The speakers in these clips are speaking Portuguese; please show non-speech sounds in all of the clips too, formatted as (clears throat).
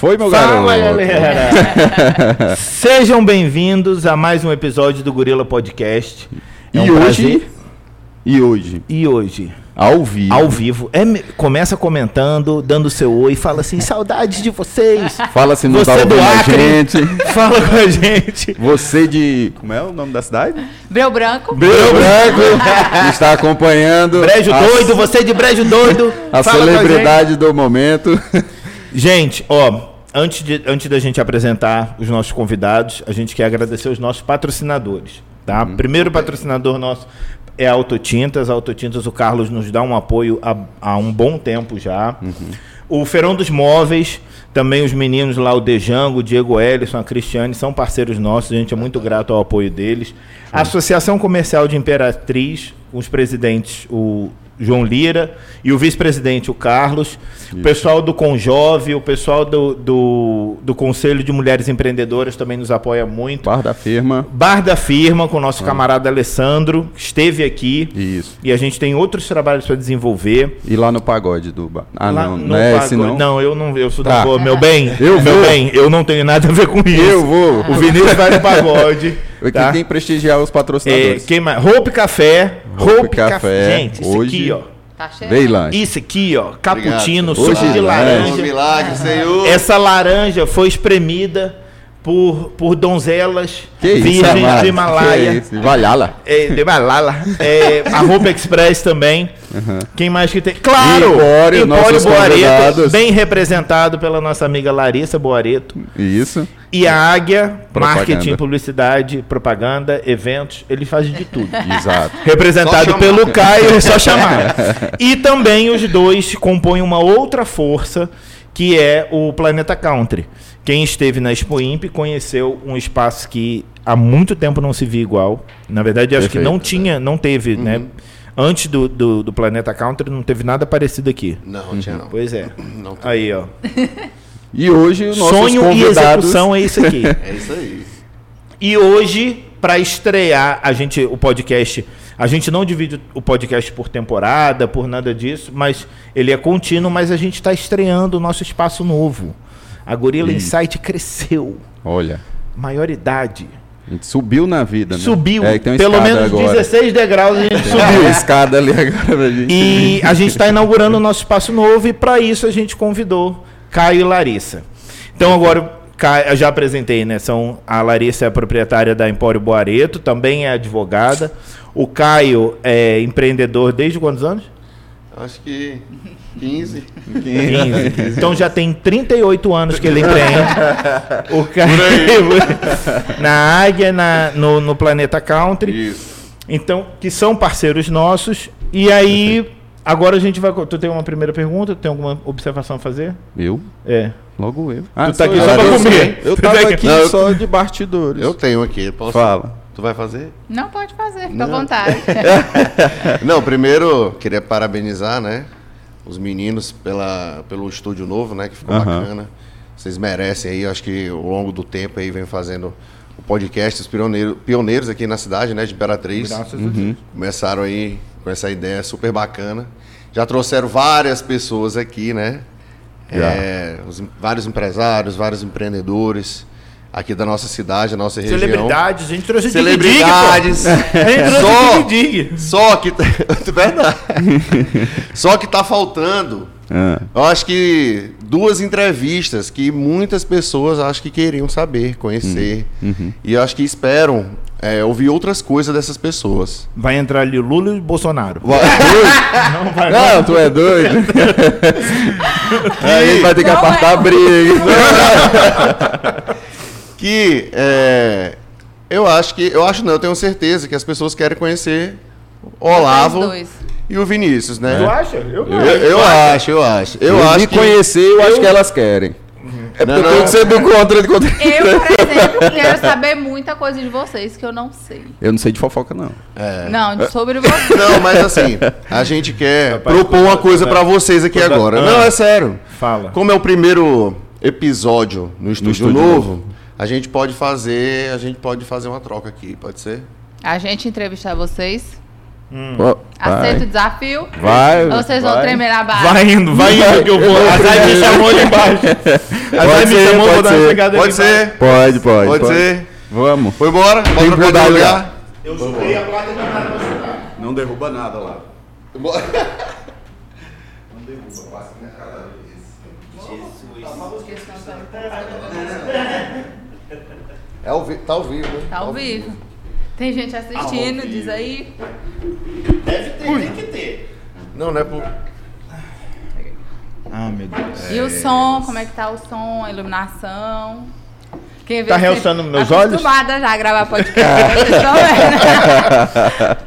foi, meu Fala, garoto? galera! (laughs) Sejam bem-vindos a mais um episódio do Gorila Podcast. É E um hoje? prazer. E hoje? E hoje, Ao vivo. ao vivo, é me- começa comentando, dando seu oi, fala assim, saudades de vocês. Fala se não Você tá do ouvindo a gente. (laughs) Fala com a gente. Você de. Como é o nome da cidade? Breu Branco. Breu Branco. (laughs) está acompanhando. Brejo a- doido, você de brejo doido. A celebridade do momento. Gente, ó, antes, de, antes da gente apresentar os nossos convidados, a gente quer agradecer os nossos patrocinadores, tá? Primeiro patrocinador nosso é a Autotintas. A Autotintas, o Carlos nos dá um apoio há, há um bom tempo já. O Feirão dos Móveis, também os meninos lá, o Dejango, o Diego Ellison, a Cristiane, são parceiros nossos, a gente é muito grato ao apoio deles. A Associação Comercial de Imperatriz, os presidentes, o João Lira e o vice-presidente, o Carlos, o pessoal do Conjove, o pessoal do, do, do Conselho de Mulheres Empreendedoras também nos apoia muito. Bar da firma. Bar da Firma, com o nosso camarada Alessandro, que esteve aqui. Isso. E a gente tem outros trabalhos para desenvolver. E lá no pagode do bar. Ah, Lá não. Não é esse pagode- não. eu não, eu sou Tá. da boa. Meu bem, Eu meu vou. bem, eu não tenho nada a ver com isso. Eu vou. O Vinícius vai no pagode. Eu tá? tem que prestigiar os É, patrocinadores. quem mais? Roupe Café. Roupe Café. Café. Gente, isso Hoje- aqui, ó. Tá. Isso aqui, ó. Cappuccino, suco de é laranja. Um milagre, Senhor. Essa laranja foi espremida por, por donzelas Que isso, virgens amado? do Himalaia. Que isso? Valhalla. É, de Malala. É, a Roupa Express também. Quem mais que tem? Claro! Empório, nossos convidados. bem representado pela nossa amiga Larissa Boareto. Isso. E a Águia, Propaganda. marketing, publicidade, propaganda, eventos, ele faz de tudo. (laughs) Exato. Representado pelo Caio, é só chamar. (laughs) e também os dois compõem uma outra força, que é o Planeta Country. Quem esteve na Expo Imp conheceu um espaço que há muito tempo não se via igual. Na verdade, acho que não tinha, não teve, Uhum. né? Antes do, do, do Planeta Country não teve nada parecido aqui. Não, tinha não. Pois é. Não. Aí, ó. E hoje os nossos Sonho e convidados. execução é isso aqui. (laughs) É isso aí. E hoje, para estrear, a gente, o podcast, a gente não divide o podcast por temporada, por nada disso, mas ele é contínuo, mas a gente está estreando o nosso espaço novo. A Gorilla. Insight cresceu, Olha, maioridade. a gente subiu na vida, né? Subiu, É, pelo menos agora. 16 degraus a gente Subiu a escada ali agora pra gente. E a gente está inaugurando o nosso espaço novo e para isso a gente convidou Caio e Larissa. Então agora eu já apresentei, né? São a Larissa é a proprietária da Empório Boareto, também é advogada. O Caio é empreendedor desde quantos anos? Acho que 15. 15. (laughs) Então já tem 38 anos que ele (laughs) empreende. O Caio (laughs) na Águia, na, no, no Planeta Country. Isso. Então, que são parceiros nossos. E aí, agora a gente vai. Tu tem uma primeira pergunta? Tu tem alguma observação a fazer? Eu? É. Logo eu. Tu tá sou aqui eu. só pra Eu comer. Eu Tu tava tá aqui- aqui Não, eu- só de bastidores. Eu tenho aqui. Posso? Fala. Tu vai fazer? Não pode fazer, fica à vontade. (laughs) Não, primeiro queria parabenizar, né? Os meninos pela, pelo estúdio novo, né? Que ficou Aham. bacana. Vocês merecem aí, acho que ao longo do tempo aí vem fazendo o podcast, os pioneiros, pioneiros aqui na cidade, né? De Imperatriz. Graças a Uhum. Deus. Começaram aí com essa ideia super bacana. Já trouxeram várias pessoas aqui, né? Já. É, os vários empresários, vários empreendedores aqui da nossa cidade, da nossa região. Celebridades, a gente trouxe o Dig Celebridades. Dig, pô. A gente Só- o Dig Dig. Só que. (laughs) Verdade. (laughs) Só que tá faltando. Ah, Eu acho que duas entrevistas que muitas pessoas acho que queriam saber, conhecer. uhum. E eu acho que esperam é, ouvir outras coisas dessas pessoas. Vai entrar ali o Lula e o Bolsonaro. Vai- (laughs) Não vai Não, tu é doido. Aí a gente vai ter que Não apartar é. a briga. Que é, eu acho que. Eu acho não, eu tenho certeza que as pessoas querem conhecer o Olavo e o Vinícius, né? Tu acha? Eu Eu, eu acho, eu acho. Eu, Eu acho me que. conhecer, eu, acho que elas querem. É Não, porque eu não. tenho que ser do contra de contra. Eu, por exemplo, quero saber muita coisa de vocês que eu não sei. Eu não sei de fofoca, não. Não, de- sobre (laughs) vocês. Não, mas assim, a gente quer Rapaz, propor uma coisa pra vocês aqui toda- agora. Ah. Não, é sério. Fala. Como é o primeiro episódio no estúdio, estúdio novo, a gente pode fazer, a gente pode fazer uma troca aqui, pode ser? A gente entrevistar vocês. Ó, Aceita o desafio? Vai. Ou vocês vão vai. tremer na base? Vai indo, vai indo que eu vou. A Zay me chamou ali embaixo. (laughs) A Zay me chamou, vou pode dar uma ali Pode ser, Pode, pode. pode ser. Vamos. Foi embora, Tem bota que pra lugar. lugar. Eu chutei a placa de nada pra chutar. Não derruba nada lá. É ao vi- tá ao vivo, né? Tá ao vivo. Tem gente assistindo, diz aí. Deve ter, tem que ter. Não, não é por. Ah, meu Deus. E o som, como é que tá o som, a iluminação? Quem vê Tá realçando meus olhos? acostumada já a gravar (laughs) podcast. vocês estão vendo?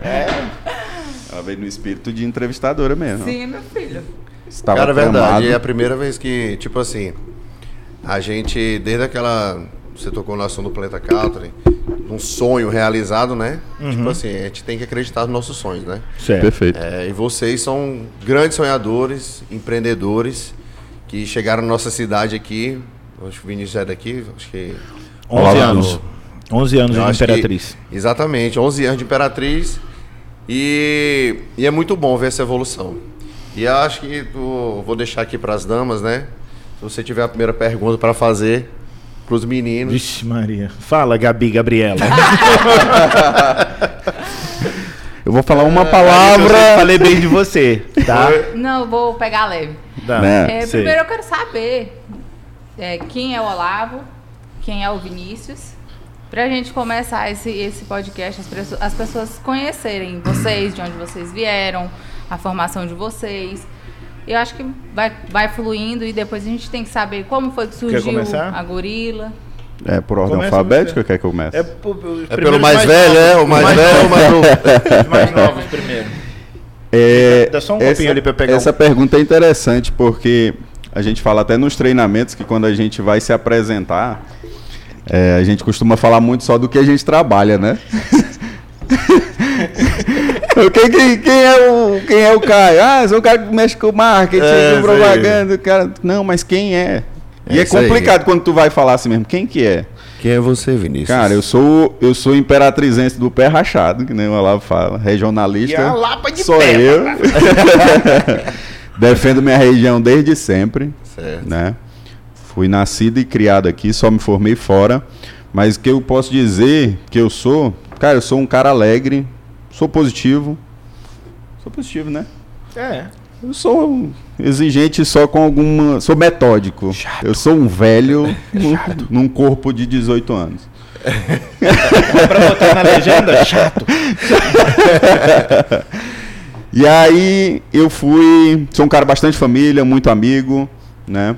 (laughs) Ela veio no espírito de entrevistadora mesmo. Sim, meu filho. Estava Cara, é verdade. É a primeira vez que, tipo assim, a gente, desde aquela. Você tocou no assunto do Planeta Country, um sonho realizado, né? Tipo assim, a gente tem que acreditar nos nossos sonhos, né? Certo. Perfeito. É, e vocês são grandes sonhadores, empreendedores, que chegaram na nossa cidade aqui. Acho que o Vinícius é daqui, acho que. 11 Olá, anos. 11 anos Eu de acho que- Imperatriz. exatamente, 11 anos de Imperatriz. E, e é muito bom ver essa evolução. E acho que eu vou deixar aqui para as damas, né? Se você tiver a primeira pergunta para fazer para os meninos. Vixe, Maria. Fala, Gabi, Gabriela. (laughs) Eu vou falar uma Eu palavra. falei bem de você, tá? Não, eu vou pegar leve. Tá. Né? É, primeiro eu quero saber é, quem é o Olavo, quem é o Vinícius. Pra gente começar esse, esse podcast, as, pessoas- as pessoas conhecerem vocês, de onde vocês vieram, a formação de vocês. Eu acho que vai, vai fluindo e depois a gente tem que saber como foi que surgiu a gorila. É por ordem Começa alfabética quer que eu comece? É, po- os É pelo mais, velho, é? O mais, velho ou o mais novo? (laughs) Os mais novos primeiro. É, Dá só um copinho ali pra pegar Essa um. pergunta é interessante porque a gente fala até nos treinamentos que quando a gente vai se apresentar, é, a gente costuma falar muito só do que a gente trabalha, né? (laughs) quem, quem- quem é o, quem é o Caio? Ah, sou o cara que mexe com marketing, É, com propaganda. o Cara, não, mas quem é? E É é isso aí. complicado quando tu vai falar assim mesmo. Quem que é? Quem é você, Vinícius? Cara, eu sou eu sou imperatrizense do pé rachado, que nem o Olavo fala, regionalista. E a lapa de sou pé, eu. (laughs) Defendo minha região desde sempre, Certo. né? Fui nascido e criado aqui, só me formei fora, mas o que eu posso dizer que eu sou, cara, eu sou um cara alegre, sou positivo. Sou positivo, né? É. Eu sou exigente só com alguma. Sou metódico. Eu sou um velho (laughs) num, num corpo de 18 anos. (laughs) pra botar na legenda, chato. (laughs) E aí eu fui. Sou um cara bastante família, muito amigo, né?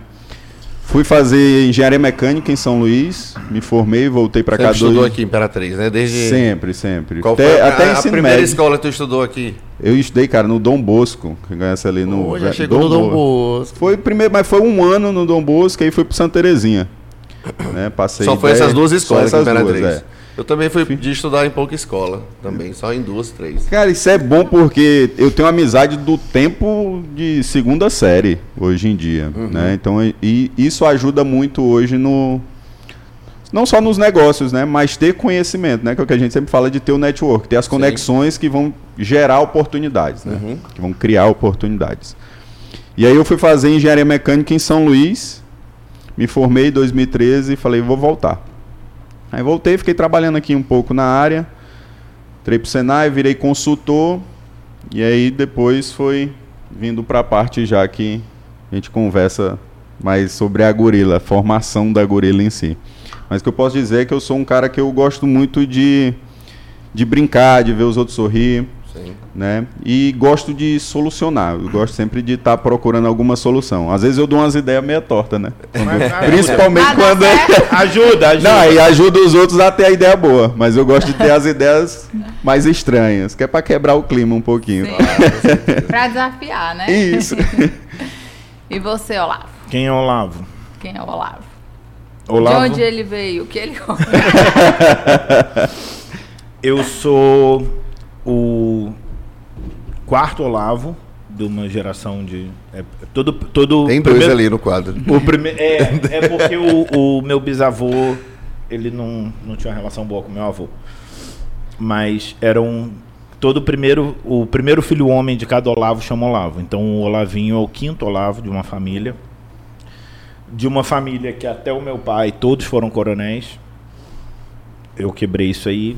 Fui fazer engenharia mecânica em São Luís, me formei, voltei pra Sempre cá estudou dois. aqui, Imperatriz, né? Desde... Sempre, sempre. Qual até foi a, até a primeira médio. escola que tu estudou aqui? Eu estudei, cara, no Dom Bosco, que conhece ali no. Ve- chegou no Dom Bosco. Foi primeiro, mas foi um ano no Dom Bosco, aí fui pro Santa Terezinha. Né? Passei Só foi dez- essas duas escolas essas Imperatriz. duas, é. Eu também fui de estudar em pouca escola, também, só em duas, três. Cara, isso é bom porque eu tenho amizade do tempo de segunda série hoje em dia, Uhum. né? Então, e- isso ajuda muito hoje no não só nos negócios, né, mas ter conhecimento, né, que é o que a gente sempre fala de ter o network, ter as conexões que vão gerar oportunidades, né? Uhum. Que vão criar oportunidades. E aí eu fui fazer engenharia mecânica em São Luís, me formei em 2013 e falei, vou voltar. Aí voltei, fiquei trabalhando aqui um pouco na área. Entrei pro Senai, virei consultor. E aí depois foi vindo para a parte já que a gente conversa mais sobre a gorila, a formação da gorila em si. Mas o que eu posso dizer é que eu sou um cara que eu gosto muito de, de brincar, de ver os outros sorrir, Sim. né? E gosto de solucionar. Eu gosto sempre de estar procurando alguma solução. Às vezes eu dou umas ideias meio tortas, né? Quando- Mas ajuda. principalmente Nada quando. (laughs) Ajuda, ajuda. não, e ajuda os outros a ter a ideia boa, mas eu gosto de ter as ideias mais estranhas, que é pra quebrar o clima um pouquinho. (laughs) Pra desafiar, né? Isso. (laughs) e você, Olavo? Quem é o Olavo? Quem é o Olavo? Olavo. De onde ele veio? O que ele Eu sou o quarto Olavo de uma geração de. É, todo, todo Tem dois primeiro- ali no quadro. O prime... é, (laughs) é porque o, o meu bisavô ele não, não tinha uma relação boa com meu avô. Mas eram todo primeiro, o primeiro filho homem de cada Olavo chama Olavo. Então o Olavinho é o quinto Olavo de uma família. De uma família que até o meu pai, todos foram coronéis. Eu quebrei isso aí,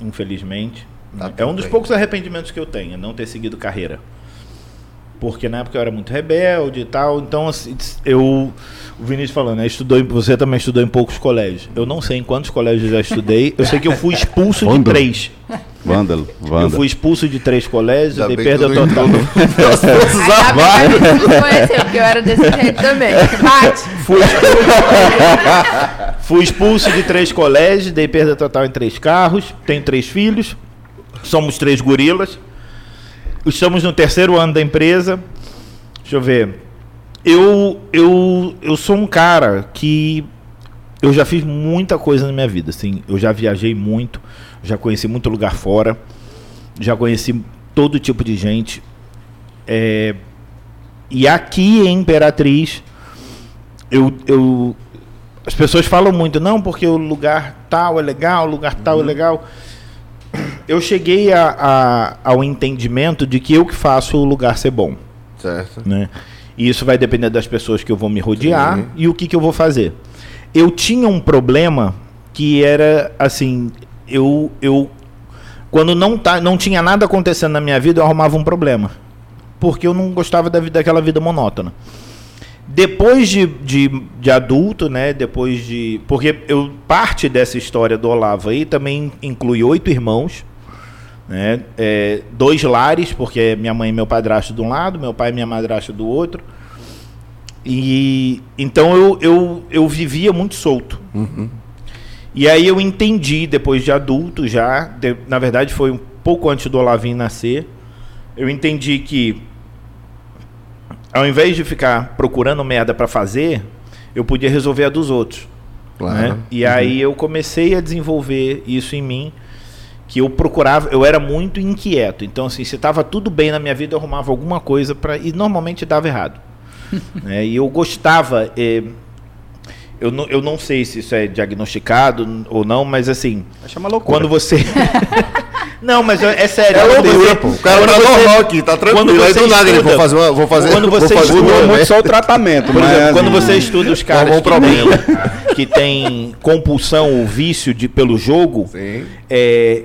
infelizmente. Tá é um dos bem. poucos arrependimentos que eu tenho, não ter seguido carreira. Porque na época eu era muito rebelde e tal. Então, assim, eu. O Vinícius falando, né? Estudou, você também estudou em poucos colégios. Eu não sei em quantos colégios eu já estudei. Eu sei que eu fui expulso de três. Vândalo, Eu Vândalo. fui expulso de três colégios, dei perda total. (laughs) Ainda bem que a gente se conheceu, porque eu era desse jeito (laughs) também. Bate. Fui expulso, fui expulso de três colégios, dei perda total em três carros, tenho três filhos, somos três gorilas. Estamos no terceiro ano da empresa. Deixa eu ver. Eu, eu, eu sou um cara que eu já fiz muita coisa na minha vida. Assim, eu já viajei muito, já conheci muito lugar fora, já conheci todo tipo de gente. É, e aqui em Imperatriz, eu, eu as pessoas falam muito, não, porque o lugar tal é legal, o lugar tal é legal. (clears throat) Eu cheguei a, a- ao entendimento de que eu que faço o lugar ser bom, Certo. né? E isso vai depender das pessoas que eu vou me rodear Sim. e o que, que eu vou fazer. Eu tinha um problema que era assim, eu, eu quando não, tá, não tinha nada acontecendo na minha vida, eu arrumava um problema. Porque eu não gostava da vida, daquela vida monótona. Depois de, de, de adulto, né? Depois de. Porque eu, parte dessa história do Olavo aí também inclui oito irmãos. Né? É, dois lares, porque minha mãe e meu padrasto de um lado, meu pai e minha madrasta do outro. E então eu, eu, eu vivia muito solto. E aí eu entendi, depois de adulto já, de- na verdade foi um pouco antes do Olavinho nascer, eu entendi que ao invés de ficar procurando merda pra fazer, eu podia resolver a dos outros. Claro. né? E aí eu comecei a desenvolver isso em mim, que eu procurava, eu era muito inquieto. Então assim, se estava tudo bem na minha vida, eu arrumava alguma coisa para e normalmente dava errado. (laughs) né? E eu gostava, eh, eu, não, eu não sei se isso é diagnosticado ou não, mas assim, Chama loucura. quando você (laughs) Não, mas é é sério. É quando loucura, pô. O cara quando tá você- normal aqui, tá tranquilo. quando Aí do nada ele vou fazer uma, vou fazer, quando vou você fazer estuda uma, muito né? só o tratamento, Por mas exemplo, quando assim, você estuda os caras Arrumou um que, problema. tem, que tem compulsão ou vício de, pelo jogo, é,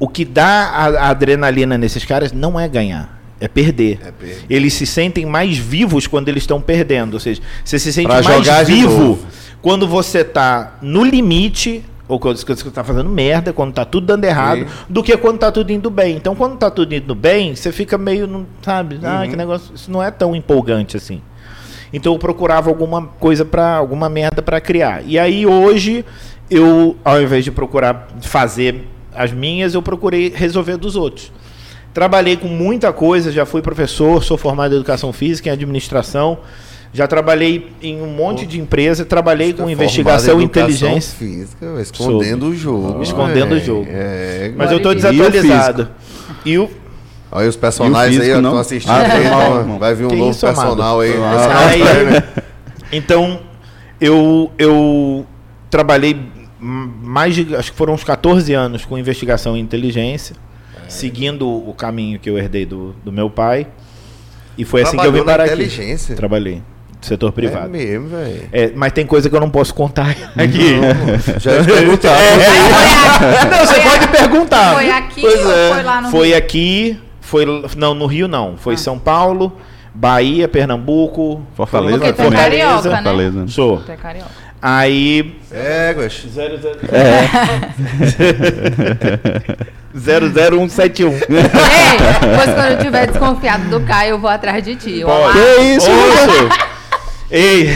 o que dá a, a adrenalina nesses caras não é ganhar, é perder. É perder. Eles se sentem mais vivos quando eles estão perdendo. Ou seja, você se sente Pra mais vivo quando você tá no limite. Ou quando você está fazendo merda, quando tá tudo dando errado, Sim. do que quando tá tudo indo bem. Então, quando tá tudo indo bem, você fica meio, não- sabe? Ah, Uhum. que negócio. Isso não é tão empolgante assim. Então eu procurava alguma coisa para alguma merda para criar. E aí hoje eu, ao invés de procurar fazer as minhas, eu procurei resolver dos outros. Trabalhei com muita coisa, já fui professor, sou formado em educação física, em administração. Já trabalhei em um monte de empresa, trabalhei com investigação e inteligência. Física, escondendo o jogo. Escondendo o véi. jogo. É, Mas eu E o desatualizado. E o, Olha os personagens o aí, não? assistindo. Ah, aí, vai vir um novo personal aí. Ah, Aí, então, eu, eu trabalhei mais de, acho que foram uns 14 anos com investigação e inteligência, seguindo o caminho que eu herdei do, do meu pai. E foi assim que eu vim Trabalhou parar aqui. inteligência? Trabalhei, setor É privado. mesmo, velho. É, mas tem coisa que eu não posso contar aqui. (laughs) Já ia te perguntar. Não, você pode perguntar. Foi aqui Pois ou é. foi lá no Foi Rio? aqui, foi não no Rio não, foi Ah. São Paulo, Bahia, Pernambuco, Fortaleza, Porque tu é Fortaleza. carioca, né? Fortaleza. Sou. Tu é carioca. Aí É, (laughs) Guax. 00171. Ei, depois quando eu tiver desconfiado do Caio, eu vou atrás de ti. Olá. Que isso, Oxe. Ei,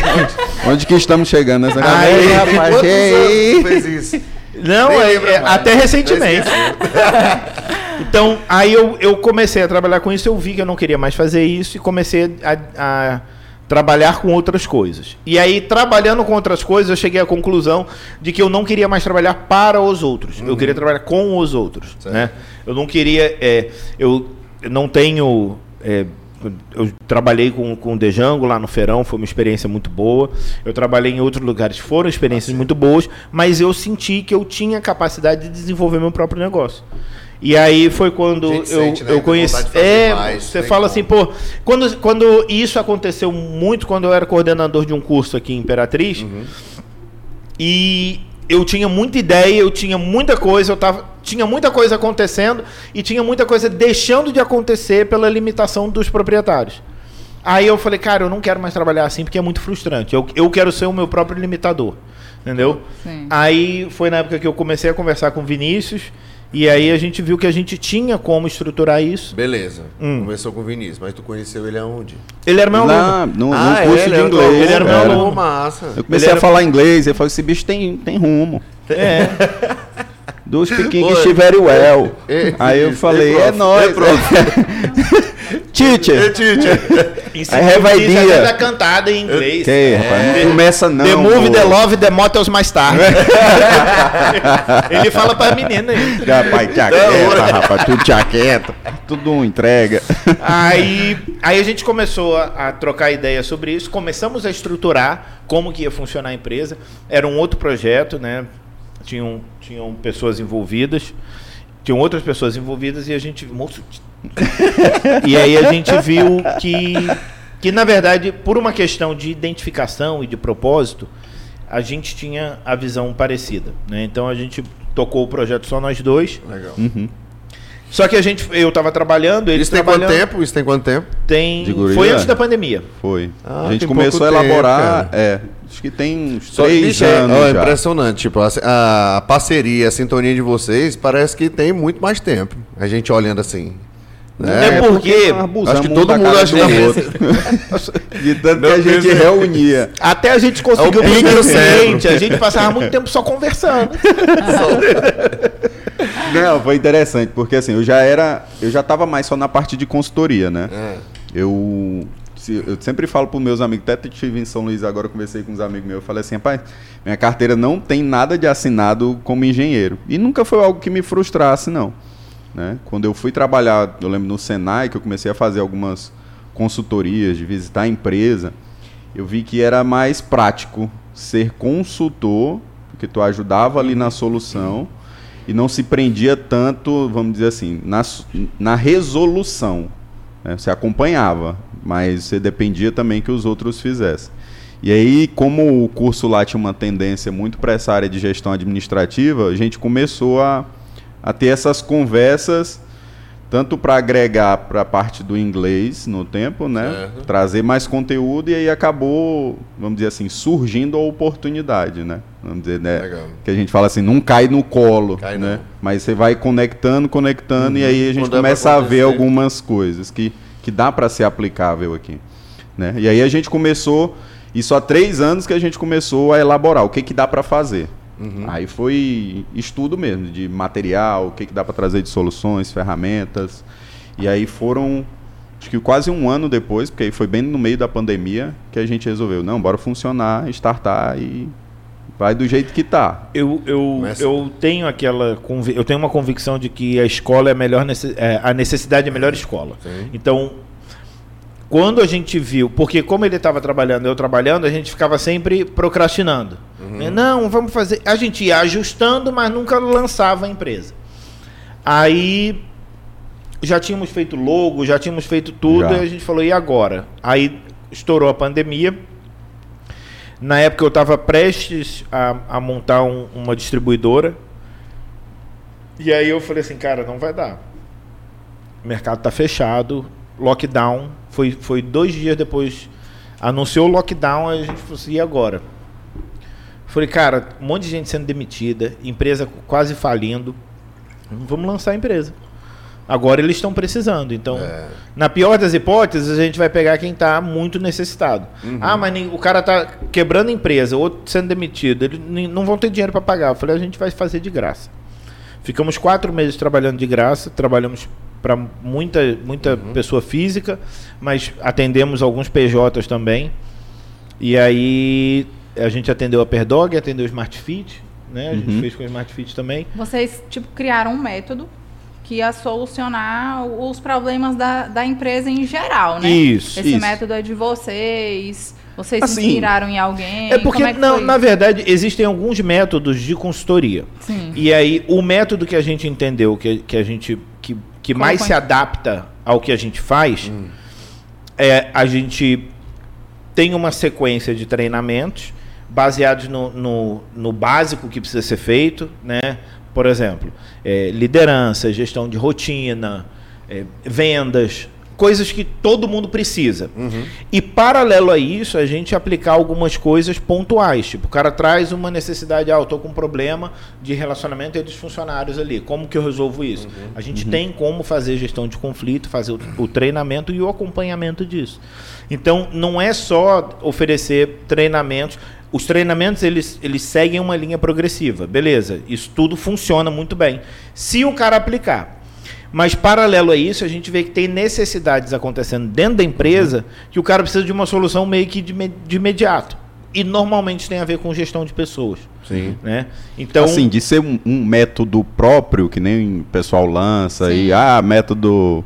Onde que estamos chegando nessa Aí, galera, rapaz? Tu fez isso? não, é, lembra é, até recentemente. (laughs) Então, aí eu, eu comecei a trabalhar com isso, eu vi que eu não queria mais fazer isso e comecei a, a trabalhar com outras coisas. E aí, trabalhando com outras coisas, eu cheguei à conclusão de que eu não queria mais trabalhar para os outros. Eu queria trabalhar com os outros. Certo. Né? Eu não queria. é, eu não tenho. é, eu trabalhei com, com o Dejango lá no Feirão, foi uma experiência muito boa. Eu trabalhei em outros lugares, foram experiências muito boas, mas eu senti que eu tinha capacidade de desenvolver meu próprio negócio. E aí foi quando eu, sente, né? eu conheci. É, mais, você fala como. assim, pô, quando, quando isso aconteceu muito quando eu era coordenador de um curso aqui em Imperatriz, Uhum. e eu tinha muita ideia, eu tinha muita coisa, eu tava, tinha muita coisa acontecendo e tinha muita coisa deixando de acontecer pela limitação dos proprietários. Aí eu falei, cara, eu não quero mais trabalhar assim porque é muito frustrante. Eu, eu quero ser o meu próprio limitador. Entendeu? Sim. Aí foi na época que eu comecei a conversar com o Vinícius. E aí a gente viu que a gente tinha como estruturar isso. Beleza. Hum. Começou com o Vinícius, mas tu conheceu ele aonde? Ele era meu aluno. Lá, no, no Ah, curso ele de era inglês. ele era meu aluno. Massa. Eu comecei Ele a era- falar inglês, eu falei, esse bicho tem, tem rumo. É. Do speaking Oi. English very well. Aí eu ei, falei, prof, é nóis. ei, prof. (laughs) Teacher. Vinícius idea. até da cantada em inglês. Que, rapaz, não The- começa não. The Move. The Love, The Motels mais tarde. (laughs) Ele fala pra menina aí. Rapaz, jaqueta, rapaz, tudo jaqueta. Tudo entrega. Aí, aí a gente começou a, a trocar ideia sobre isso, começamos a estruturar como que ia funcionar a empresa. Era um outro projeto, né? Tinham, tinham pessoas envolvidas, tinham outras pessoas envolvidas e a gente. Moço. E aí a gente viu que, que, na verdade, por uma questão de identificação e de propósito, a gente tinha a visão parecida. Né? Então a gente tocou o projeto só nós dois. Legal. Só que a gente, eu estava trabalhando, ele Isso tem quanto tempo? Isso tem quanto tempo? Tem. Foi antes da pandemia. Foi. Ah, a gente começou a tempo, elaborar, cara. é, acho que tem uns Só- três bicho, é- anos ó, já. impressionante. Tipo, a, a parceria, a sintonia de vocês parece que tem muito mais tempo. A gente olhando assim. Né? É porque- nós abusamos Acho que todo mundo acha que- outro. (laughs) De tanto que a gente é. reunia. Até a gente conseguiu É o cérebro. cliente, a gente passava muito tempo só conversando. (laughs) Não, foi interessante, porque assim, eu já era. Eu já tava mais só na parte de consultoria, né? É. Eu, eu sempre falo para meus amigos, até estive em São Luís agora, conversei com uns amigos meus, eu falei assim, rapaz, minha carteira não tem nada de assinado como engenheiro. E nunca foi algo que me frustrasse, não. Né? Quando eu fui trabalhar, eu lembro no Senai, que eu comecei a fazer algumas consultorias, de visitar a empresa, eu vi que era mais prático ser consultor, porque tu ajudava ali na solução e não se prendia tanto, vamos dizer assim, na, na resolução. né? Você acompanhava, mas você dependia também que os outros fizessem. E aí, como o curso lá tinha uma tendência muito para essa área de gestão administrativa, a gente começou a, a ter essas conversas, tanto para agregar para a parte do inglês no tempo, né? Trazer mais conteúdo e aí acabou, vamos dizer assim, surgindo a oportunidade, né? Vamos dizer, né? Legal. Que a gente fala assim, não cai no colo, Cai né? não. Mas você vai conectando, conectando e aí a gente Quando começa a ver algumas coisas que, que dá para ser aplicável aqui, né? E aí a gente começou, isso há três anos que a gente começou a elaborar o que que dá para fazer. Uhum. Aí foi estudo mesmo de material, o que que dá para trazer de soluções, ferramentas. E aí foram acho que quase um ano depois, porque aí foi bem no meio da pandemia que a gente resolveu, não, bora funcionar, startar e vai do jeito que tá. Eu, eu, Começa. eu tenho aquela convi- eu tenho uma convicção de que a escola é a melhor nece- é, a necessidade é a melhor escola. Sim. Então, quando a gente viu, porque como ele estava trabalhando, eu trabalhando, a gente ficava sempre procrastinando. Né? Não, vamos fazer. A gente ia ajustando, mas nunca lançava a empresa. Aí já tínhamos feito logo, já tínhamos feito tudo, Já. e a gente falou, e agora? Aí estourou a pandemia. Na época eu estava prestes a, a montar um- uma distribuidora. E aí eu falei assim, cara, não vai dar. O mercado está fechado, lockdown. Foi, foi dois dias depois. Anunciou o lockdown, a gente falou assim, e agora? Falei, cara, um monte de gente sendo demitida, empresa quase falindo. Vamos lançar a empresa. Agora eles estão precisando. Então, É. na pior das hipóteses, a gente vai pegar quem está muito necessitado. Ah, mas nem- o cara está quebrando a empresa, outro sendo demitido, eles nem- não vão ter dinheiro para pagar. Eu falei, a gente vai fazer de graça. Ficamos quatro meses trabalhando de graça, trabalhamos para muita, muita pessoa física, mas atendemos alguns PJs também. E aí a gente atendeu a Perdog, atendeu o Smart Fit, né? A gente Uhum. fez com o Smart Fit também. Vocês, tipo, criaram um método que ia solucionar os problemas da, da empresa em geral, né? Isso, Esse isso. método é de vocês. Vocês se Assim, inspiraram em alguém? É porque, Como é que não, foi? na verdade, existem alguns métodos de consultoria. Sim. E aí, o método que a gente entendeu, que, que a gente que, que mais Como se foi? adapta ao que a gente faz, é a gente tem uma sequência de treinamentos baseados no, no, no básico que precisa ser feito, né? Por exemplo, é, liderança, gestão de rotina, é, vendas, coisas que todo mundo precisa. E paralelo a isso, a gente aplicar algumas coisas pontuais. Tipo, o cara traz uma necessidade, ah, eu tô com um problema de relacionamento entre os funcionários ali. Como que eu resolvo isso? A gente tem como fazer gestão de conflito, fazer o, o treinamento e o acompanhamento disso. Então, não é só oferecer treinamentos. Os treinamentos, eles, eles seguem uma linha progressiva. Beleza, isso tudo funciona muito bem. Se o cara aplicar. Mas, paralelo a isso, a gente vê que tem necessidades acontecendo dentro da empresa que o cara precisa de uma solução meio que de, de imediato. E normalmente tem a ver com gestão de pessoas. Sim. Né? Então, assim, de ser um, um método próprio, que nem o pessoal lança Sim. e, ah, método.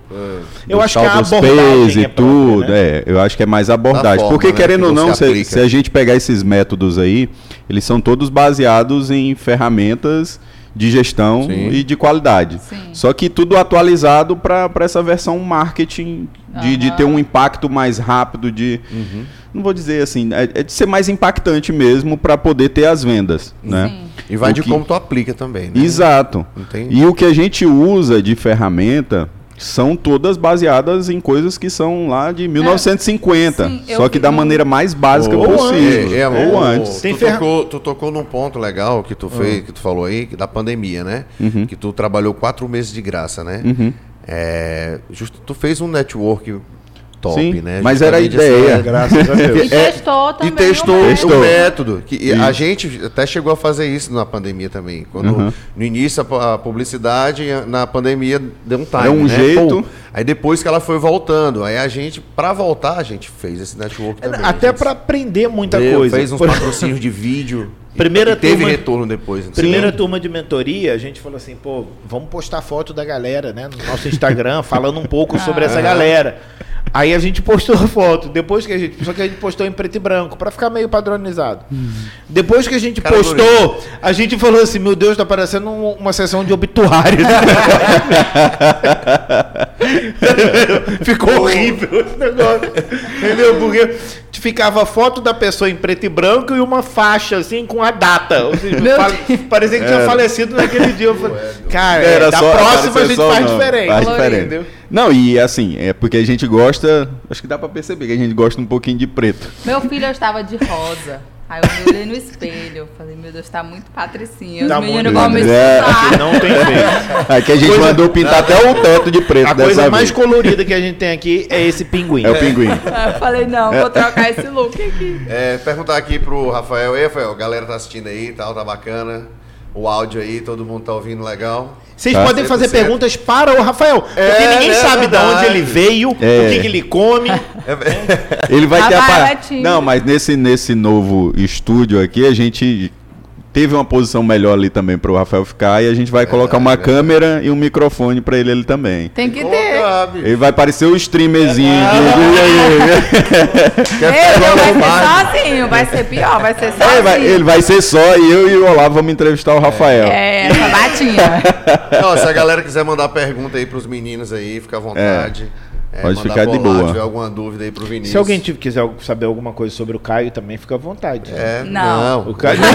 Eu do acho que a abordagem e é própria, tudo. né? É, eu acho que é mais abordagem. forma, Porque, né, querendo que ou não, se, se a gente pegar esses métodos aí, eles são todos baseados em ferramentas de gestão Sim. e de qualidade. Sim. Só que tudo atualizado para essa versão marketing, de, de Aham. ter um impacto mais rápido, de. Uhum. Não vou dizer assim, é, é de ser mais impactante mesmo para poder ter as vendas. Né? E vai O de que- como tu aplica também, né? Exato. Entendi. E o que a gente usa de ferramenta são todas baseadas em coisas que são lá de 1950. sim, eu só que vi da maneira mais básica Ou possível. É, é, ou antes. Tu, ferra- tocou, tu tocou num ponto legal que tu fez, que tu falou aí, que da pandemia, né? Uhum. Que tu trabalhou quatro meses de graça, né? Uhum. É, justo, tu fez um network top, Sim, né? mas era a ideia. graças a (laughs) Deus. E testou também. E testou o o método. método. Que a gente até chegou a fazer isso na pandemia também. Quando Uhum. no início a, pu- a publicidade, na pandemia deu um time. Era um né? jeito. Pô, aí depois que ela foi voltando, aí a gente, pra voltar, a gente fez esse network também. Até para aprender muita deu, coisa. Fez uns Por- patrocínios de vídeo. (laughs) Primeira e teve turma- retorno depois. então. Primeira turma de mentoria, a gente falou assim, pô, vamos postar foto da galera, né, no nosso Instagram, falando um pouco sobre essa (laughs) galera. Aí a gente postou a foto, depois que a gente, só que a gente postou em preto e branco, pra ficar meio padronizado. Depois que a gente Cara postou, a gente falou assim, meu Deus, tá parecendo um- uma sessão de obituário. (laughs) (laughs) Ficou horrível esse negócio. Entendeu? Porque ficava a foto da pessoa em preto e branco e uma faixa assim com a data. Ou seja, parecia que tinha falecido naquele dia. Eu falei, cara, Era da só- próxima a gente só faz não. diferente. Faz diferente. Entendeu? Não, e assim, é porque a gente gosta. Acho que dá pra perceber que a gente gosta um pouquinho de preto. Meu filho eu estava de rosa. Aí eu me olhei no espelho. Falei, meu Deus, tá muito patricinha. Tá Os meninos vão me. É. escutar. Não tem jeito. Aqui a gente Coisa- mandou pintar até o teto de preto A dessa coisa mais vez. colorida que a gente tem aqui é esse pinguim. É o pinguim. Aí eu falei, não, vou trocar esse look aqui. É, perguntar aqui pro Rafael. Ei, Rafael, a galera tá assistindo aí e tal, tá bacana. O áudio aí, todo mundo tá ouvindo legal. Vocês Tá. podem fazer 100%. perguntas para o Rafael. Porque É, ninguém é sabe de onde ele veio, É. o que, que ele come. Ele vai ter a Rafael par- é tímido. Não, mas nesse, nesse novo estúdio aqui, a gente teve uma posição melhor ali também pro Rafael ficar e a gente vai colocar uma verdade. câmera e um microfone pra ele ali também. Tem que ter. Ele vai parecer o streamerzinho Ah. de- não (laughs) vai ser sozinho, vai ser pior, vai ser Ele sozinho. vai, ele vai ser só e eu e o Olavo vamos entrevistar o Rafael. É, essa batinha. Não, se a galera quiser mandar pergunta aí pros meninos aí, fica à vontade. É, Pode mandar ficar de boa. tiver alguma dúvida aí pro Vinícius. Se alguém tiver- quiser saber alguma coisa sobre o Caio, também fica à vontade. É, Não. não. O Caio. (laughs)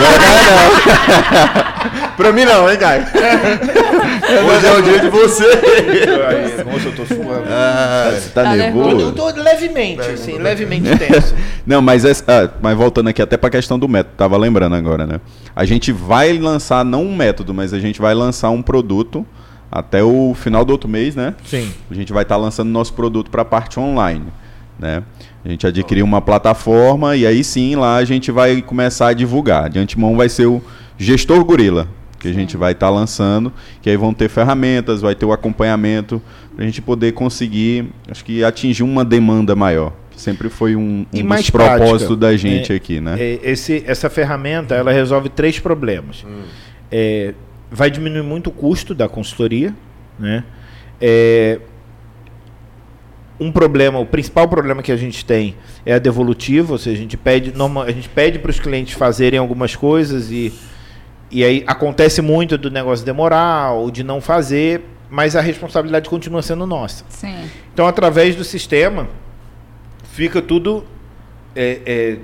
pra mim não, hein, Caio? Hoje é o dia de você. Nossa, eu tô suando. Ah, Você tá, Tá nervoso? Eu, eu tô levemente, assim, levemente (laughs) tenso. Não, mas, essa- ah, mas voltando aqui até pra questão do método, tava lembrando agora, né? A gente vai lançar, não um método, mas a gente vai lançar um produto até o final do outro mês, né? Sim. A gente vai estar lançando nosso produto para a parte online, né? A gente adquiriu uma plataforma e aí sim lá a gente vai começar a divulgar. De antemão vai ser o Gestor Gorila, que a gente vai estar lançando, que aí vão ter ferramentas, vai ter o acompanhamento para a gente poder conseguir, acho que atingir uma demanda maior. Que sempre foi um, um mais dos propósitos da gente É, aqui, né? É, esse, essa ferramenta ela resolve três problemas. É, vai diminuir muito o custo da consultoria, né? É, um problema, o principal problema que a gente tem é a devolutiva, ou seja, a gente pede, normal, a gente pede para os clientes fazerem algumas coisas e, e aí acontece muito do negócio demorar ou de não fazer, mas a responsabilidade continua sendo nossa. Sim. Então, através do sistema, fica tudo. É, é,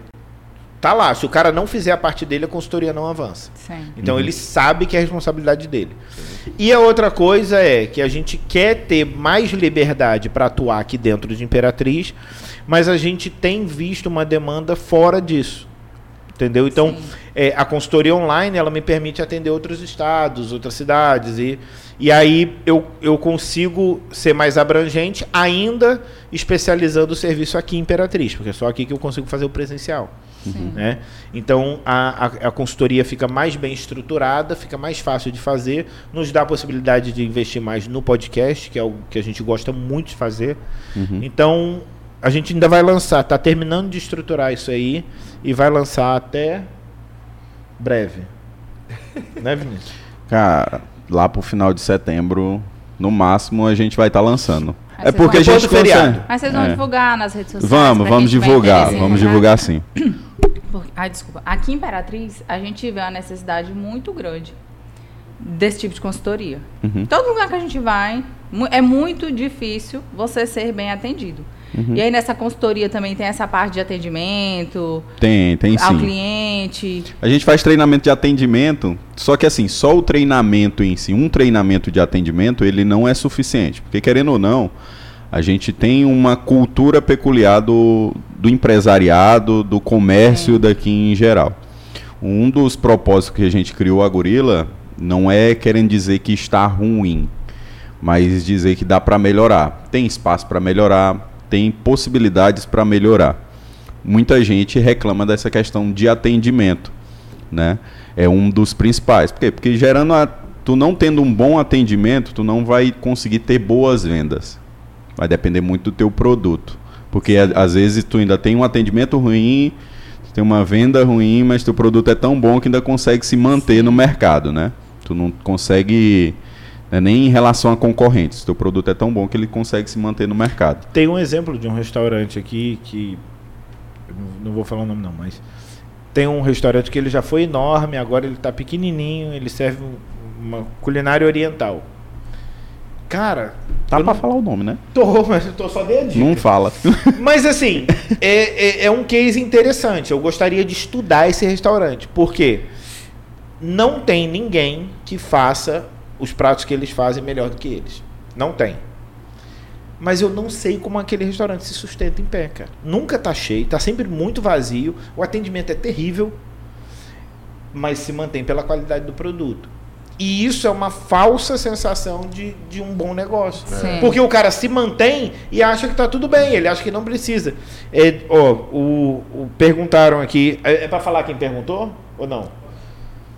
tá lá. Se o cara não fizer a parte dele, a consultoria não avança. Sim. Então ele sabe que é a responsabilidade dele. E a outra coisa é que a gente quer ter mais liberdade para atuar aqui dentro de Imperatriz, mas a gente tem visto uma demanda fora disso. Entendeu? Então, é, a consultoria online ela me permite atender outros estados, outras cidades. E, e aí eu, eu consigo ser mais abrangente, ainda especializando o serviço aqui em Imperatriz, porque é só aqui que eu consigo fazer o presencial. Sim. Né? Então a, a, a consultoria fica mais bem estruturada, fica mais fácil de fazer, nos dá a possibilidade de investir mais no podcast, que é algo que a gente gosta muito de fazer. Uhum. Então a gente ainda vai lançar, está terminando de estruturar isso aí e vai lançar até breve. (laughs) né, Vinícius? Cara, lá pro final de setembro, no máximo, a gente vai estar lançando. Aí é porque a gente consegue- Mas vocês vão É. divulgar nas redes sociais? Vamos, vamos divulgar, vamos comprar? divulgar sim. (clears throat) Por- Ai, desculpa. Aqui em Imperatriz, a gente vê uma necessidade muito grande desse tipo de consultoria. Uhum. Todo lugar que a gente vai, é muito difícil você ser bem atendido. Uhum. E aí nessa consultoria também tem essa parte de atendimento Tem, tem ao sim. cliente. A gente faz treinamento de atendimento, só que assim, só o treinamento em si, um treinamento de atendimento, ele não é suficiente. Porque querendo ou não, a gente tem uma cultura peculiar do, do empresariado, do comércio daqui em geral. Um dos propósitos que a gente criou a Gorila não é querendo dizer que está ruim, mas dizer que dá para melhorar. Tem espaço para melhorar, tem possibilidades para melhorar. Muita gente reclama dessa questão de atendimento, né? É um dos principais. Por quê? Porque gerando a, tu não tendo um bom atendimento, tu não vai conseguir ter boas vendas. Vai depender muito do teu produto. Porque às vezes tu ainda tem um atendimento ruim, tem uma venda ruim, mas teu produto é tão bom que ainda consegue se manter no mercado, né? Tu não consegue né, nem em relação a concorrentes. Teu produto é tão bom que ele consegue se manter no mercado. Tem um exemplo de um restaurante aqui que. não- vou falar o nome, não, mas. Tem um restaurante que ele já foi enorme, agora ele está pequenininho, ele serve um- uma culinária oriental. Cara, Tá pra não falar o nome, né? tô, (laughs) mas eu tô só dei a dica. Não fala. (laughs) Mas assim, é, é, é um case interessante. Eu gostaria de estudar esse restaurante. Por quê? Não tem ninguém que faça os pratos que eles fazem melhor do que eles. Não tem. Mas eu não sei como aquele restaurante se sustenta em pé, cara. Nunca tá cheio, tá sempre muito vazio, o atendimento é terrível, mas se mantém pela qualidade do produto. E isso é uma falsa sensação de, de um bom negócio. Sim. Porque o cara se mantém e acha que tá tudo bem, ele acha que não precisa. É, ó, o, o- perguntaram aqui. É, é para falar quem perguntou? Ou não?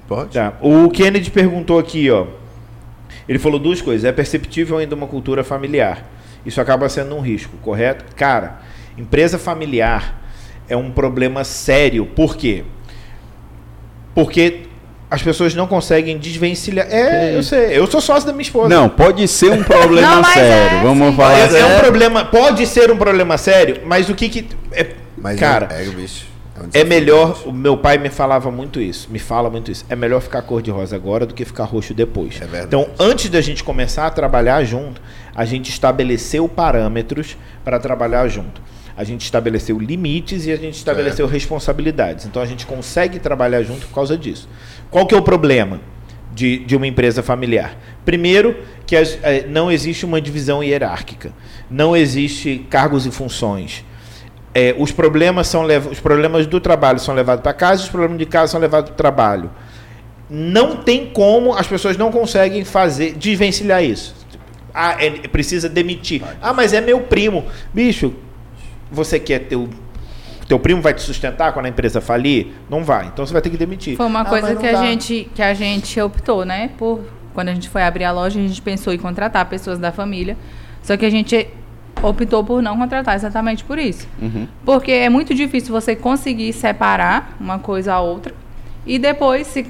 Pode? Tá. O Kennedy perguntou aqui, ó. Ele falou duas coisas. É perceptível ainda uma cultura familiar. Isso acaba sendo um risco, correto? Cara, empresa familiar é um problema sério. Por quê? Porque as pessoas não conseguem desvencilhar. É, eu sei. Eu sou sócio da minha esposa. Não, pode ser um problema (laughs) Não, sério. é, Vamos sim. falar É, é um problema. Pode ser um problema sério, mas o que que. É, Mas cara, é, é, bicho. um é desafio melhor, o meu pai me falava muito isso, me fala muito isso. É melhor ficar cor de rosa agora do que ficar roxo depois. É verdade. Então, antes da gente começar a trabalhar junto, a gente estabeleceu parâmetros para trabalhar junto. A gente estabeleceu limites e a gente estabeleceu responsabilidades. Então a gente consegue trabalhar junto por causa disso. Qual que é o problema de, de uma empresa familiar? Primeiro, que as- eh, não existe uma divisão hierárquica. Não existe cargos e funções. É, os problemas são os problemas do trabalho são levados para casa, os problemas de casa são levados para o trabalho. Não tem como, as pessoas não conseguem fazer, desvencilhar isso. Ah, é- precisa demitir. Ah, mas é meu primo. Bicho, você quer ter o. Teu primo vai te sustentar quando a empresa falir? Não vai. Então você vai ter que demitir. Foi uma Ah, coisa que a, gente, que a gente optou, né? Por, quando a gente foi abrir a loja, a gente pensou em contratar pessoas da família. Só que a gente optou por não contratar exatamente por isso. Uhum. Porque é muito difícil você conseguir separar uma coisa a outra. E depois, se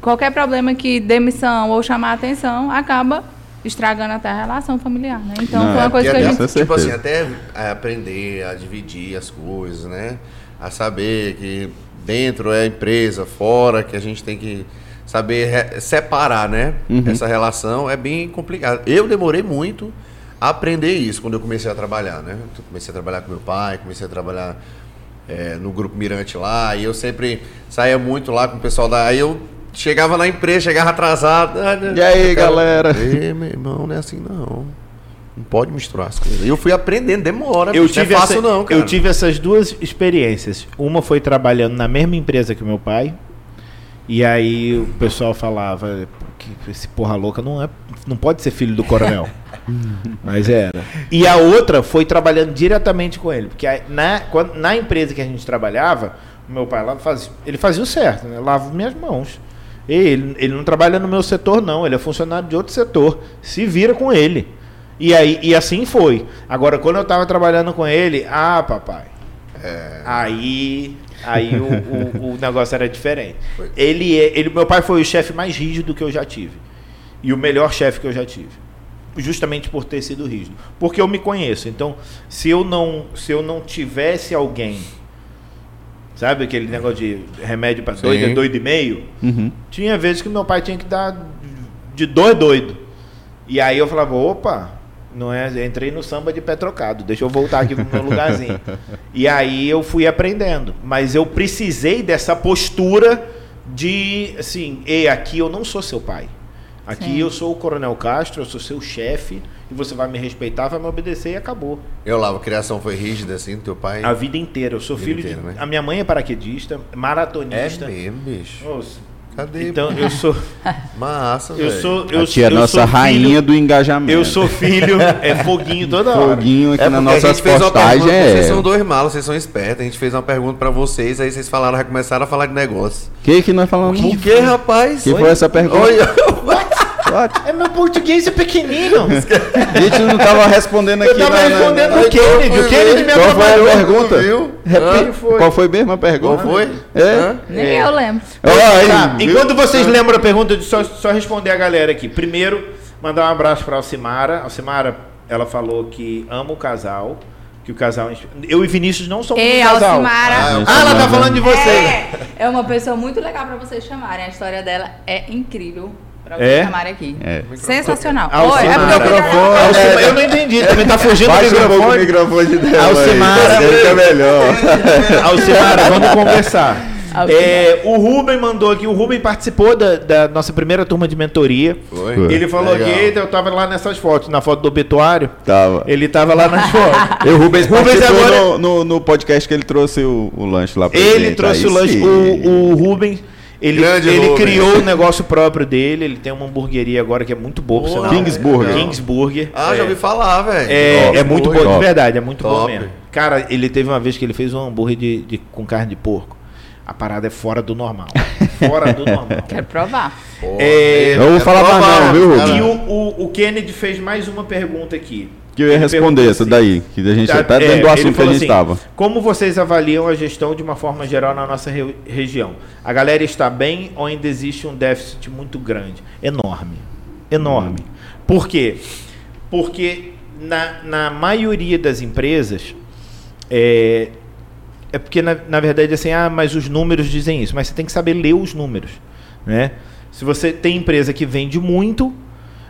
qualquer problema que demissão ou chamar a atenção, acaba estragando até a relação familiar, né? Então Não, foi é uma coisa E que a gente. tipo assim, até é, aprender a dividir as coisas, né? A saber que dentro é a empresa, fora, que a gente tem que saber separar, né? Uhum. Essa relação é bem complicado. Eu demorei muito a aprender isso quando eu comecei a trabalhar, né? Eu comecei a trabalhar com meu pai, comecei a trabalhar é, no Grupo Mirante lá, e eu sempre saía muito lá com o pessoal da. Aí eu chegava na empresa, chegava atrasado. E aí, quero- galera? Ei, meu irmão, não é assim não. Não pode misturar as coisas. E eu fui aprendendo, demora. Eu tive, não é fácil essa, não, cara. eu tive essas duas experiências. Uma foi trabalhando na mesma empresa que meu pai. E aí o pessoal falava que esse porra louca não, é, não pode ser filho do coronel. (laughs) Mas era. E a outra foi trabalhando diretamente com ele. Porque na, quando- na empresa que a gente trabalhava, o meu pai lá fazia, ele fazia o certo, né? Lava minhas mãos. Ele, ele não trabalha no meu setor, não. Ele é funcionário de outro setor. Se vira com ele. E, aí, e assim foi. Agora, quando eu tava trabalhando com ele, ah, papai. Aí, aí o, o, o (laughs) negócio era diferente. Ele, é- ele, meu pai foi o chefe mais rígido que eu já tive. E o melhor chefe que eu já tive. Justamente por ter sido rígido. Porque eu me conheço. Então, se eu não, se eu não tivesse alguém, sabe aquele negócio de remédio para doido, é doido e meio? Uhum. Tinha vezes que meu pai tinha que dar de dois doido. E aí eu falava, opa, não é, entrei no samba de pé trocado, deixa eu voltar aqui pro meu lugarzinho. (laughs) e aí eu fui aprendendo, mas eu precisei dessa postura de assim, ei, aqui eu não sou seu pai. Aqui Sim. eu sou o Coronel Castro, eu sou seu chefe, e você vai me respeitar, vai me obedecer e acabou. Eu lá, a criação foi rígida assim, do teu pai? A vida inteira. Eu sou filho inteira, de. né? A minha mãe é paraquedista, É maratonista. mesmo, bicho. Nossa, Cadê? Então eu sou. (laughs) Massa, Eu sou. Eu, a tia é eu nossa sou rainha filho- do engajamento. Eu sou filho, é foguinho toda hora. Foguinho aqui É a uma postagens. pergunta, É... vocês são dois malos, vocês são espertos. A gente fez uma pergunta pra vocês, aí vocês falaram, já começaram a falar de negócio. que que nós falamos? O que, rapaz? Que foi essa pergunta? (laughs) Olha, What? É meu português é pequenino. A (laughs) gente não tava respondendo aqui Eu tava na- na- respondendo na- o Kennedy. O Kennedy me Qual foi a pergunta? Repete. Foi? Qual foi mesmo a pergunta? Qual foi? É? Nem É. eu lembro. Aí, Tá, enquanto vocês lembram a pergunta, de só, só responder a galera aqui. Primeiro, mandar um abraço para Alcimara. Alcimara, ela falou que ama o casal, que o casal. Eu e Vinícius não somos Ei, um casal. Alcimara. Ah, Ah, ela tá falando de vocês. É, é uma pessoa muito legal pra vocês chamarem. A história dela é incrível É? chamarem aqui. É. Sensacional. Alcimara. Oi, é porque eu Microfone. Alcimara, eu não entendi, também tá fugindo do Baixa um pouco o microfone. microfone dela. Alcimara. aí. É melhor. (laughs) Alcimara, vamos conversar. É, o Rubem mandou aqui, o Rubem participou da, da nossa primeira turma de mentoria. Foi. Ele falou Legal. que "Eita, eu tava lá nessas fotos, na foto do obituário. Tava. Ele tava lá nas fotos. (laughs) E o Rubens, Rubens participou agora- no, no, no podcast que ele trouxe o, o lanche lá pra Ele gente. trouxe Aí o lanche. sim. O, o Rubens, ele, Grande ele criou o negócio próprio dele. Ele tem uma hamburgueria agora que é muito boa, Boa. Kingsburger. Kingsburger. Ah, já É. ouvi falar, velho. É, é muito bom, de verdade, é muito bom Top. mesmo. Cara, ele teve uma vez que ele fez um hambúrguer de, de- com carne de porco. A parada é fora do normal. (laughs) Fora do normal. Quero provar. É, eu vou falar mais não, viu. E o, o, o Kennedy fez mais uma pergunta aqui. Que eu ia responder essa assim, daí. Que a gente Tá, tá é, dentro do ele assunto que a gente assim, tava. Como vocês avaliam a gestão de uma forma geral na nossa re- região? A galera está bem ou ainda existe um déficit muito grande? Enorme. Enorme. Por quê? Porque na, na maioria das empresas, é, é porque, na, na verdade, assim, ah, mas os números dizem isso. Mas você tem que saber ler os números. Né? Se você tem empresa que vende muito,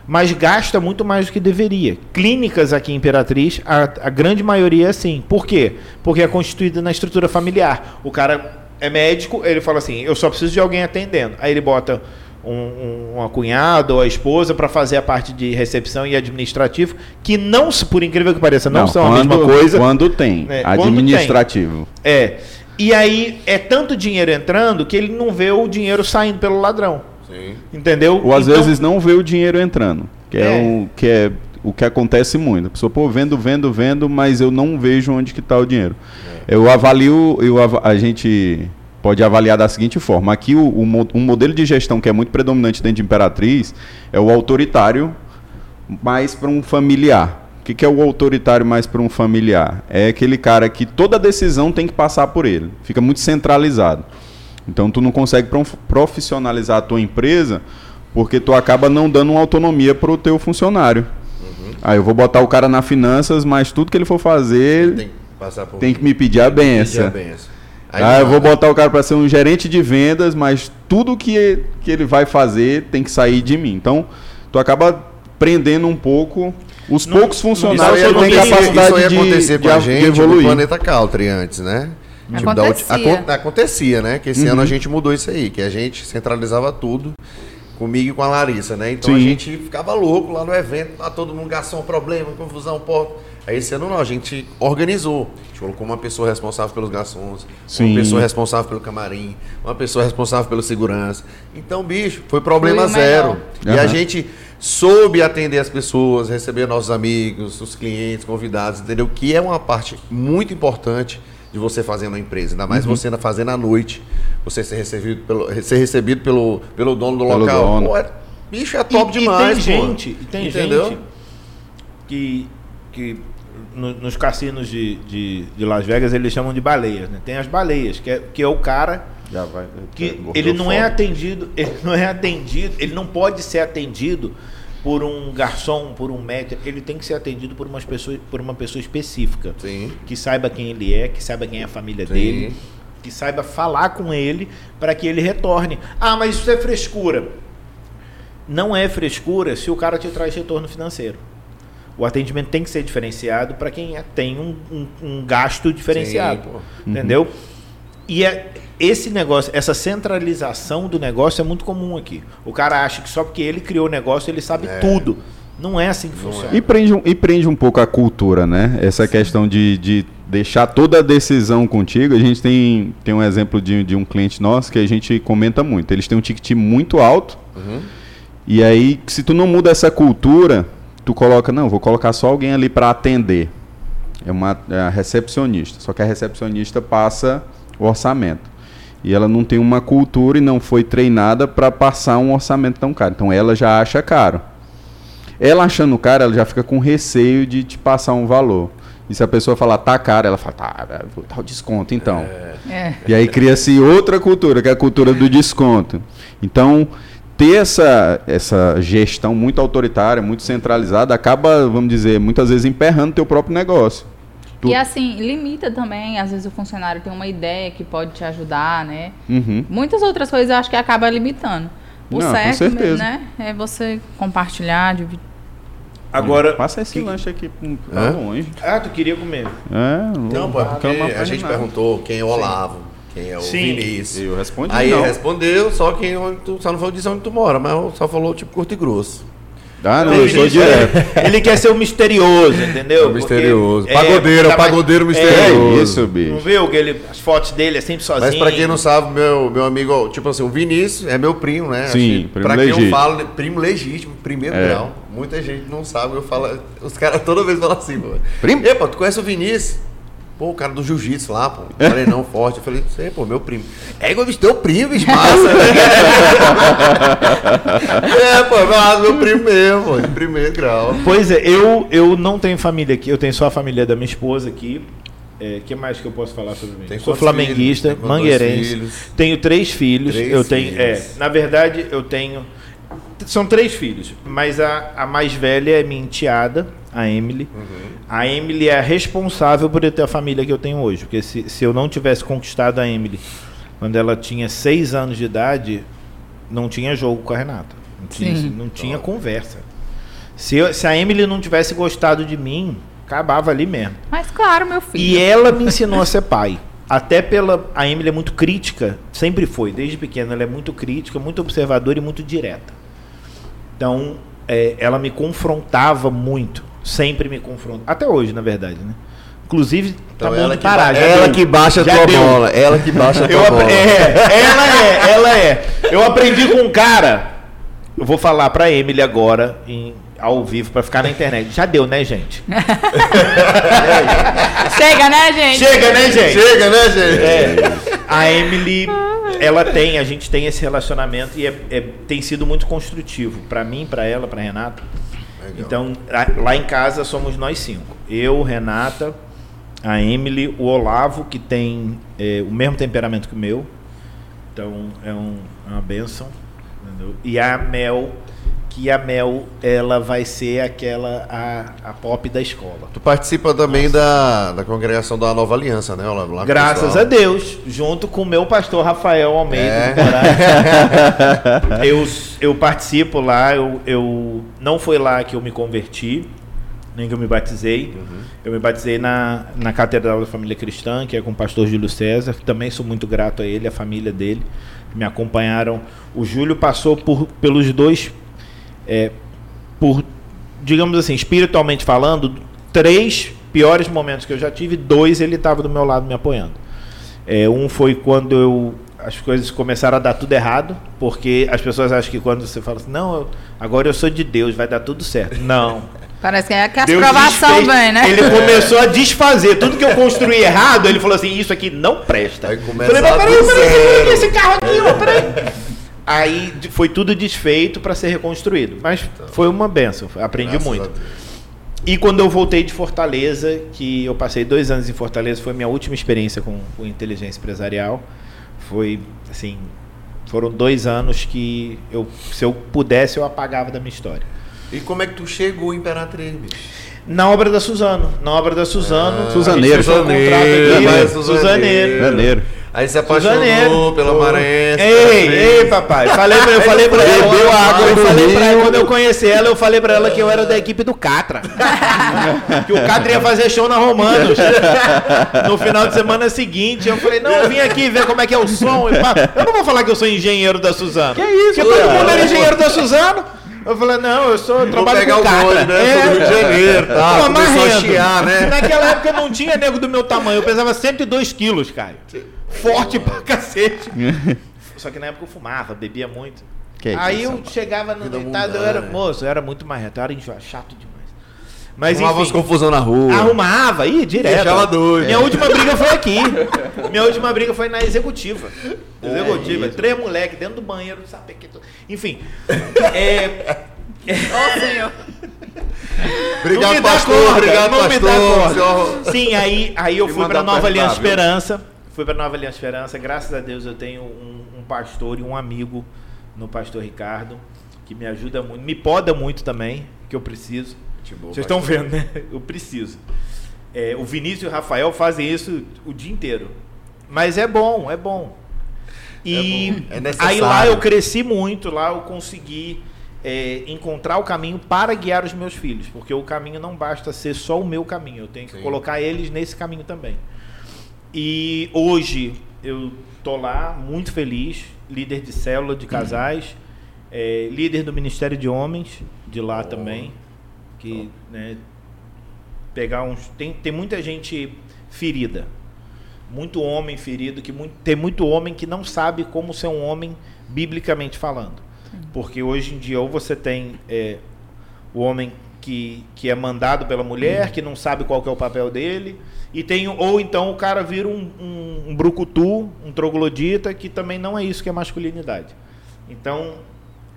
mas gasta muito mais do que deveria. Clínicas aqui em Imperatriz, a, a grande maioria é assim. Por quê? Porque é constituída na estrutura familiar. O cara é médico, ele fala assim: eu só preciso de alguém atendendo. Aí ele bota um, um, uma cunhada ou a esposa para fazer a parte de recepção e administrativo, que não, por incrível que pareça, não, são a mesma quando- coisa. Quando tem. É, quando administrativo. É. E aí é tanto dinheiro entrando que ele não vê o dinheiro saindo pelo ladrão. Sim. Entendeu? Ou às Então- vezes não vê o dinheiro entrando. Que é, É. o, que é o que acontece muito. A pessoa, pô, vendo, vendo, vendo, mas eu não vejo onde que está o dinheiro. Eu avalio, eu, ava- a gente pode avaliar da seguinte forma. Aqui o, o mo- um modelo de gestão que é muito predominante dentro de Imperatriz é o autoritário mais para um familiar. O que, que é o autoritário mais para um familiar? É aquele cara que toda decisão tem que passar por ele. Fica muito centralizado. Então tu não consegue prof- profissionalizar a tua empresa porque tu acaba não dando uma autonomia pro teu funcionário. Uhum. Aí eu vou botar o cara na finanças, mas tudo que ele for fazer Tem que passar por tem que me pedir a benção. Aí Ah, eu vou botar o cara para ser um gerente de vendas, mas tudo que, que ele vai fazer tem que sair de mim. Então, tu acaba prendendo um pouco os Não- poucos Isso funcionários aí que têm capacidade isso aí de, acontecer de, com a a- de gente no evoluir. Planeta Caltri antes, né? Tipo, da ulti- Acontecia. acon- acontecia, né? Que esse ano a gente mudou isso aí, que a gente centralizava tudo comigo e com a Larissa, né? Então a Sim. gente ficava louco lá no evento, lá todo mundo garçom, problema, confusão, pô. Aí esse ano não, a gente organizou. A gente colocou uma pessoa responsável pelos garçons, Sim. uma pessoa responsável pelo camarim, uma pessoa responsável pelo segurança. Então, bicho, foi problema Foi zero. E a gente soube atender as pessoas, receber nossos amigos, os clientes, convidados, entendeu? Que é uma parte muito importante de você fazer uma empresa. Ainda mais você fazendo à noite, você ser recebido pelo, ser recebido pelo, pelo dono do Pelo local. dono. Pô, é- bicho, é top e, demais, E tem pô. gente, e tem Entendeu? gente que, que no- nos cassinos de, de, de Las Vegas eles chamam de baleias, né? Tem as baleias, que é, que é o cara vai, que ele não é fome. atendido, (laughs) ele não é atendido, ele não pode ser atendido por um garçom, por um maître, ele tem que ser atendido por, umas pessoas, por uma pessoa específica, Sim. que saiba quem ele é, que saiba quem é a família Sim. dele, que saiba falar com ele para que ele retorne. Ah, mas isso é frescura. Não é frescura se o cara te traz retorno financeiro. O atendimento tem que ser diferenciado para quem é- tem um, um- um gasto diferenciado. Sim. Entendeu? E é, esse negócio, essa centralização do negócio é muito comum aqui. O cara acha que só porque ele criou o negócio ele sabe tudo. Não é assim que funciona. E prende, um- e prende um pouco a cultura, né? Essa questão de, de deixar toda a decisão contigo. A gente tem, tem um exemplo de, de um cliente nosso que a gente comenta muito. Eles têm um ticket muito alto. E aí, se tu não muda essa cultura, tu coloca, não, vou colocar só alguém ali para atender. É uma é a recepcionista. Só que a recepcionista passa o orçamento. E ela não tem uma cultura e não foi treinada para passar um orçamento tão caro. Então ela já acha caro. Ela achando caro, ela já fica com receio de te passar um valor. E se a pessoa falar tá caro, ela fala, tá, vou dar o desconto então. É. E aí cria-se outra cultura, que é a cultura do desconto. Então, ter essa, essa gestão muito autoritária, muito centralizada, acaba, vamos dizer, muitas vezes emperrando teu próprio negócio. Tu- E assim, limita também, às vezes o funcionário tem uma ideia que pode te ajudar, né? Uhum. Muitas outras coisas eu acho que acaba limitando. O Não, com certo, certeza. né, é você compartilhar, dividir. Agora, Passa esse que- lanche aqui pra Hã? longe. Ah, tu queria comer. É, Não, pô, é porque a gente perguntou quem é o Olavo, quem é o Sim. Vinícius. Eu respondi Aí não. ele respondeu, só que tu, só não falou dizer onde tu mora, mas só falou tipo curto e grosso. Ah, não, eu sou direto. Ele quer ser o misterioso, entendeu? É o misterioso. Porque- Pagodeiro, mais- pagodeiro É misterioso. isso, Não bicho. viu que ele, as fotos dele é sempre sozinho. Mas pra quem não sabe, meu, meu amigo, tipo assim, o Vinícius é meu primo, né? Sim, que primo pra quem eu legítimo. falo, primo legítimo, primeiro É. grau. Muita gente não sabe, eu falo, os caras toda vez falam assim, pô. Primo? Epa, tu conhece o Vinícius? Pô, o cara do jiu-jitsu lá, pô. (laughs) Eu falei, não, forte. Eu falei, sei, pô, meu primo. É igual bicho, teu primo, bicho, massa. (laughs) é, pô, mas meu primo mesmo, pô, de primeiro grau. Pois é, eu, eu não tenho família aqui, eu tenho só a família da minha esposa aqui. O que mais que eu posso falar sobre mim? Tem Sou flamenguista, filhos? Mangueirense. Tenho três filhos. Três eu tenho, é, filhos. na verdade, eu tenho. São três filhos, mas a, a mais velha é minha enteada, a Emily. Uhum. A Emily é a responsável por eu ter a família que eu tenho hoje. Porque se, se eu não tivesse conquistado a Emily quando ela tinha seis anos de idade, não tinha jogo com a Renata. Não tinha, Sim. não tinha conversa. Se, eu- se a Emily não tivesse gostado de mim, acabava ali mesmo. Mas claro, meu filho. E ela me ensinou a ser pai. Até pela. A Emily é muito crítica, sempre foi, desde pequena. Ela é muito crítica, muito observadora e muito direta. Então, é, ela me confrontava muito. Sempre me confronta. Até hoje, na verdade, né? Inclusive, Então tá bom ela de que, parar. ba- já ela deu. que baixa a tua deu. bola. Ela que baixa a (laughs) tua bola. é, ela é, ela é. Eu aprendi com um cara. Eu vou falar pra Emily agora, em, ao vivo, pra ficar na internet. Já deu, né, gente? (laughs) Chega, né, gente? Chega, né, gente? Chega, né, gente? É, a Emily, ela tem, a gente tem esse relacionamento e é- é- tem sido muito construtivo para mim, para ela, para Renata. Legal. Então, lá em casa somos nós cinco. Eu, Renata, a Emily, o Olavo, que tem é, o mesmo temperamento que o meu. Então, é, um- é uma benção. entendeu? E a Mel, que a Mel, ela vai ser aquela, a, a pop da escola. Tu participa também da, da congregação da Nova Aliança, né? Lá, lá Graças a Deus, junto com o meu pastor Rafael Almeida. É. (laughs) eu, eu participo lá, eu, eu não foi lá que eu me converti, nem que eu me batizei. Eu me batizei na, na Catedral da Família Cristã, que é com o pastor Júlio César. Também sou muito grato a ele, a família dele, que me acompanharam. O Júlio passou por, pelos dois, é, por, digamos assim, espiritualmente falando, três piores momentos que eu já tive, dois ele estava do meu lado me apoiando. É, um foi quando eu as coisas começaram a dar tudo errado, porque as pessoas acham que quando você fala assim, não, eu- agora eu sou de Deus, vai dar tudo certo. Não. Parece que é que as Deus provação desfez. vem, né? Ele começou a desfazer tudo que eu construí errado. Ele falou assim: Isso aqui não presta. Vai começar Falei, mas peraí, peraí, zero." peraí, esse carro aqui, ó, peraí. Aí foi tudo desfeito para ser reconstruído. Mas foi uma benção, aprendi muito. E quando eu voltei de Fortaleza, que eu passei dois anos em Fortaleza, foi minha última experiência com, com inteligência empresarial. Foi, assim, foram dois anos que eu, se eu pudesse, eu apagava da minha história. E como é que tu chegou em Imperatriz, bicho? Na obra da Suzano. Na obra da Suzano. Ah, Suzaneiro. fechou um contrato aqui, Suzaneiro. Suzaneiro. Aí se apaixonou Suzaneiro. pela Maranhense. Ei, ei, papai. Falei eu falei pra ela. Bebeu água eu falei pra ela, quando eu conheci ela, eu falei pra ela que eu era da equipe do Catra. (laughs) que o Catra ia fazer show na Romanos. (laughs) No final de semana seguinte, eu falei, não, eu vim aqui ver como é que é o som. Eu não vou falar que eu sou engenheiro da Suzano. Que isso, Porque todo mundo era engenheiro da Suzano. Eu falei, não, eu sou, eu Vou trabalho pegar com o né? É, Sou do Rio de Janeiro, tá? Pô, Começou a chiar, né? Naquela época não tinha nego do meu tamanho. Eu pesava 102 quilos, cara. Forte pra cacete. (laughs) Só que na época eu fumava, bebia muito. Que Aí isso, eu chegava no deitado, eu era moço, eu era muito marrento, eu era enjoado, chato demais. Mas Arrumava enfim, confusão na rua. arrumava, ia direto. Deixava doido. Minha última briga foi aqui. (laughs) Minha última briga foi na executiva. Executiva. Três moleques dentro do banheiro, sabe que. Enfim. (laughs) É, Ô, senhor. não Obrigado, me dá pastor. corda, Obrigado, não me dá pastor. corda. Senhor- Sim, aí, aí eu Me fui para Nova Aliança? Esperança. Fui para Nova Aliança Esperança. Graças a Deus eu tenho um, um pastor e um amigo no pastor Ricardo que me ajuda muito, me poda muito também, que eu preciso. Vocês estão vendo, né? Eu preciso. É, o Vinícius e o Rafael fazem isso o dia inteiro. Mas é bom, é bom. E É bom, é aí lá eu cresci muito, lá eu consegui é, encontrar o caminho para guiar os meus filhos, porque o caminho não basta ser só o meu caminho, eu tenho que Sim. colocar eles nesse caminho também. E hoje eu tô lá muito feliz, líder de célula de casais, é, líder do Ministério de Homens de lá também, que né, pegar uns tem, tem muita gente ferida, muito homem ferido que muito, tem muito homem que não sabe como ser um homem biblicamente falando, porque hoje em dia ou você tem é, o homem que, que é mandado pela mulher, que não sabe qual que é o papel dele, e tem ou então o cara vira um, um, um brucutu, um troglodita, que também não é isso que é masculinidade. Então,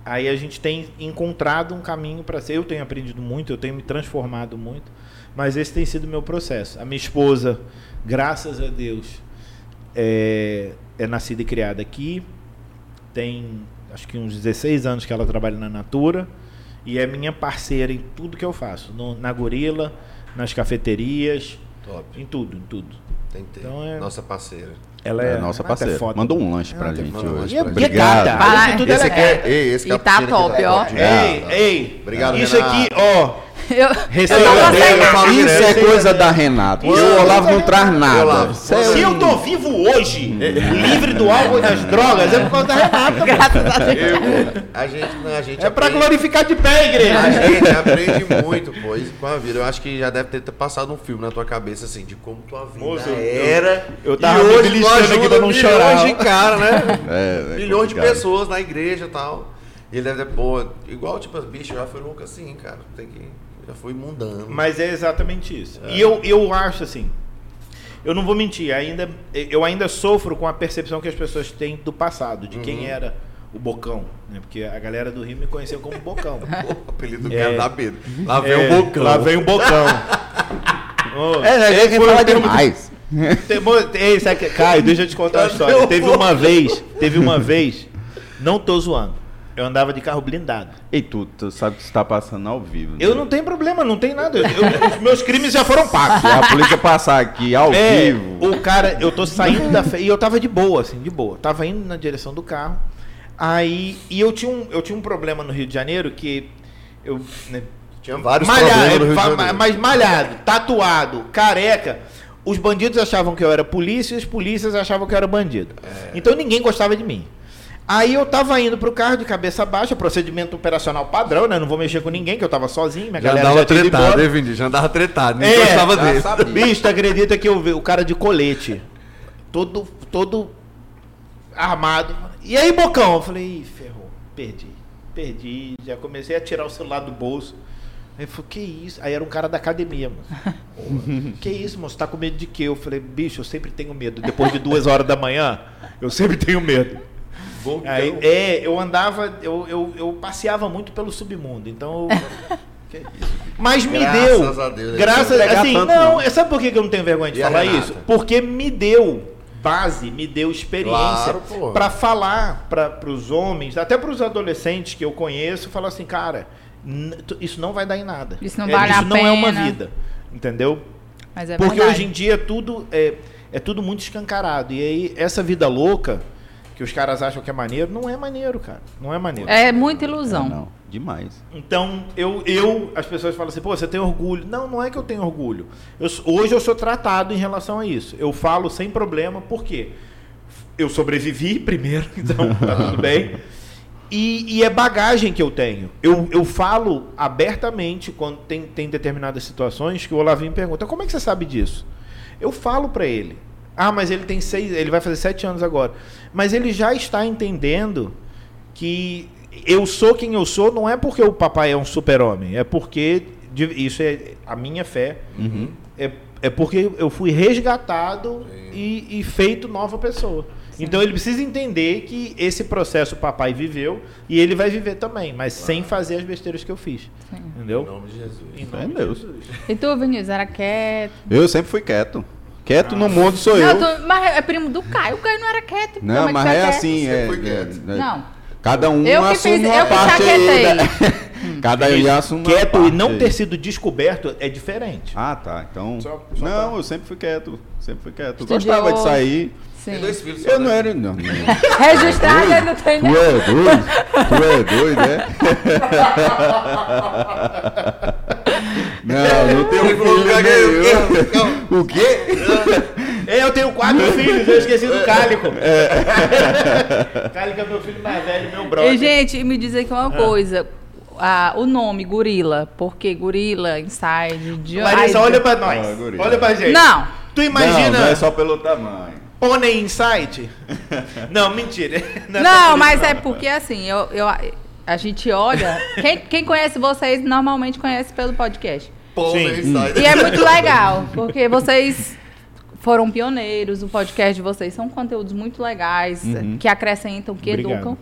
aí a gente tem encontrado um caminho para ser. Eu tenho aprendido muito, eu tenho me transformado muito, mas esse tem sido o meu processo. A minha esposa, graças a Deus, é, é nascida e criada aqui, tem acho que uns 16 anos que ela trabalha na Natura e é minha parceira em tudo que eu faço, no- na Gorila, nas cafeterias, Top. em tudo, em tudo. Então é- Nossa parceira. Ela É, é, nossa até parceira. foda. Mandou um lanche pra gente hoje. E é, é Obrigado. Esse aqui é. é, ei, esse E que tá top, ó. Ei, ei, Obrigado, isso aqui, ó, Eu, Receita eu tava dele, eu. Isso é coisa da Renata. E Isso é Olavo não traz nada. Olavo, é Se eu tô vivo hoje, livre do álcool e das drogas, é por causa da Renata. Graças a Deus. Eu, a gente, a gente É pra aprende- glorificar de pé, A igreja. gente (laughs) aprende muito, pois, com a vida. Eu acho que já deve ter passado um filme na tua cabeça, assim, de como tua vida Moço, eu- era. eu tava e hoje beliscando aqui pra não milhões chorar. de cara, né? (laughs) É, é milhões de pessoas na igreja e tal. E ele deve ter, pô, igual, tipo, bicho, já foi louco assim, cara. Tem que. Já foi mundano. Mas é exatamente isso. E eu, eu acho assim, eu não vou mentir, ainda, eu ainda sofro com a percepção que as pessoas têm do passado, de quem era o Bocão. Né? Porque a galera do Rio me conheceu como Bocão. (laughs) O apelido do É. cara dá medo. Lá vem É, o bocão. Lá vem o Bocão. (laughs) Ô, É, a gente foi um fala demais. Tem, ei, sabe que- Caio, deixa eu te contar uma história. Teve uma vez, teve uma vez, não tô zoando. Eu andava de carro blindado. Ei, tu, tu sabe que você tá passando ao vivo. né? Eu não tenho problema, não tem nada. Eu- eu- os meus crimes já foram pagos. Se a polícia passar aqui ao É, vivo. o cara, eu tô saindo da fe... e eu tava de boa, assim, de boa. Tava indo na direção do carro. Aí, e eu tinha um, eu tinha um problema no Rio de Janeiro que eu né, Tinha vários malhado, problemas no Rio de Janeiro. mas malhado, tatuado, careca. Os bandidos achavam que eu era polícia e os polícias achavam que eu era bandido. É. Então ninguém gostava de mim. Aí eu tava indo pro carro de cabeça baixa, procedimento operacional padrão, né? Não vou mexer com ninguém, que eu tava sozinho, minha Já galera andava já tretado, hein, Vini? Já andava tretado. Nem É, gostava dele. Bicho, acredita que eu vi o cara de colete, todo, todo armado. E aí, Bocão? Eu falei, Ih, ferrou, perdi, perdi. Já comecei a tirar o celular do bolso. Aí ele falou, que isso? Aí era um cara da academia, mano. (laughs) que isso, moço? Tá com medo de quê? Eu falei, bicho, eu sempre tenho medo. Depois de duas horas da manhã, eu sempre tenho medo. Aí, é, eu andava, eu, eu, eu passeava muito pelo submundo, então. eu- (laughs) Mas me Graças deu. a Deus, Graças não pegar assim, não, não. é- sabe por que que eu não tenho vergonha de E a falar isso? Porque me deu base, me deu experiência Claro, para falar para os homens, até para os adolescentes que eu conheço, falar assim, cara, isso não vai dar em nada. Isso não É, vale isso a não é uma pena. vida, entendeu? Mas é Porque verdade. hoje em dia tudo é, é tudo muito escancarado. E aí, essa vida louca, que os caras acham que é maneiro, não é maneiro, cara. Não é maneiro. É muita É, ilusão. não, demais. Então, eu, eu, as pessoas falam assim, pô, você tem orgulho. Não, não é que eu tenho orgulho. Eu hoje eu sou tratado em relação a isso. Eu falo sem problema, por quê? Eu sobrevivi primeiro, (laughs) então tá tudo bem. E, e é bagagem que eu tenho. Eu, eu falo abertamente quando tem, tem determinadas situações que o Olavinho pergunta, como é que você sabe disso? Eu falo pra ele. Ah, mas ele tem seis, ele vai fazer sete anos agora. Mas ele já está entendendo que eu sou quem eu sou não é porque o papai é um super-homem, é porque isso é a minha fé. É, é porque eu fui resgatado e, e feito nova pessoa. Então ele precisa entender que esse processo o papai viveu e ele vai viver também, mas sem fazer as besteiras que eu fiz. Em Entendeu? nome de Jesus. Em nome em de Deus. Jesus. E tu, Vinícius, era quieto? Eu sempre fui quieto. Quieto no mundo sou Não, eu. tu- mas é primo do Caio. O Caio não era quieto. Não, mas tu é quieto? assim, é, foi é- quieto. é- Não. Cada um Eu que assume fiz- uma eu que parte aí. da- (laughs) Cada um assume uma Quieto e parte não aí. ter sido descoberto é diferente. Ah, tá. Então. Só- só não, pra- eu sempre fui quieto. Sempre fui quieto. Eu Estudioso. gostava de sair. Sim. Tem dois filhos Eu não né? era. Não, não. (laughs) Registrado ele não tem Tu nem. é doido? Tu é doido, é? (laughs) Não, não tenho falou, filho "Caguei, nenhum. O quê? É, Eu tenho quatro filhos, eu esqueci do Cálico. (laughs) Cálico é meu filho mais velho, meu brother. E, gente, me diz aqui uma coisa. Ah, o nome, gorila. Por que gorila, inside, de Larissa, olha pra nós. Ah, olha pra gente. Não. Tu imagina Não, não é só pelo tamanho. Pônei Insight? (laughs) não, mentira. é Não, por mas é porque assim, eu, eu, a gente olha. Quem, quem conhece vocês normalmente conhece pelo podcast. Pô, Sim. E é muito legal, porque vocês foram pioneiros, o podcast de vocês são conteúdos muito legais, que acrescentam, que Obrigado. educam.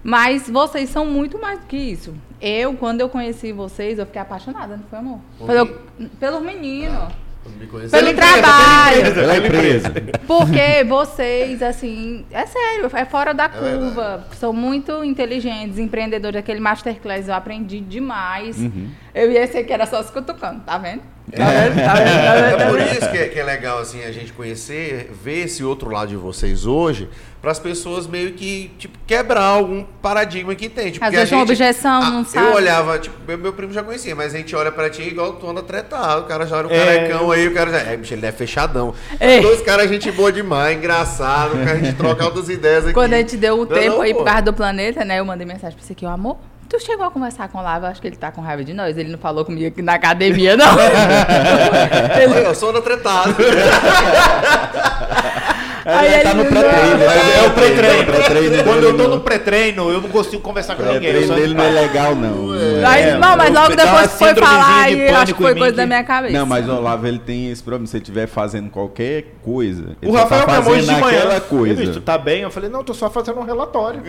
Mas vocês são muito mais do que isso. Eu, quando eu conheci vocês, eu fiquei apaixonada, não foi, amor? Pelo, quê? pelos meninos. Quando me Pelo empresa, trabalho. pela Pela empresa. Porque vocês, assim, é sério, é fora da verdade. curva. São muito inteligentes, empreendedores. Aquele masterclass eu aprendi demais. Uhum. Eu ia ser que era só se cutucando, tá vendo? Tá vendo? Tá vendo? Tá vendo? É por isso que é, que é legal assim a gente conhecer, ver esse outro lado de vocês hoje, para as pessoas meio que tipo quebrar algum paradigma que tem. Tipo, Às a vezes uma gente- objeção, Ah, não sabe. Eu olhava, tipo, meu, meu primo já conhecia, mas a gente olha pra ti igual tu anda tretado, o cara já olha o É. carecão aí, o cara já, é, bicho, ele é fechadão. Ei. Dois caras gente boa demais, engraçado, que a gente troca altas ideias aqui. Quando a gente deu o Não, tempo não, aí pô. por causa do planeta, né? Eu mandei mensagem pra você aqui, ó, amor. Tu chegou a conversar com o Lava, acho que ele tá com raiva de nós. Ele não falou comigo aqui na academia, não. (laughs) Olha, Eu sou anda tretado. (laughs) Aí Ele tá ele no pré-treino. É o pré-treino. Quando eu tô não- no pré-treino, eu não consigo conversar com O ninguém. Pré-treino só- dele não é legal, não. não é. É, não, mas logo depois que foi falar, aí eu acho que foi coisa da minha cabeça. Não, mas o Olavo ele tem esse problema. Se ele estiver fazendo qualquer coisa, ele O só Rafael tá me amou hoje fazendo de manhã. aquela Ele disse, coisa. Tu tá bem? Eu falei, não, tô só fazendo um relatório.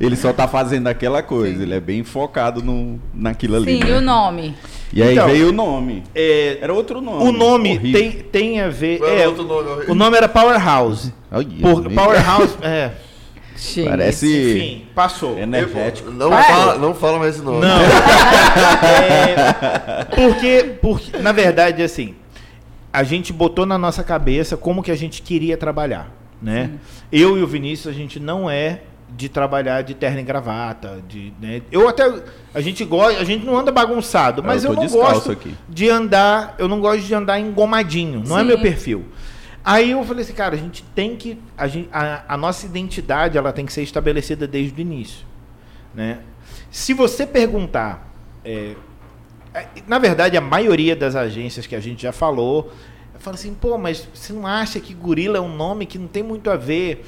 Ele só tá fazendo aquela coisa. Ele é bem focado no, naquilo ali. Sim, né? e o nome? E aí Então, veio o nome. É, Era outro nome. o nome horrível. tem, tem a ver. É, era o outro nome? o nome era Powerhouse. Olha, Por, nem- Powerhouse. (laughs) É. Gente. Parece Enfim, passou. energético. Não, É. fala, não fala mais esse nome. Não. (laughs) É, porque, porque, na verdade, assim, a gente botou na nossa cabeça como que a gente queria trabalhar, né? Eu e o Vinícius, a gente não é de trabalhar de terno e gravata, de, né? Eu até a gente gosta, a gente não anda bagunçado, mas Eu eu, não gosto aqui. de andar, eu não gosto de andar engomadinho, não é Sim. meu perfil. Aí eu falei assim, cara, a gente tem que a, gente, a, a nossa identidade, ela tem que ser estabelecida desde o início, né? Se você perguntar é, é, Na verdade, a maioria das agências que a gente já falou, fala assim, pô, mas você não acha que gorila é um nome que não tem muito a ver?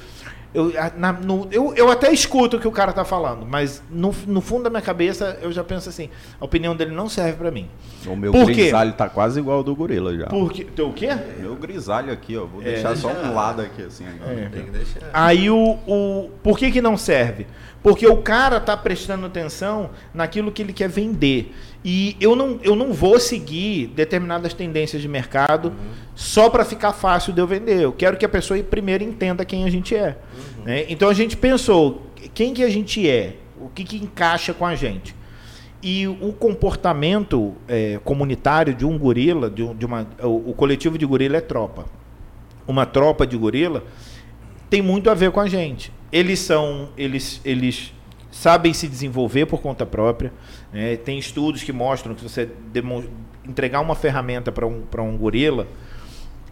Eu, na- no- eu, eu até escuto o que o cara tá falando, mas no, no fundo da minha cabeça eu já penso assim, a opinião dele não serve para mim. O meu Por quê? grisalho tá quase igual ao do gorila já. Porque. Teu o quê? Meu grisalho aqui, ó. Vou É, deixar só deixa- um lado aqui, assim. agora. Tem que deixar. Aí o, o. Por que, que não serve? Porque o cara tá prestando atenção naquilo que ele quer vender. E eu não, eu não vou seguir determinadas tendências de mercado só para ficar fácil de eu vender. Eu quero que a pessoa primeiro entenda quem a gente é. né? Então a gente pensou, quem que a gente é? O que, que encaixa com a gente? E o comportamento é, comunitário de um gorila, de, de uma, o, o coletivo de gorila é tropa. Uma tropa de gorila tem muito a ver com a gente. Eles são, eles, eles sabem se desenvolver por conta própria. né? Tem estudos que mostram que você entregar uma ferramenta para um, um gorila,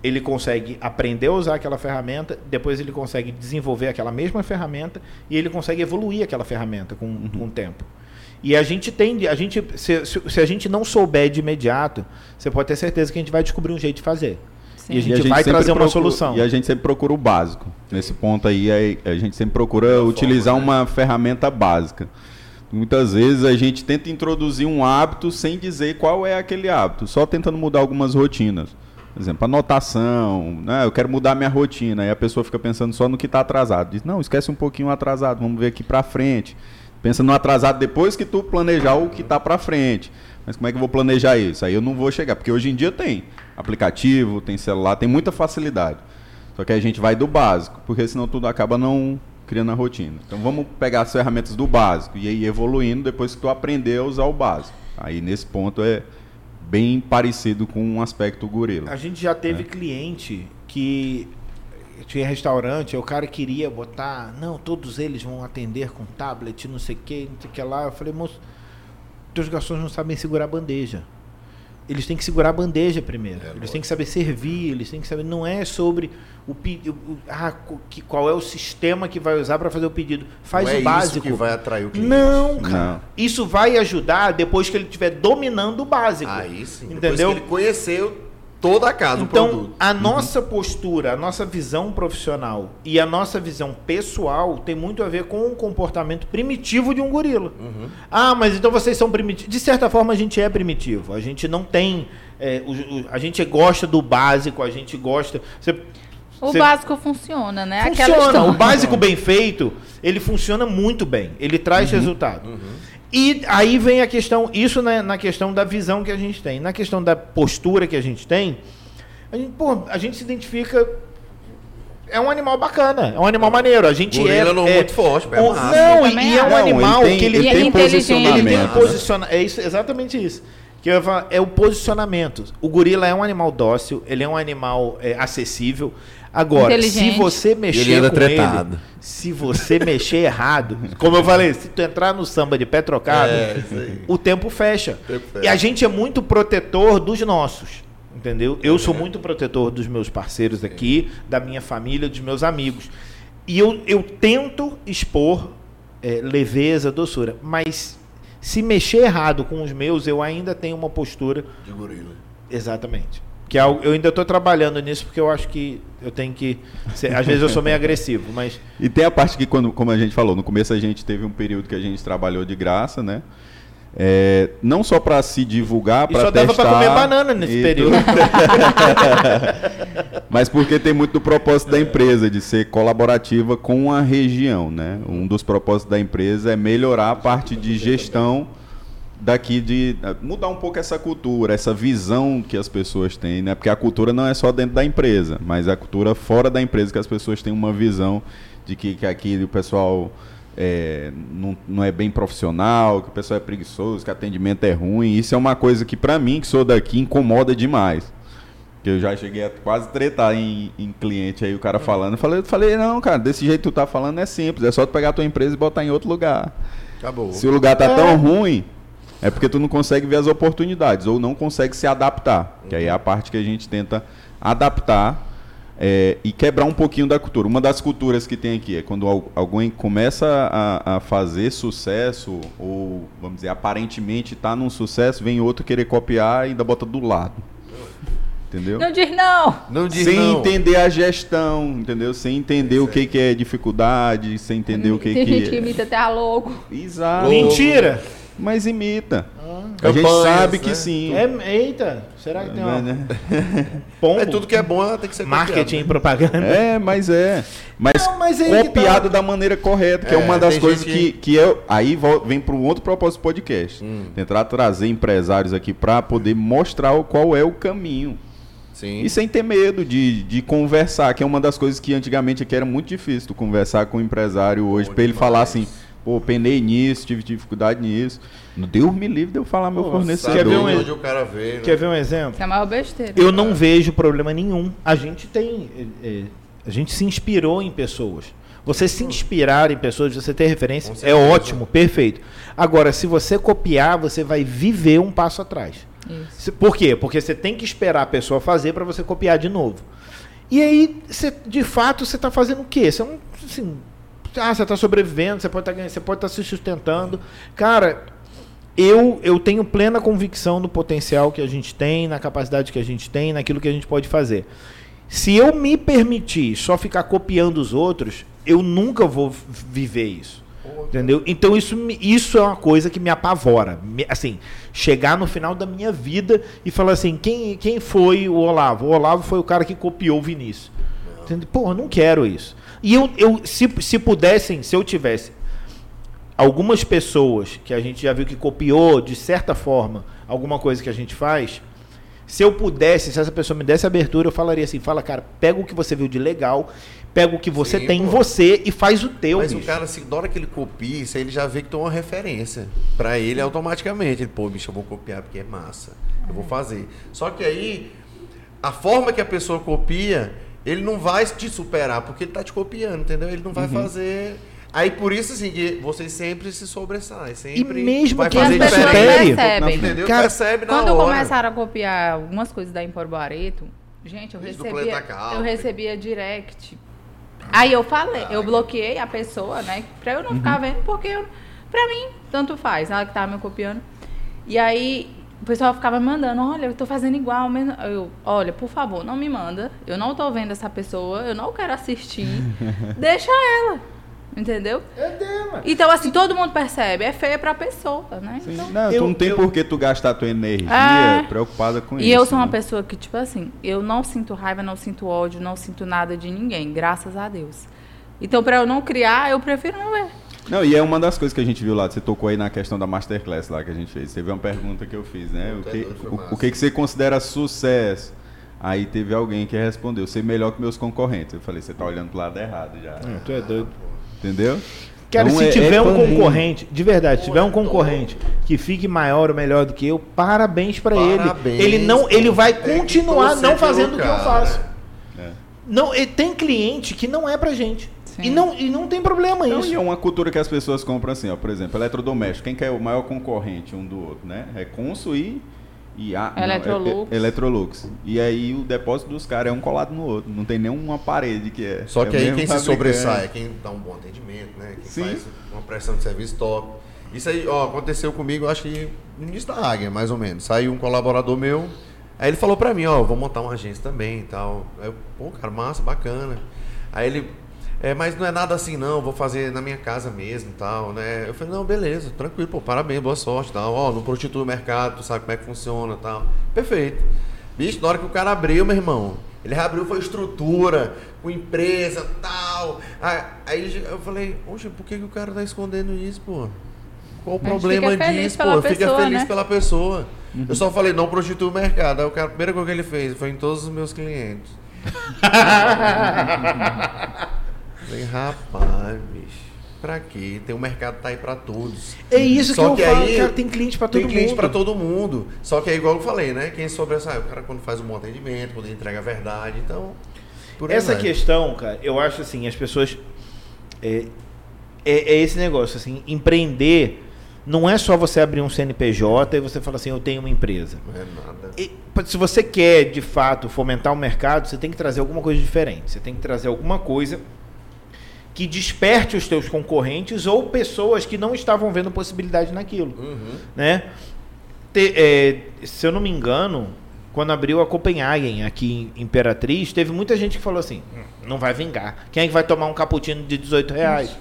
ele consegue aprender a usar aquela ferramenta, depois ele consegue desenvolver aquela mesma ferramenta e ele consegue evoluir aquela ferramenta com, com o tempo. E a gente tem, a gente, se, se, se a gente não souber de imediato, você pode ter certeza que a gente vai descobrir um jeito de fazer. Sim. E a gente E vai sempre trazer uma procura- solução. E a gente sempre procura o básico. Nesse ponto aí, aí, a gente sempre procura utilizar né? uma ferramenta básica. Muitas vezes a gente tenta introduzir um hábito sem dizer qual é aquele hábito, só tentando mudar algumas rotinas. Por exemplo, anotação, né? eu quero mudar minha rotina, e a pessoa fica pensando só no que está atrasado. Diz, não, esquece um pouquinho o atrasado, vamos ver aqui para frente. Pensa no atrasado depois que tu planejar o que está para frente. Mas como é que eu vou planejar isso? Aí eu não vou chegar, porque hoje em dia tem aplicativo, tem celular, tem muita facilidade. Só que a gente vai do básico, porque senão tudo acaba não criando a rotina. Então vamos pegar as ferramentas do básico e aí evoluindo depois que tu aprender a usar o básico. Aí nesse ponto é bem parecido com um aspecto gorila. A gente já teve cliente que tinha restaurante, o cara queria botar, não, todos eles vão atender com tablet, não sei o que, não sei o que lá. Eu falei, moço, teus garçons não sabem segurar a bandeja. Eles têm que segurar a bandeja primeiro. eles têm que saber servir, eles têm que saber. Não é sobre o pedido. Ah, que, qual é o sistema que vai usar para fazer o pedido. Faz Não é o básico. isso que vai atrair o cliente. Não, cara. Não. Isso vai ajudar depois que ele estiver dominando o básico. Aí sim. Depois Entendeu? que ele conheceu toda a casa, o Então, produto. a nossa postura, a nossa visão profissional e a nossa visão pessoal tem muito a ver com o comportamento primitivo de um gorila. Uhum. Ah, mas então vocês são primitivos. De certa forma, a gente é primitivo. A gente não tem. é, o- o- a gente gosta do básico, a gente gosta. Você, O você- básico funciona, né? Funciona. O básico bem feito, ele funciona muito bem. Ele traz resultado. E aí vem a questão, isso na, na questão da visão que a gente tem. Na questão da postura que a gente tem, a gente, pô, a gente se identifica. É um animal bacana, é um animal maneiro. A gente Gorila é. não é muito forte, é um- massa. não, e, e é um. Não, animal ele tem, que ele, ele é tem inteligente. ele tem posicionamento. né? posiciona, é isso, exatamente isso. Que eu falar, é o posicionamento. O gorila é um animal dócil, ele é um animal é, acessível. Agora, se você mexer Ele com tretado. ele, se você mexer errado, (laughs) como eu falei, se tu entrar no samba de pé trocado, É, o tempo fecha. tempo fecha. E a gente é muito protetor dos nossos. Entendeu? Eu sou muito protetor dos meus parceiros aqui, da minha família, dos meus amigos. E eu, eu tento expor é, leveza, doçura. Mas se mexer errado com os meus, eu ainda tenho uma postura De gorila. Exatamente. Que é eu ainda estou trabalhando nisso porque eu acho que eu tenho que. ser- às vezes eu sou meio (laughs) agressivo, mas. E tem a parte que, quando, como a gente falou, no começo a gente teve um período que a gente trabalhou de graça, né? É, não só para se divulgar, para só dava testar. para comer banana nesse período. (laughs) Mas porque tem muito do propósito da empresa de ser colaborativa com a região, né? Um dos propósitos da empresa é melhorar a parte de gestão daqui de eh, mudar um pouco essa cultura, essa visão que as pessoas têm, né? Porque a cultura não é só dentro da empresa, mas a cultura fora da empresa que as pessoas têm uma visão de que, que aqui o pessoal é, não, não é bem profissional, que o pessoal é preguiçoso, que o atendimento é ruim. Isso é uma coisa que, para mim, que sou daqui, incomoda demais. Que eu já cheguei a quase tretar em, em cliente aí, o cara falando. Eu falei, eu falei, não, cara, desse jeito que tu tá falando é simples, é só tu pegar a tua empresa e botar em outro lugar. Acabou. Se o lugar tá tão ruim, é porque tu não consegue ver as oportunidades ou não consegue se adaptar. Que aí é a parte que a gente tenta adaptar é, e quebrar um pouquinho da cultura. Uma das culturas que tem aqui é quando al- alguém começa a, a fazer sucesso, ou vamos dizer, aparentemente está num sucesso, vem outro querer copiar e ainda bota do lado. Entendeu? Não diz não! Não diz Sem não. entender a gestão, entendeu? Sem entender o que, que é dificuldade, sem entender o que, Tem que gente que é. imita até a logo. Exato. Mentira! Mas imita. a gente sabe que né? sim. É, eita, será que tem uma Né? (laughs) pombo? É tudo que é bom, ela tem que ser Marketing e propaganda. É, mas é. Mas, Não, mas que copiado tá. da maneira correta, que é, É, uma das coisas gente que, que é. Aí vem para um outro propósito do podcast. Hum. Tentar trazer empresários aqui para poder mostrar qual é o caminho. né? Sim. E sem ter medo de, de conversar, que é uma das coisas que antigamente aqui era muito difícil, tu conversar com o empresário hoje, para ele demais. falar assim, pô, penei nisso, tive dificuldade nisso. Deus me livre de eu falar meu Pô, fornecedor. quer ver um onde o cara vê, né? Quer ver um exemplo? Isso é a maior besteira. Eu não vejo problema nenhum. A gente tem. é, é, a gente se inspirou em pessoas. Você se inspirar em pessoas, você ter referência, é ótimo, perfeito. Agora, se você copiar, você vai viver um passo atrás. Isso. Por quê? Porque você tem que esperar a pessoa fazer para você copiar de novo. E aí, você, de fato, você está fazendo o quê? Você não. Assim, ah, você está sobrevivendo, você pode estar ganhando, você pode estar se sustentando. Cara, eu, eu tenho plena convicção do potencial que a gente tem, na capacidade que a gente tem, naquilo que a gente pode fazer. Se eu me permitir só ficar copiando os outros, eu nunca vou viver isso. Entendeu? Então isso, isso é uma coisa que me apavora. Assim, chegar no final da minha vida e falar assim, quem, quem foi o Olavo? O Olavo foi o cara que copiou o Vinícius. Eu não quero isso. E eu, eu se, se pudessem, se eu tivesse algumas pessoas que a gente já viu que copiou, de certa forma, alguma coisa que a gente faz, se eu pudesse, se essa pessoa me desse abertura, eu falaria assim, fala, cara, pega o que você viu de legal, pega o que você Sim, tem em pô. você e faz o teu, Mas o bicho. cara, se, na hora que ele copia isso, aí ele já vê que tem uma referência. Pra ele, automaticamente. Ele, pô, bicho, eu vou copiar porque é massa. Eu vou fazer. Só que aí, a forma que a pessoa copia, ele não vai te superar, porque ele tá te copiando, entendeu? Ele não vai fazer. Aí por isso, assim, que vocês sempre se sobressaem. Sempre E mesmo vai quem fazer as pessoas diferente. percebem. Entendeu? Cara, Percebe na Quando hora. começaram a copiar algumas coisas da Empor Bareto, gente, eu Desde recebia, eu recebia direct. Aí eu falei, eu bloqueei a pessoa, né? Pra eu não Uhum. ficar vendo, porque eu, pra mim, tanto faz, ela que tava me copiando. E aí pessoal ficava me mandando, olha, eu tô fazendo igual, mas eu, olha, por favor, não me manda. Eu não tô vendo essa pessoa, eu não quero assistir. (laughs) Deixa ela. Entendeu? É dela. Então, assim, todo mundo percebe, é feia pra pessoa, né? Sim. Então, Não, Eu- tu não tem eu- por que tu gastar tua energia É. preocupada com E isso. eu sou uma né? pessoa que, tipo assim, eu não sinto raiva, não sinto ódio, não sinto nada de ninguém, graças a Deus. Então, pra eu não criar, eu prefiro não ver. Não, e é uma das coisas que a gente viu lá, você tocou aí na questão da Masterclass lá que a gente fez. Você viu uma pergunta que eu fiz, né? O que, é o, o que, que você considera sucesso? Aí teve alguém que respondeu, ser melhor que meus concorrentes. Eu falei, você tá olhando pro lado errado já. Hum, tu é doido. Entendeu? Cara, Então se é- tiver é um concorrente, de verdade, se tiver um concorrente que fique maior ou melhor do que eu, parabéns pra ele. Parabéns, Ele não, ele vai É continuar não fazendo o que eu faço. É. Não, e tem cliente que não é pra gente. Sim. E não, e não tem problema Não, isso. e é uma cultura que as pessoas compram assim, ó, por exemplo, eletrodoméstico. Quem que é o maior concorrente um do outro, né? É Consul e, e a, não, é- Electrolux. é- Electrolux. E aí o depósito dos caras é um colado no outro. Não tem nenhuma parede que é. Só é que o aí quem se fabricante. sobressai é quem dá um bom atendimento, né? Quem Sim. faz uma prestação de serviço top. Isso aí, ó, aconteceu comigo, acho que no início da Águia, mais ou menos. Saiu um colaborador meu, aí ele falou pra mim, ó, vou montar uma agência também e tal. Aí eu, pô, cara, massa, bacana. Aí ele, é, mas não é nada assim não, vou fazer na minha casa mesmo e tal, né? Eu falei, não, beleza, tranquilo, pô, parabéns, boa sorte e tal. Ó, não prostitui o mercado, tu sabe como é que funciona e tal. Perfeito. Bicho, na hora que o cara abriu, meu irmão, ele reabriu, foi estrutura, com empresa, tal. Aí, aí eu falei, oxe, por que, que o cara tá escondendo isso, pô? Qual o problema disso, pela pô? Fica pessoa, feliz né? pela pessoa. Eu só falei, não prostitui o mercado. Aí o cara, a primeira coisa que ele fez foi em todos os meus clientes. (laughs) Falei, rapaz, bicho. Pra quê? Tem o mercado tá aí pra todos. É isso Só que eu que falo, aí cara, tem cliente pra todo Tem cliente mundo. pra todo mundo. Só que é igual eu falei, né? Quem sobressai, o cara quando faz um bom atendimento, quando entrega a verdade, então. Essa vai. questão, cara, eu acho assim, as pessoas. É, é, é esse negócio, assim, empreender não é só você abrir um CNPJ e você fala assim, eu tenho uma empresa. Não é nada. E, se você quer, de fato, fomentar o mercado, você tem que trazer alguma coisa diferente. Você tem que trazer alguma coisa que desperte os teus concorrentes ou pessoas que não estavam vendo possibilidade naquilo. Uhum. né? Te- é, se eu não me engano, quando abriu a Copenhagen aqui em Imperatriz, teve muita gente que falou assim: "Hum, não vai vingar. Quem é que vai tomar um cappuccino de 18 reais?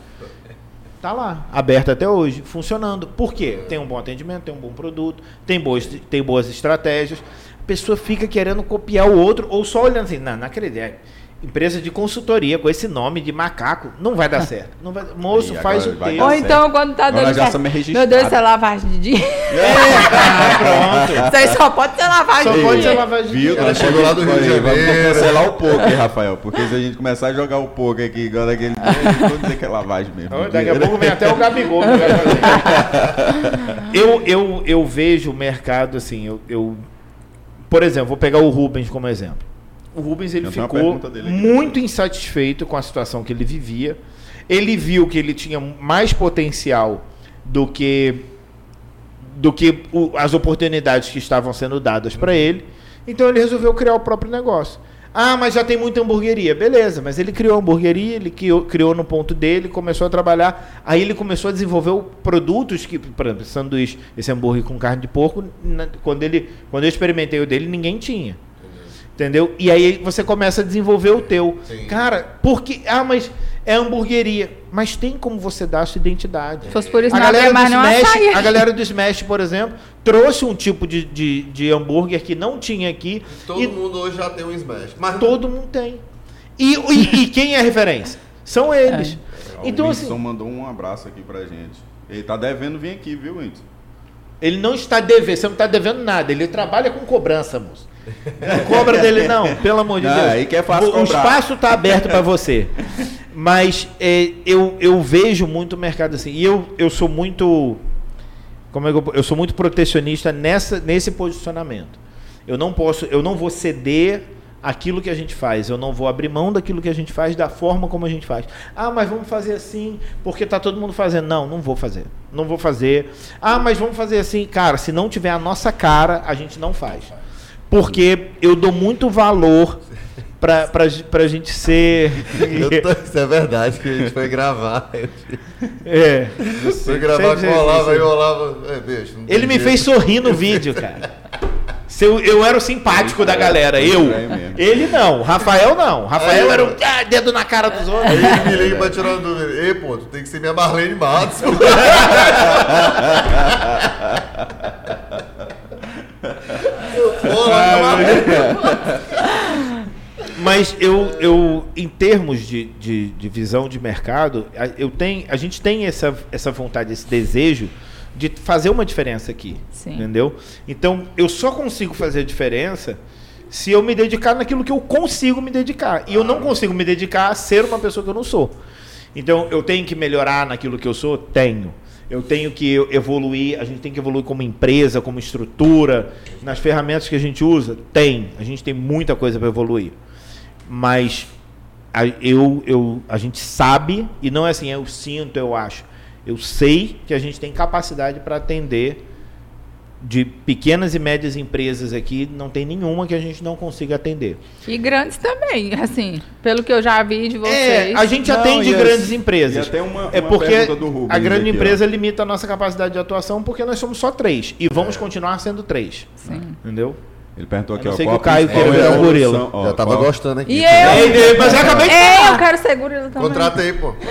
Tá lá, aberto até hoje, funcionando. Por quê? Tem um bom atendimento, tem um bom produto, tem boas, tem boas estratégias. A pessoa fica querendo copiar o outro ou só olhando assim, não, não acredito. É Empresa de consultoria com esse nome de macaco, não vai dar (laughs) certo. Não vai- moço, E faz agora o teu. Ou certo. então, quando tá Agora dando já certo. Meu Deus, isso é lavagem de dinheiro. Ah, (laughs) pronto. Isso aí só pode ser lavagem Só de pode ser dinheiro. lavagem de Viu? dinheiro. Ela chegou lá do Rio de Aí, Vamos Janeiro. cancelar o poker, Rafael. Porque se a gente começar a jogar o poker aqui, igual daquele dia, (laughs) vou dizer que é lavagem mesmo. Ó, Daqui a pouco vem até o Gabigol. que vai fazer. eu, eu, eu vejo o mercado assim, eu, eu- por exemplo, vou pegar o Rubens como exemplo. O Rubens ele Eu ficou muito insatisfeito com a situação que ele vivia. Ele viu que ele tinha mais potencial do que do que o- as oportunidades que estavam sendo dadas para ele. Então ele resolveu criar o próprio negócio. Ah, mas já tem muita hamburgueria. Beleza, mas ele criou a hamburgueria, ele criou, criou no ponto dele, começou a trabalhar. Aí ele começou a desenvolver produtos que, por exemplo, sanduíche, esse hambúrguer com carne de porco, na- quando, ele, quando eu experimentei o dele, ninguém tinha. Entendeu? E aí você começa a desenvolver o teu. Sim. Cara, porque. Ah, mas é hamburgueria. Mas tem como você dar a sua identidade. Se fosse por isso, A não galera, do mais Smash, a galera do Smash, por exemplo, trouxe um tipo de, de, de hambúrguer que não tinha aqui. Todo e mundo hoje já tem um Smash. Mas todo mundo tem. E, e, (laughs) e quem é a referência? São eles. Ó, Então, o assim, Whindersson mandou um abraço aqui pra gente. Ele tá devendo vir aqui, viu, Whindersson? ele não está devendo, você não está devendo nada. Ele trabalha com cobrança, moço. Não cobra dele, não, pelo amor de Não, Deus. aí que é fácil o, o espaço está aberto para você. Mas é, eu, eu vejo muito o mercado assim. E eu, eu sou muito. Como é eu, eu sou muito protecionista nessa, nesse posicionamento. Eu não posso, eu não vou ceder aquilo que a gente faz. Eu não vou abrir mão daquilo que a gente faz da forma como a gente faz. Ah, mas vamos fazer assim porque tá todo mundo fazendo. Não, não vou fazer. Não vou fazer. Ah, mas vamos fazer assim, cara. Se não tiver a nossa cara, a gente não faz. Porque eu dou muito valor pra, pra, pra gente ser. (laughs) tô- isso é verdade que a gente foi gravar. (laughs) É. Foi gravar com o Olavo, aí o Olavo. É, bicho, Ele me jeito. fez sorrir no vídeo, cara. (laughs) Eu, eu era o simpático da galera, eu. É. Ele não, Rafael não. Rafael era o ah, dedo na cara dos outros. Aí ele me liga pra tirar uma dúvida. Ei, pô, tu tem que ser minha Marlene Matos. Lá, Mas eu, eu em termos de, de, de visão de mercado, a- eu tenho, a gente tem essa, essa vontade, esse desejo de fazer uma diferença aqui. Sim. Entendeu? Então, eu só consigo fazer a diferença se eu me dedicar naquilo que eu consigo me dedicar. E eu não consigo me dedicar a ser uma pessoa que eu não sou. Então, eu tenho que melhorar naquilo que eu sou? Tenho. Eu tenho que evoluir, a gente tem que evoluir como empresa, como estrutura, nas ferramentas que a gente usa? Tem. A gente tem muita coisa para evoluir. Mas a, eu, eu, a gente sabe, e não é assim, eu sinto, eu acho. Eu sei que a gente tem capacidade para atender de pequenas e médias empresas aqui, não tem nenhuma que a gente não consiga atender. E grandes também, assim, pelo que eu já vi de vocês. É, a gente Não, atende e as- grandes e empresas. até uma- é uma porque pergunta do Rubens a grande aqui, ó. empresa limita a nossa capacidade de atuação porque nós somos só três. E vamos continuar sendo três. Sim. Entendeu? Ele perguntou aqui, ó. qual que o Caio queira virar um gorila. ó, Já tava qual- gostando aqui. E eu? Ei, mas eu acabei de Ei, falar. eu quero ser gorila também. Contratei, pô. (laughs)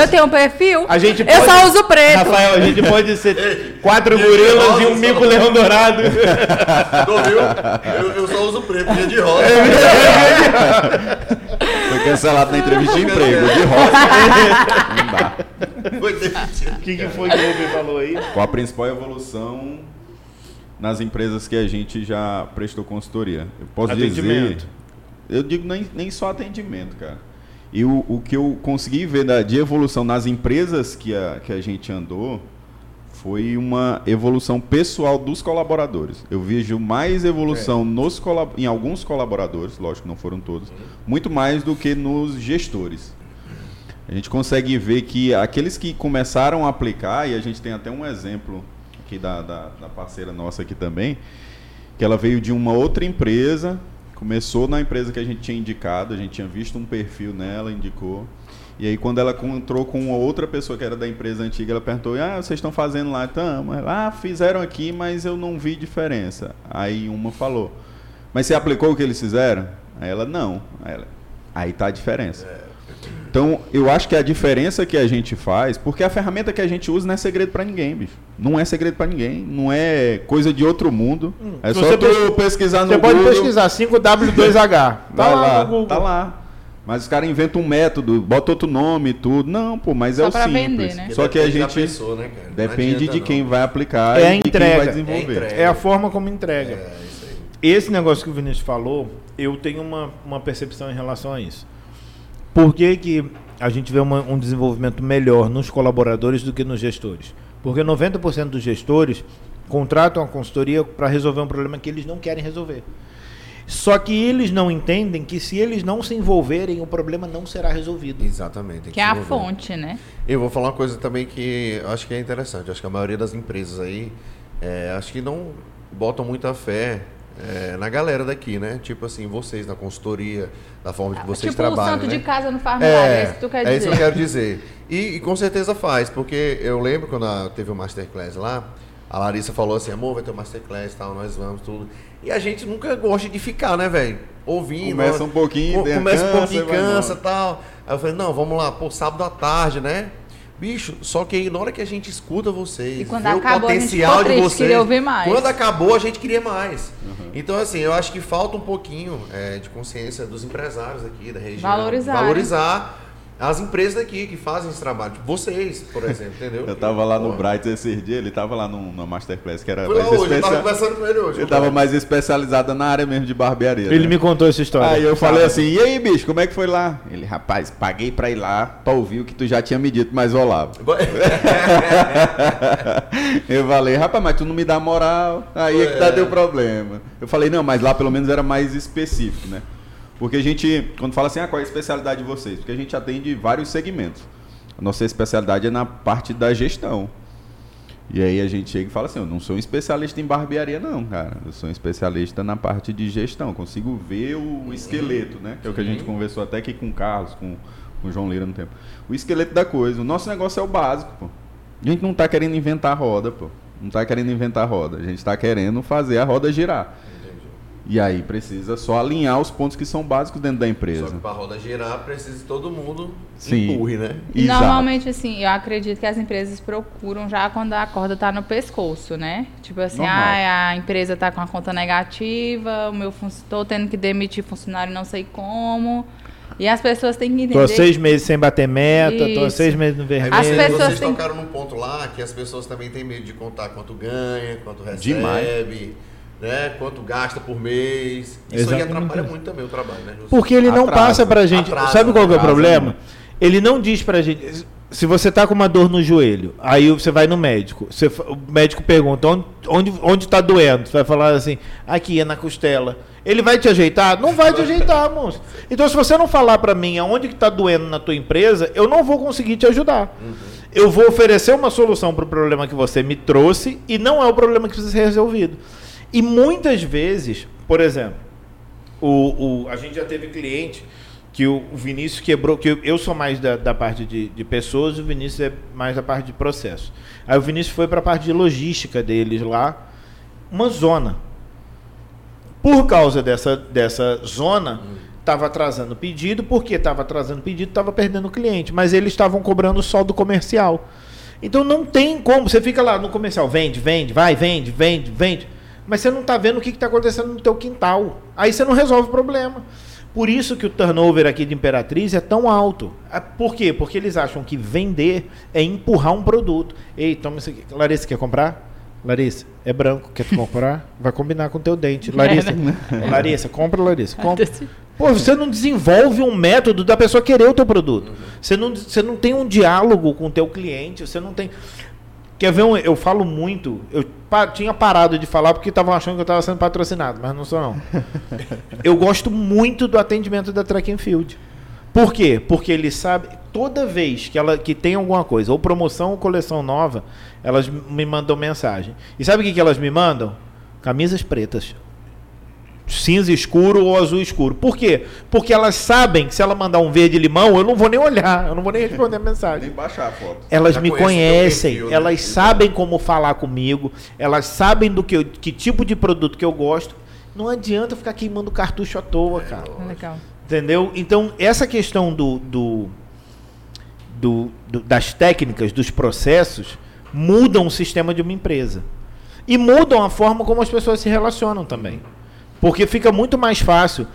Eu tenho um perfil. A gente eu pode- só uso preto. Rafael, a gente pode ser quatro gorilas e um mico leão dourado. Eu, eu só uso preto, dia de rosa. Foi cancelado na entrevista de emprego, de roça. (laughs) Não dá. (laughs) O que, que foi que o Rubem falou aí? Qual a principal evolução nas empresas que a gente já prestou consultoria? Eu posso dizer. Atendimento. Eu digo nem, nem só atendimento, cara. E o, o que eu consegui ver da, de evolução nas empresas que a, que a gente andou foi uma evolução pessoal dos colaboradores. Eu vejo mais evolução nos colab- em alguns colaboradores, lógico que não foram todos, muito mais do que nos gestores. A gente consegue ver que aqueles que começaram a aplicar, e a gente tem até um exemplo aqui da, da, da parceira nossa aqui também, que ela veio de uma outra empresa, começou na empresa que a gente tinha indicado, a gente tinha visto um perfil nela, indicou. E aí quando ela encontrou com uma outra pessoa que era da empresa antiga, ela perguntou, ah, vocês estão fazendo lá? Então, ah, fizeram aqui, mas eu não vi diferença. Aí uma falou, mas você aplicou o que eles fizeram? Aí ela, não. Aí, ela, aí tá a diferença. Então, eu acho que a diferença que a gente faz, porque a ferramenta que a gente usa não é segredo pra ninguém, bicho. Não é segredo pra ninguém, não é coisa de outro mundo. é se só você tu pes- pesquisar no Você pode Google, pesquisar 5W2H. (laughs) Tá Vai lá, no Google. tá lá. Mas os caras inventam um método, bota outro nome e tudo. Não, pô, mas é Só o pra simples. vender, né? Só que a gente pessoa, né, depende adianta, de quem não. vai aplicar É a e de quem entrega. vai É a desenvolver. entrega. É a forma como entrega. É, isso aí. Esse negócio que o Vinícius falou, eu tenho uma, uma percepção em relação a isso. Por que, que a gente vê uma- um desenvolvimento melhor nos colaboradores do que nos gestores? Porque 90% dos gestores contratam a consultoria para resolver um problema que eles não querem resolver. Só que eles não entendem que se eles não se envolverem, o problema não será resolvido. Exatamente. tem Que é a fonte, né? Eu vou falar uma coisa também que acho que é interessante. Acho que a maioria das empresas aí, é, acho que não botam muita fé é, na galera daqui, né? Tipo assim, vocês na consultoria, da forma que vocês tipo o trabalham. santo né? de casa no farmácia, é, isso que tu quer é dizer. isso que eu quero dizer. E, e com certeza faz, porque eu lembro quando a- teve o Masterclass lá, a Larissa falou assim, amor, vai ter o Masterclass e tal, nós vamos, tudo. E a gente nunca gosta de ficar, né, velho? Ouvindo. Começa um pouquinho, co- tem- começa um pouquinho, cansa e tal. Aí eu falei, não, vamos lá, pô, sábado à tarde, né? Bicho, só que aí na hora que a gente escuta vocês, E quando vê o acabou, a gente potencial ficou de triste, vocês. ouvir mais. Quando acabou, a gente queria mais. Então, assim, eu acho que falta um pouquinho é, de consciência dos empresários aqui da região. Valorizar, né? Valorizar as empresas daqui que fazem esse trabalho. Tipo, vocês, por exemplo, entendeu? Eu tava lá no Bright esses dias, ele tava lá no, no Masterclass, que era Fui lá mais hoje, eu tava conversando com ele hoje. Ele tava mais especializada na área mesmo de barbearia. Ele né? me contou essa história. Aí eu falei Sábado. assim, e aí, bicho, como é que foi lá? Ele, rapaz, paguei pra ir lá pra ouvir o que tu já tinha me dito, mas Olavo. (laughs) eu falei, rapaz, mas tu não me dá moral. Aí é que tá É. deu problema. Eu falei, não, mas lá pelo menos era mais específico, né? Porque a gente, quando fala assim, ah, qual é a especialidade de vocês? Porque a gente atende vários segmentos. A nossa especialidade é na parte da gestão. E aí a gente chega e fala assim, eu não sou um especialista em barbearia não, cara. Eu sou um especialista na parte de gestão. Consigo ver o esqueleto, né? Que é o que a gente conversou até aqui com o Carlos, com, com o João Lira no tempo. O esqueleto da coisa. O nosso negócio é o básico, pô. A gente não tá querendo inventar roda, pô. Não tá querendo inventar roda. A gente tá querendo fazer a roda girar. E aí precisa só alinhar os pontos que são básicos dentro da Só empresa. que pra roda girar, precisa que todo mundo Sim. empurre, né? Exato. Normalmente, assim, eu acredito que as empresas procuram já quando a corda tá no pescoço, né? Tipo assim, ah, a empresa tá com a conta negativa, o meu fun... tô tendo que demitir funcionário não sei como. E as pessoas têm que entender. Tô há seis meses sem bater meta, tô Isso. seis meses no vermelho. As vocês, pessoas vocês têm- tocaram num ponto lá que as pessoas também têm medo de contar quanto ganha, quanto recebe, Demais. Né? Quanto gasta por mês. Isso aí Exatamente. atrapalha muito também o trabalho, né? Porque ele não Atrasa. passa pra gente. Atrasa, sabe qual que é o atrasa problema? muito. Ele não diz pra gente. Se você tá com uma dor no joelho, aí você vai no médico. Você, o médico pergunta onde, onde, onde tá doendo. Você vai falar assim, aqui é na costela. Ele vai te ajeitar? Não vai te ajeitar, moço. Então, se você não falar pra mim aonde que tá doendo na tua empresa, eu não vou conseguir te ajudar. Eu vou oferecer uma solução pro problema que você me trouxe e não é o problema que precisa ser resolvido. E muitas vezes, por exemplo, o, o- a gente já teve cliente que o, o Vinícius quebrou, que eu, sou mais da, da parte de, de pessoas o Vinícius é mais da parte de processo. Aí o Vinícius foi para a parte de logística deles lá, uma zona. Por causa dessa, dessa zona, estava atrasando o pedido, porque estava atrasando o pedido, estava perdendo o cliente, mas eles estavam cobrando só do comercial. Então não tem como, você fica lá no comercial, vende, vende, vai, vende, vende, vende, mas você não está vendo o que está acontecendo no teu quintal. Aí você não resolve o problema. Por isso que o turnover aqui de Imperatriz é tão alto. Ah, Por quê? Porque eles acham que vender é empurrar um produto. Ei, toma isso aqui. Larissa, quer comprar? Larissa, é branco, quer comprar? (laughs) Vai combinar com o teu dente. Larissa, (laughs) Larissa, compra, Larissa. Compra. Pô, você não desenvolve um método da pessoa querer o teu produto. Você, não, você não tem um diálogo com o teu cliente, você não tem... Quer ver um, eu falo muito, eu pa, tinha parado de falar porque estavam achando que eu estava sendo patrocinado, mas não sou não. (laughs) eu gosto muito do atendimento da Track and Field. Por quê? Porque ele sabe, toda vez que ela que tem alguma coisa, ou promoção ou coleção nova, elas me mandam mensagem. E sabe o que, que elas me mandam? Camisas pretas cinza escuro ou azul escuro. Por quê? Porque elas sabem que se ela mandar um verde limão, eu não vou nem olhar, eu não vou nem responder a mensagem. Nem baixar a foto. Elas Já me conhece conhecem, perfil, né? elas sabem como falar comigo, elas sabem do que, eu- que tipo de produto que eu gosto. Não adianta ficar queimando cartucho à toa, cara. Legal. Entendeu? Então, essa questão do, do, do- do- das técnicas, dos processos, mudam o sistema de uma empresa. E mudam a forma como as pessoas se relacionam também. Porque fica muito mais fácil.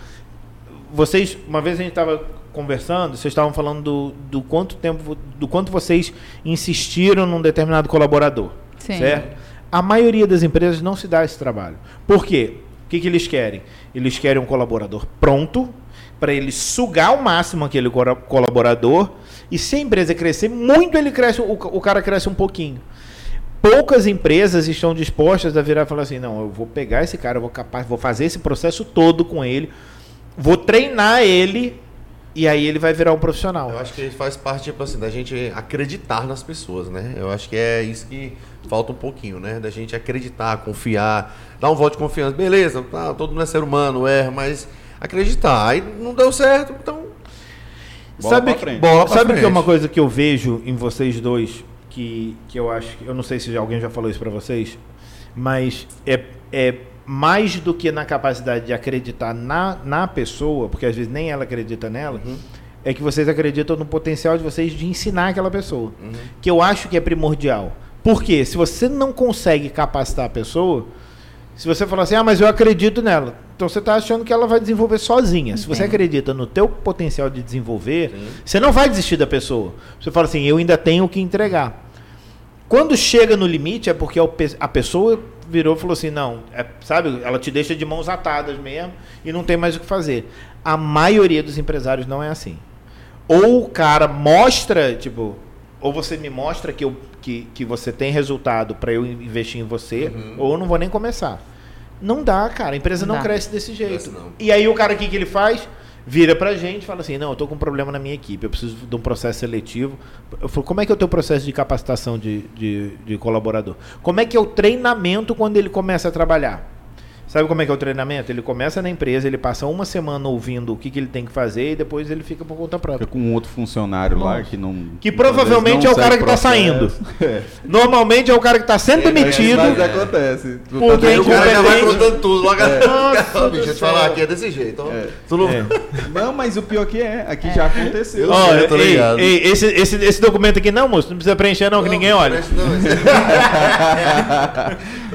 Vocês, uma vez a gente estava conversando, vocês estavam falando do, do quanto tempo, do quanto vocês insistiram num determinado colaborador. Sim. Certo? A maioria das empresas não se dá esse trabalho. Por quê? O que, que eles querem? Eles querem um colaborador pronto para ele sugar ao máximo aquele colaborador e se a empresa crescer muito, ele cresce, o, o cara cresce um pouquinho. Poucas empresas estão dispostas a virar e falar assim: não, eu vou pegar esse cara, eu vou capaz, vou fazer esse processo todo com ele, vou treinar ele e aí ele vai virar um profissional. Eu acho que faz parte, tipo assim, da gente acreditar nas pessoas, né? Eu acho que é isso que falta um pouquinho, né? Da gente acreditar, confiar, dar um voto de confiança. Beleza, tá, todo mundo é ser humano, erra, mas acreditar. Aí não deu certo, então. Bola sabe pra que. Bola pra sabe que é uma coisa que eu vejo em vocês dois que, que eu acho que eu não sei se alguém já falou isso pra vocês, mas é, é mais do que na capacidade de acreditar na, na pessoa, porque às vezes nem ela acredita nela, é que vocês acreditam no potencial de vocês de ensinar aquela pessoa, que eu acho que é primordial. Porque se você não consegue capacitar a pessoa, se você falar assim, ah, mas eu acredito nela, então você está achando que ela vai desenvolver sozinha. Se você acredita no teu potencial de desenvolver, você não vai desistir da pessoa. Você fala assim, eu ainda tenho o que entregar. Quando chega no limite é porque a pe- a pessoa virou e falou assim, não, é, sabe, ela te deixa de mãos atadas mesmo e não tem mais o que fazer. A maioria dos empresários não é assim. Ou o cara mostra, tipo, ou você me mostra que, eu, que, que você tem resultado para eu investir em você, ou eu não vou nem começar. Não dá, cara. A empresa não, Não cresce desse jeito. Cresce não. E aí o cara, o que, que ele faz? Vira pra gente e fala assim, não, eu tô com um problema na minha equipe, eu preciso de um processo seletivo. Eu falo, como é que é o teu processo de capacitação de, de, de colaborador? Como é que é o treinamento quando ele começa a trabalhar? Sabe como é que é o treinamento? Ele começa na empresa, ele passa uma semana ouvindo o que, que ele tem que fazer e depois ele fica por conta própria. Fica com um outro funcionário lá Nossa. que não. Que provavelmente às vezes (laughs) é o cara que tá processo. saindo. Normalmente é o cara que está sendo demitido. Mas acontece. Tu Porque tá o cara já vai contando tudo. Logo (laughs) Nossa Ó, bicho, deixa eu te falar, aqui é desse jeito. Tu não... É. Não, mas o pior que é, aqui já aconteceu. Sei, eu tô ei, ligado. ei, esse, esse, esse documento aqui não, moço, não precisa preencher não, que ninguém olha. Não, esse...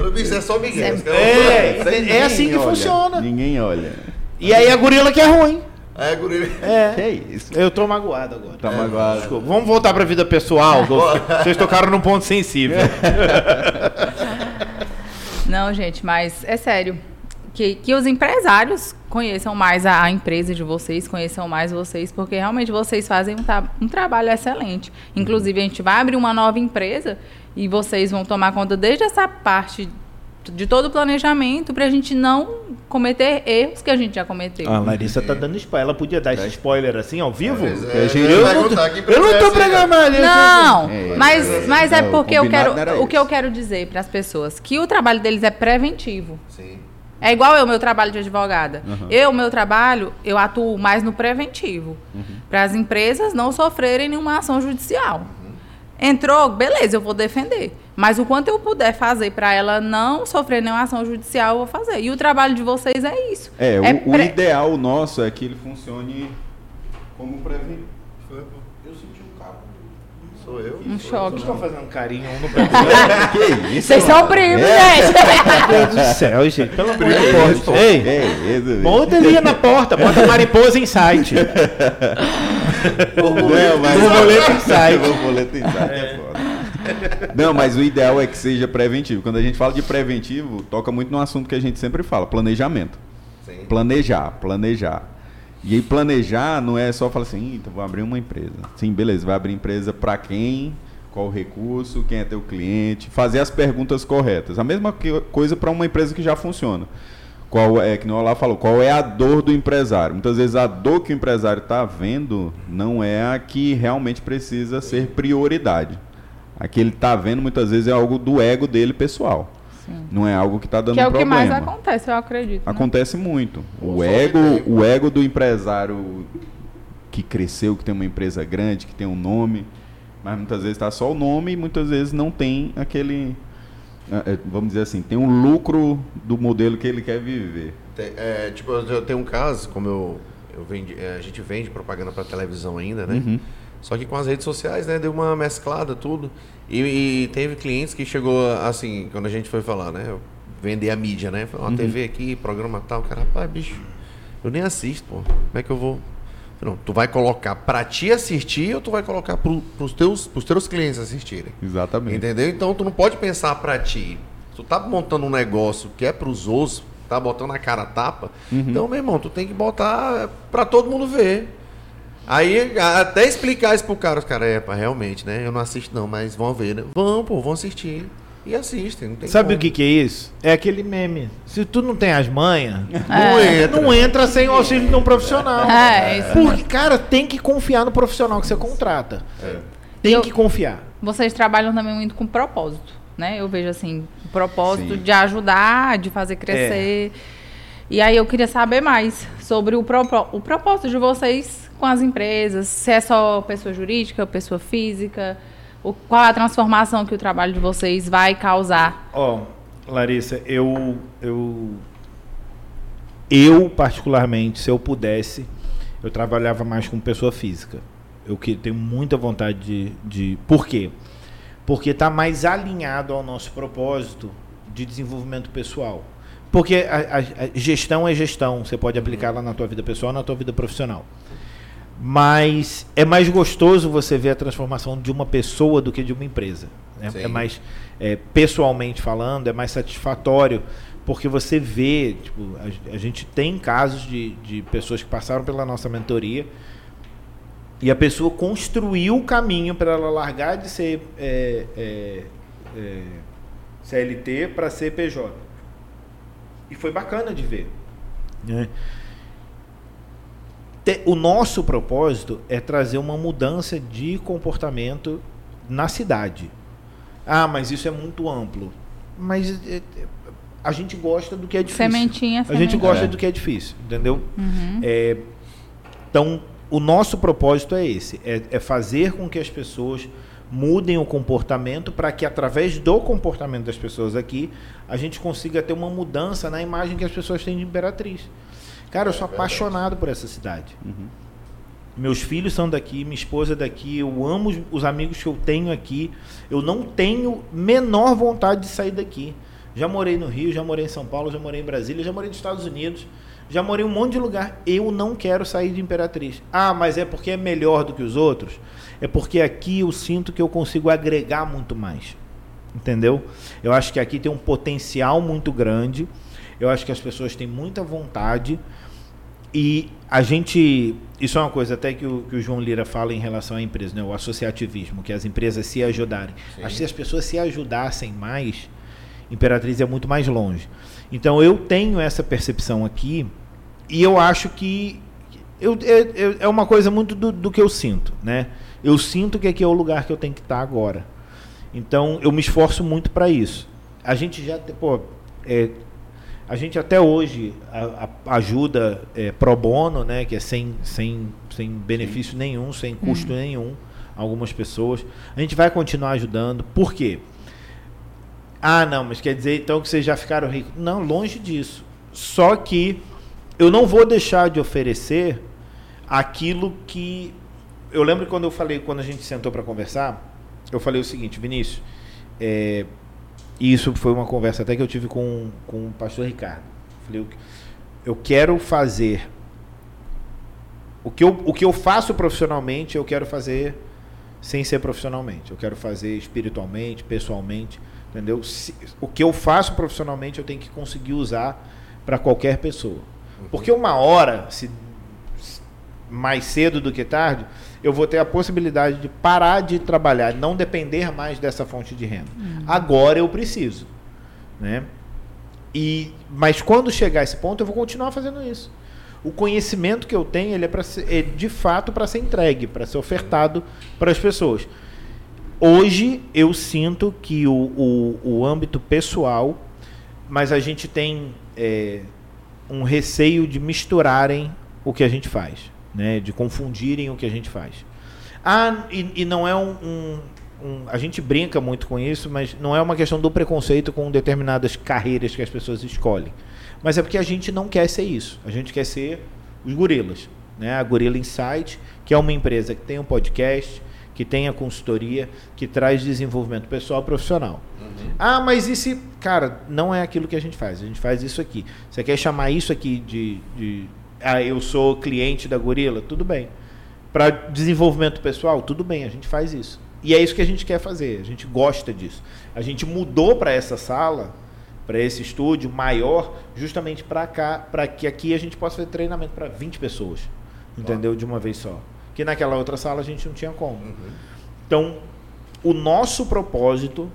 (laughs) bicho, é só Miguel. É, é assim que olha, funciona. Ninguém olha. E aí a gorila que é ruim. É, guri. É. (laughs) Que isso? Eu tô magoado agora. Tá magoado. Desculpa. Vamos voltar pra vida pessoal. (laughs) Vocês tocaram num ponto sensível. (laughs) Não, gente, mas é sério. Que, que os empresários conheçam mais a, a empresa de vocês, conheçam mais vocês, porque realmente vocês fazem um, tra- um trabalho excelente. Inclusive, a gente vai abrir uma nova empresa e vocês vão tomar conta desde essa parte de todo o planejamento para a gente não cometer erros que a gente já cometeu. A Larissa tá dando spoiler. Ela podia dar esse spoiler assim ao vivo? É, gente- eu Eu ia não, eu não tô é programado. Não, É, mas, é, mas é porque eu quero. O que eu quero dizer para as pessoas que o trabalho deles é preventivo. Sim. É igual eu, meu trabalho de advogada. Uhum. Eu, meu trabalho, eu atuo mais no preventivo. Para as empresas não sofrerem nenhuma ação judicial. Entrou, beleza, eu vou defender. Mas o quanto eu puder fazer para ela não sofrer nenhuma ação judicial, eu vou fazer. E o trabalho de vocês é isso. É, o, É o pre- ideal nosso é que ele funcione como preventivo. Eu senti um cabo. Sou eu. Um choque. Estão fazendo carinho um no pé (laughs) que isso? Vocês são primos, É. gente. (laughs) Meu Deus do céu, gente. Pelo amor de Deus. Ei, É, bicho. bota ali na porta. Bota mariposa em site. (laughs) Não, mas... Borboleta Insight. Borboleta Insight é foda. Não, mas o ideal é que seja preventivo. Quando a gente fala de preventivo, toca muito no assunto que a gente sempre fala, planejamento. Sim. Planejar, planejar. E aí planejar não é só falar assim, então vou abrir uma empresa. Sim, beleza, vai abrir empresa para quem, qual o recurso, quem é teu cliente, fazer as perguntas corretas. A mesma coisa para uma empresa que já funciona. Qual é, que o Olá falou, qual é a dor do empresário? Muitas vezes a dor que o empresário está vendo não é a que realmente precisa ser prioridade. A que ele está vendo muitas vezes é algo do ego dele pessoal. Sim. Não é algo que está dando que é problema. o que mais acontece, eu acredito. Né? Acontece muito. O ego, o ego do empresário que cresceu, que tem uma empresa grande, que tem um nome, mas muitas vezes está só o nome e muitas vezes não tem aquele é, é, vamos dizer assim, tem um lucro do modelo que ele quer viver. Tem, é, tipo, eu tenho um caso, como eu, eu vendi, é, a gente vende propaganda para televisão ainda, né? Uhum. Só que com as redes sociais, né, deu uma mesclada tudo. E, e, teve clientes que chegou assim, quando a gente foi falar, né, vender a mídia, né? Uma uhum. TV aqui, programa tal, cara, rapaz, bicho, eu nem assisto, pô. Como é que eu vou não, tu vai colocar para ti assistir ou tu vai colocar para os teus, pros teus clientes assistirem? Exatamente. Entendeu? Então tu não pode pensar para ti. Tu tá montando um negócio que é para os outros, tá botando a cara a tapa. Uhum. Então, meu irmão, tu tem que botar para todo mundo ver. Aí, até explicar isso pro cara, os caras, é, pá, realmente, né? Eu não assisto não, mas vão ver, né? Vão, pô, vão assistir e assistem. Sabe como. o que, que é isso? É aquele meme. Se tu não tem as manhas, é. não, entra. não entra sem o auxílio de um profissional. É, isso Porque, cara, tem que confiar no profissional que você contrata. É. Tem Eu, que confiar. Vocês trabalham também muito com propósito, né? Eu vejo assim, o propósito Sim. de ajudar, de fazer crescer. É. E aí eu queria saber mais sobre o, propó o propósito de vocês com as empresas, se é só pessoa jurídica, pessoa física o, qual a transformação que o trabalho de vocês vai causar? Ó, oh, Larissa, eu, eu, eu particularmente, se eu pudesse, eu trabalhava mais com pessoa física. Eu que tenho muita vontade de, de por quê? Porque está mais alinhado ao nosso propósito de desenvolvimento pessoal. Porque a, a, a gestão é gestão, você pode aplicar lá na tua vida pessoal, na tua vida profissional mas é mais gostoso você ver a transformação de uma pessoa do que de uma empresa. Né? É mais, é, pessoalmente falando, é mais satisfatório, porque você vê, tipo, a, a, gente tem casos de, de pessoas que passaram pela nossa mentoria e a pessoa construiu o caminho para ela largar de ser é, é, é CLT para ser PJ. E foi bacana de ver. Né? o nosso propósito é trazer uma mudança de comportamento na cidade. Ah, mas isso é muito amplo. Mas é, é, a gente gosta do que é difícil. Sementinha, sementinha. A gente gosta é. do que é difícil, entendeu? Uhum. É, então, o nosso propósito é esse: é, é fazer com que as pessoas mudem o comportamento para que através do comportamento das pessoas aqui a gente consiga ter uma mudança na imagem que as pessoas têm de Imperatriz. Cara, eu sou apaixonado por essa cidade. Uhum. Meus filhos são daqui, minha esposa é daqui, eu amo os amigos que eu tenho aqui. Eu não tenho menor vontade de sair daqui. Já morei no Rio, já morei em São Paulo, já morei em Brasília, já morei nos Estados Unidos, já morei em um monte de lugar. Eu não quero sair de Imperatriz. Ah, mas é porque é melhor do que os outros? É porque aqui eu sinto que eu consigo agregar muito mais. Entendeu? Eu acho que aqui tem um potencial muito grande. Eu acho que as pessoas têm muita vontade. E a gente. Isso é uma coisa até que o, que o João Lira fala em relação à empresa, né? o associativismo, que as empresas se ajudarem. Sim. Acho que se as pessoas se ajudassem mais, Imperatriz é muito mais longe. Então eu tenho essa percepção aqui e eu acho que eu, é, é uma coisa muito do, do, que eu sinto, né? Eu sinto que aqui é o lugar que eu tenho que estar agora. Então eu me esforço muito para isso. A gente já, pô, é, a gente até hoje a, a ajuda é, pro bono, né, que é sem, sem, sem benefício Sim. nenhum, sem custo uhum. nenhum, algumas pessoas. A gente vai continuar ajudando. Por quê? Ah, não, mas quer dizer então que vocês já ficaram ricos? Não, longe disso. Só que eu não vou deixar de oferecer aquilo que. Eu lembro quando eu falei, quando a gente sentou para conversar, eu falei o seguinte, Vinícius, é, e isso foi uma conversa até que eu tive com, com o pastor Ricardo. Falei, eu quero fazer. O que, eu, o que eu faço profissionalmente, eu quero fazer sem ser profissionalmente. Eu quero fazer espiritualmente, pessoalmente. Entendeu? Se, o que eu faço profissionalmente, eu tenho que conseguir usar para qualquer pessoa. Porque uma hora, se mais cedo do que tarde, eu vou ter a possibilidade de parar de trabalhar, não depender mais dessa fonte de renda. Agora eu preciso, né? E mas quando chegar esse ponto, eu vou continuar fazendo isso. O conhecimento que eu tenho, ele é, é de fato para ser entregue, para ser ofertado para as pessoas. Hoje eu sinto que o, o, o âmbito pessoal, mas a gente tem é, um receio de misturarem o que a gente faz, né? de confundirem o que a gente faz. Ah, e, e não é um, um, um, A gente brinca muito com isso, mas não é uma questão do preconceito com determinadas carreiras que as pessoas escolhem. Mas é porque a gente não quer ser isso. A gente quer ser os gorilas. Né? A Gorilla Insight, que é uma empresa que tem um podcast, que tem a consultoria, que traz desenvolvimento pessoal profissional. Uhum. Ah, mas e se. Cara, não é aquilo que a gente faz. A gente faz isso aqui. Você quer chamar isso aqui de. de ah, eu sou cliente da Gorila? Tudo bem. Para desenvolvimento pessoal? Tudo bem, a gente faz isso. E é isso que a gente quer fazer. A gente gosta disso. A gente mudou para essa sala para esse estúdio maior, justamente para cá, para que aqui a gente possa fazer treinamento para 20 pessoas, entendeu? De uma vez só. Que naquela outra sala a gente não tinha como. Uhum. Então, o nosso propósito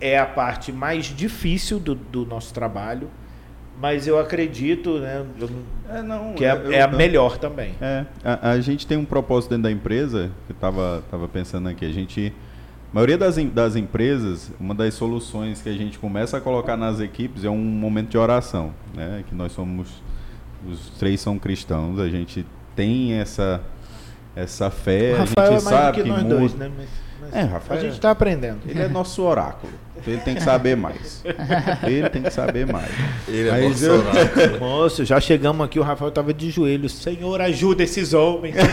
é a parte mais difícil do, do nosso trabalho, mas eu acredito né, é, não, que é, eu, é a melhor também. É, a, a, gente tem um propósito dentro da empresa, que estava tava pensando aqui, a gente a maioria das, das empresas, uma das soluções que a gente começa a colocar nas equipes é um momento de oração, né? Que nós somos, os três são cristãos, a gente tem essa essa fé, a gente é sabe que, que nós muda. dois, né? Mas, mas é, Rafael, a gente está aprendendo. Ele é nosso oráculo. Ele tem que saber mais. Ele tem que saber mais. Ele é Mas eu... (laughs) Moço, já chegamos aqui, o Rafael estava de joelhos. Senhor, ajuda esses homens. (laughs)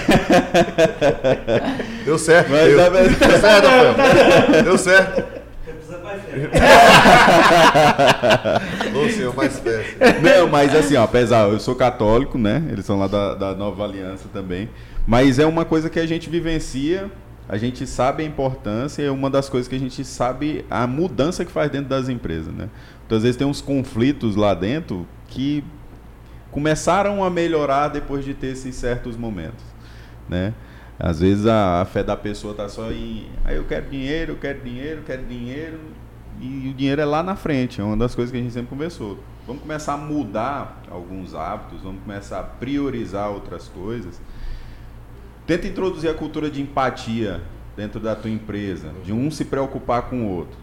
Deu certo. Mas, deu. Deu certo, Rafael. Deu certo. Ô senhor, mais péssimo. Não, mas assim, ó, apesar, eu sou católico, né? Eles são lá da, da Nova Aliança também. Mas é uma coisa que a gente vivencia a gente sabe a importância e é uma das coisas que a gente sabe a mudança que faz dentro das empresas, né? Então, às vezes tem uns conflitos lá dentro que começaram a melhorar depois de ter esses certos momentos, né? Às vezes a, a fé da pessoa está só em, ah, eu quero dinheiro, eu quero dinheiro, eu quero dinheiro, e o dinheiro é lá na frente, é uma das coisas que a gente sempre conversou. Vamos começar a mudar alguns hábitos, vamos começar a priorizar outras coisas Tenta introduzir a cultura de empatia dentro da tua empresa, de um se preocupar com o outro.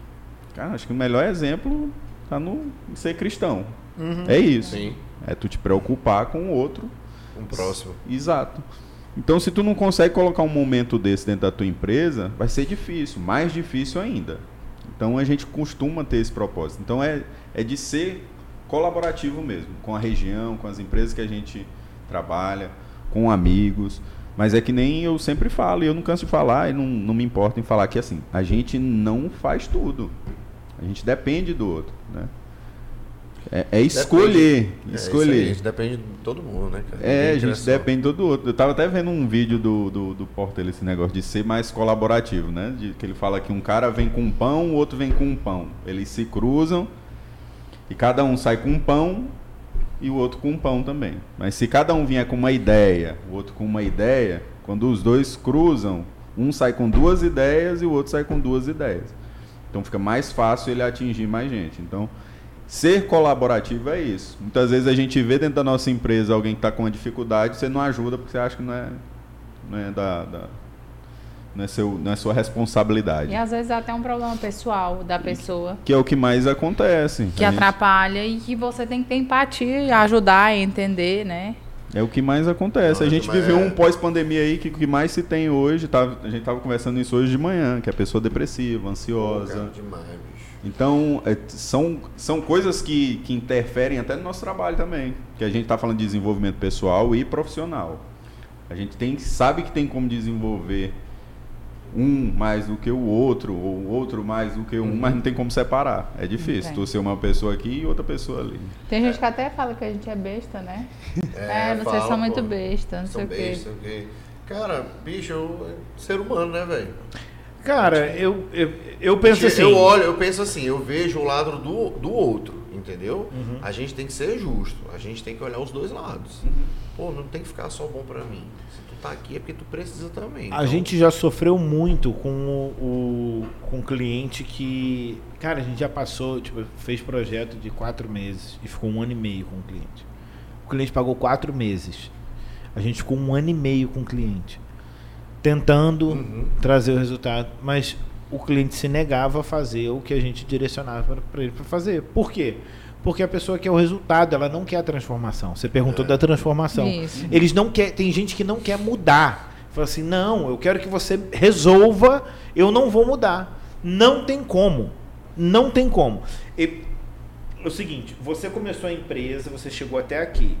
Cara, acho que o melhor exemplo está no ser cristão. Uhum. É isso. Sim. É tu te preocupar com o outro. Um próximo. Exato. Então, se tu não consegue colocar um momento desse dentro da tua empresa, vai ser difícil, mais difícil ainda. Então, a gente costuma ter esse propósito. Então, é, é de ser colaborativo mesmo, com a região, com as empresas que a gente trabalha, com amigos. Mas é que nem eu sempre falo, e eu não canso de falar, e não, não me importo em falar que assim, a gente não faz tudo. A gente depende do outro, né? É, é escolher. Depende, escolher. É a gente depende de todo mundo, né? Cara? É, a gente depende de todo outro. Eu tava até vendo um vídeo do, do, do Portela, esse negócio de ser mais colaborativo, né? De, que ele fala que um cara vem com um pão, o outro vem com um pão. Eles se cruzam e cada um sai com um pão e o outro com um pão também. Mas se cada um vier com uma ideia, o outro com uma ideia, quando os dois cruzam, um sai com duas ideias e o outro sai com duas ideias. Então fica mais fácil ele atingir mais gente. Então, ser colaborativo é isso. Muitas vezes a gente vê dentro da nossa empresa alguém que está com uma dificuldade, você não ajuda porque você acha que não é, não é da, da não é, seu, não é sua responsabilidade. E às vezes é até um problema pessoal da pessoa. Que é o que mais acontece. Que atrapalha gente... e que você tem que ter empatia, ajudar, entender, né? É o que mais acontece. Não, a gente viveu é... um pós-pandemia aí que o que mais se tem hoje, tá, a gente estava conversando isso hoje de manhã, que é a pessoa depressiva, ansiosa. Pô, demais, bicho. Então, é, são, são coisas que, que interferem até no nosso trabalho também. Que a gente está falando de desenvolvimento pessoal e profissional. A gente tem, sabe que tem como desenvolver um mais do que o outro, ou o outro mais do que um, uhum. mas não tem como separar. É difícil. Tu ser uma pessoa aqui e outra pessoa ali. Tem gente que até fala que a gente é besta, né? (laughs) É, é vocês fala, são muito besta, não sei o quê. Okay. Cara, bicho, é ser humano, né, velho? Cara, eu, eu, eu penso assim. Eu olho, eu penso assim, eu vejo o lado do, do outro. entendeu? Uhum. A gente tem que ser justo, a gente tem que olhar os dois lados. Pô, não tem que ficar só bom pra mim. Se tu tá aqui é porque tu precisa também. A Então, gente já sofreu muito com o, o- com cliente que. Cara, a gente já passou, tipo, fez projeto de quatro meses e ficou um ano e meio com o cliente. O cliente pagou quatro meses. A gente ficou um ano e meio com o cliente. Tentando Uhum. trazer o resultado. Mas o cliente se negava a fazer o que a gente direcionava para ele para fazer. Por quê? Porque a pessoa quer o resultado, ela não quer a transformação. Você perguntou da transformação. Isso. Eles não quer, tem gente que não quer mudar. Fala assim: "Não, eu quero que você resolva, eu não vou mudar". Não tem como. Não tem como. E, é o seguinte, você começou a empresa, você chegou até aqui.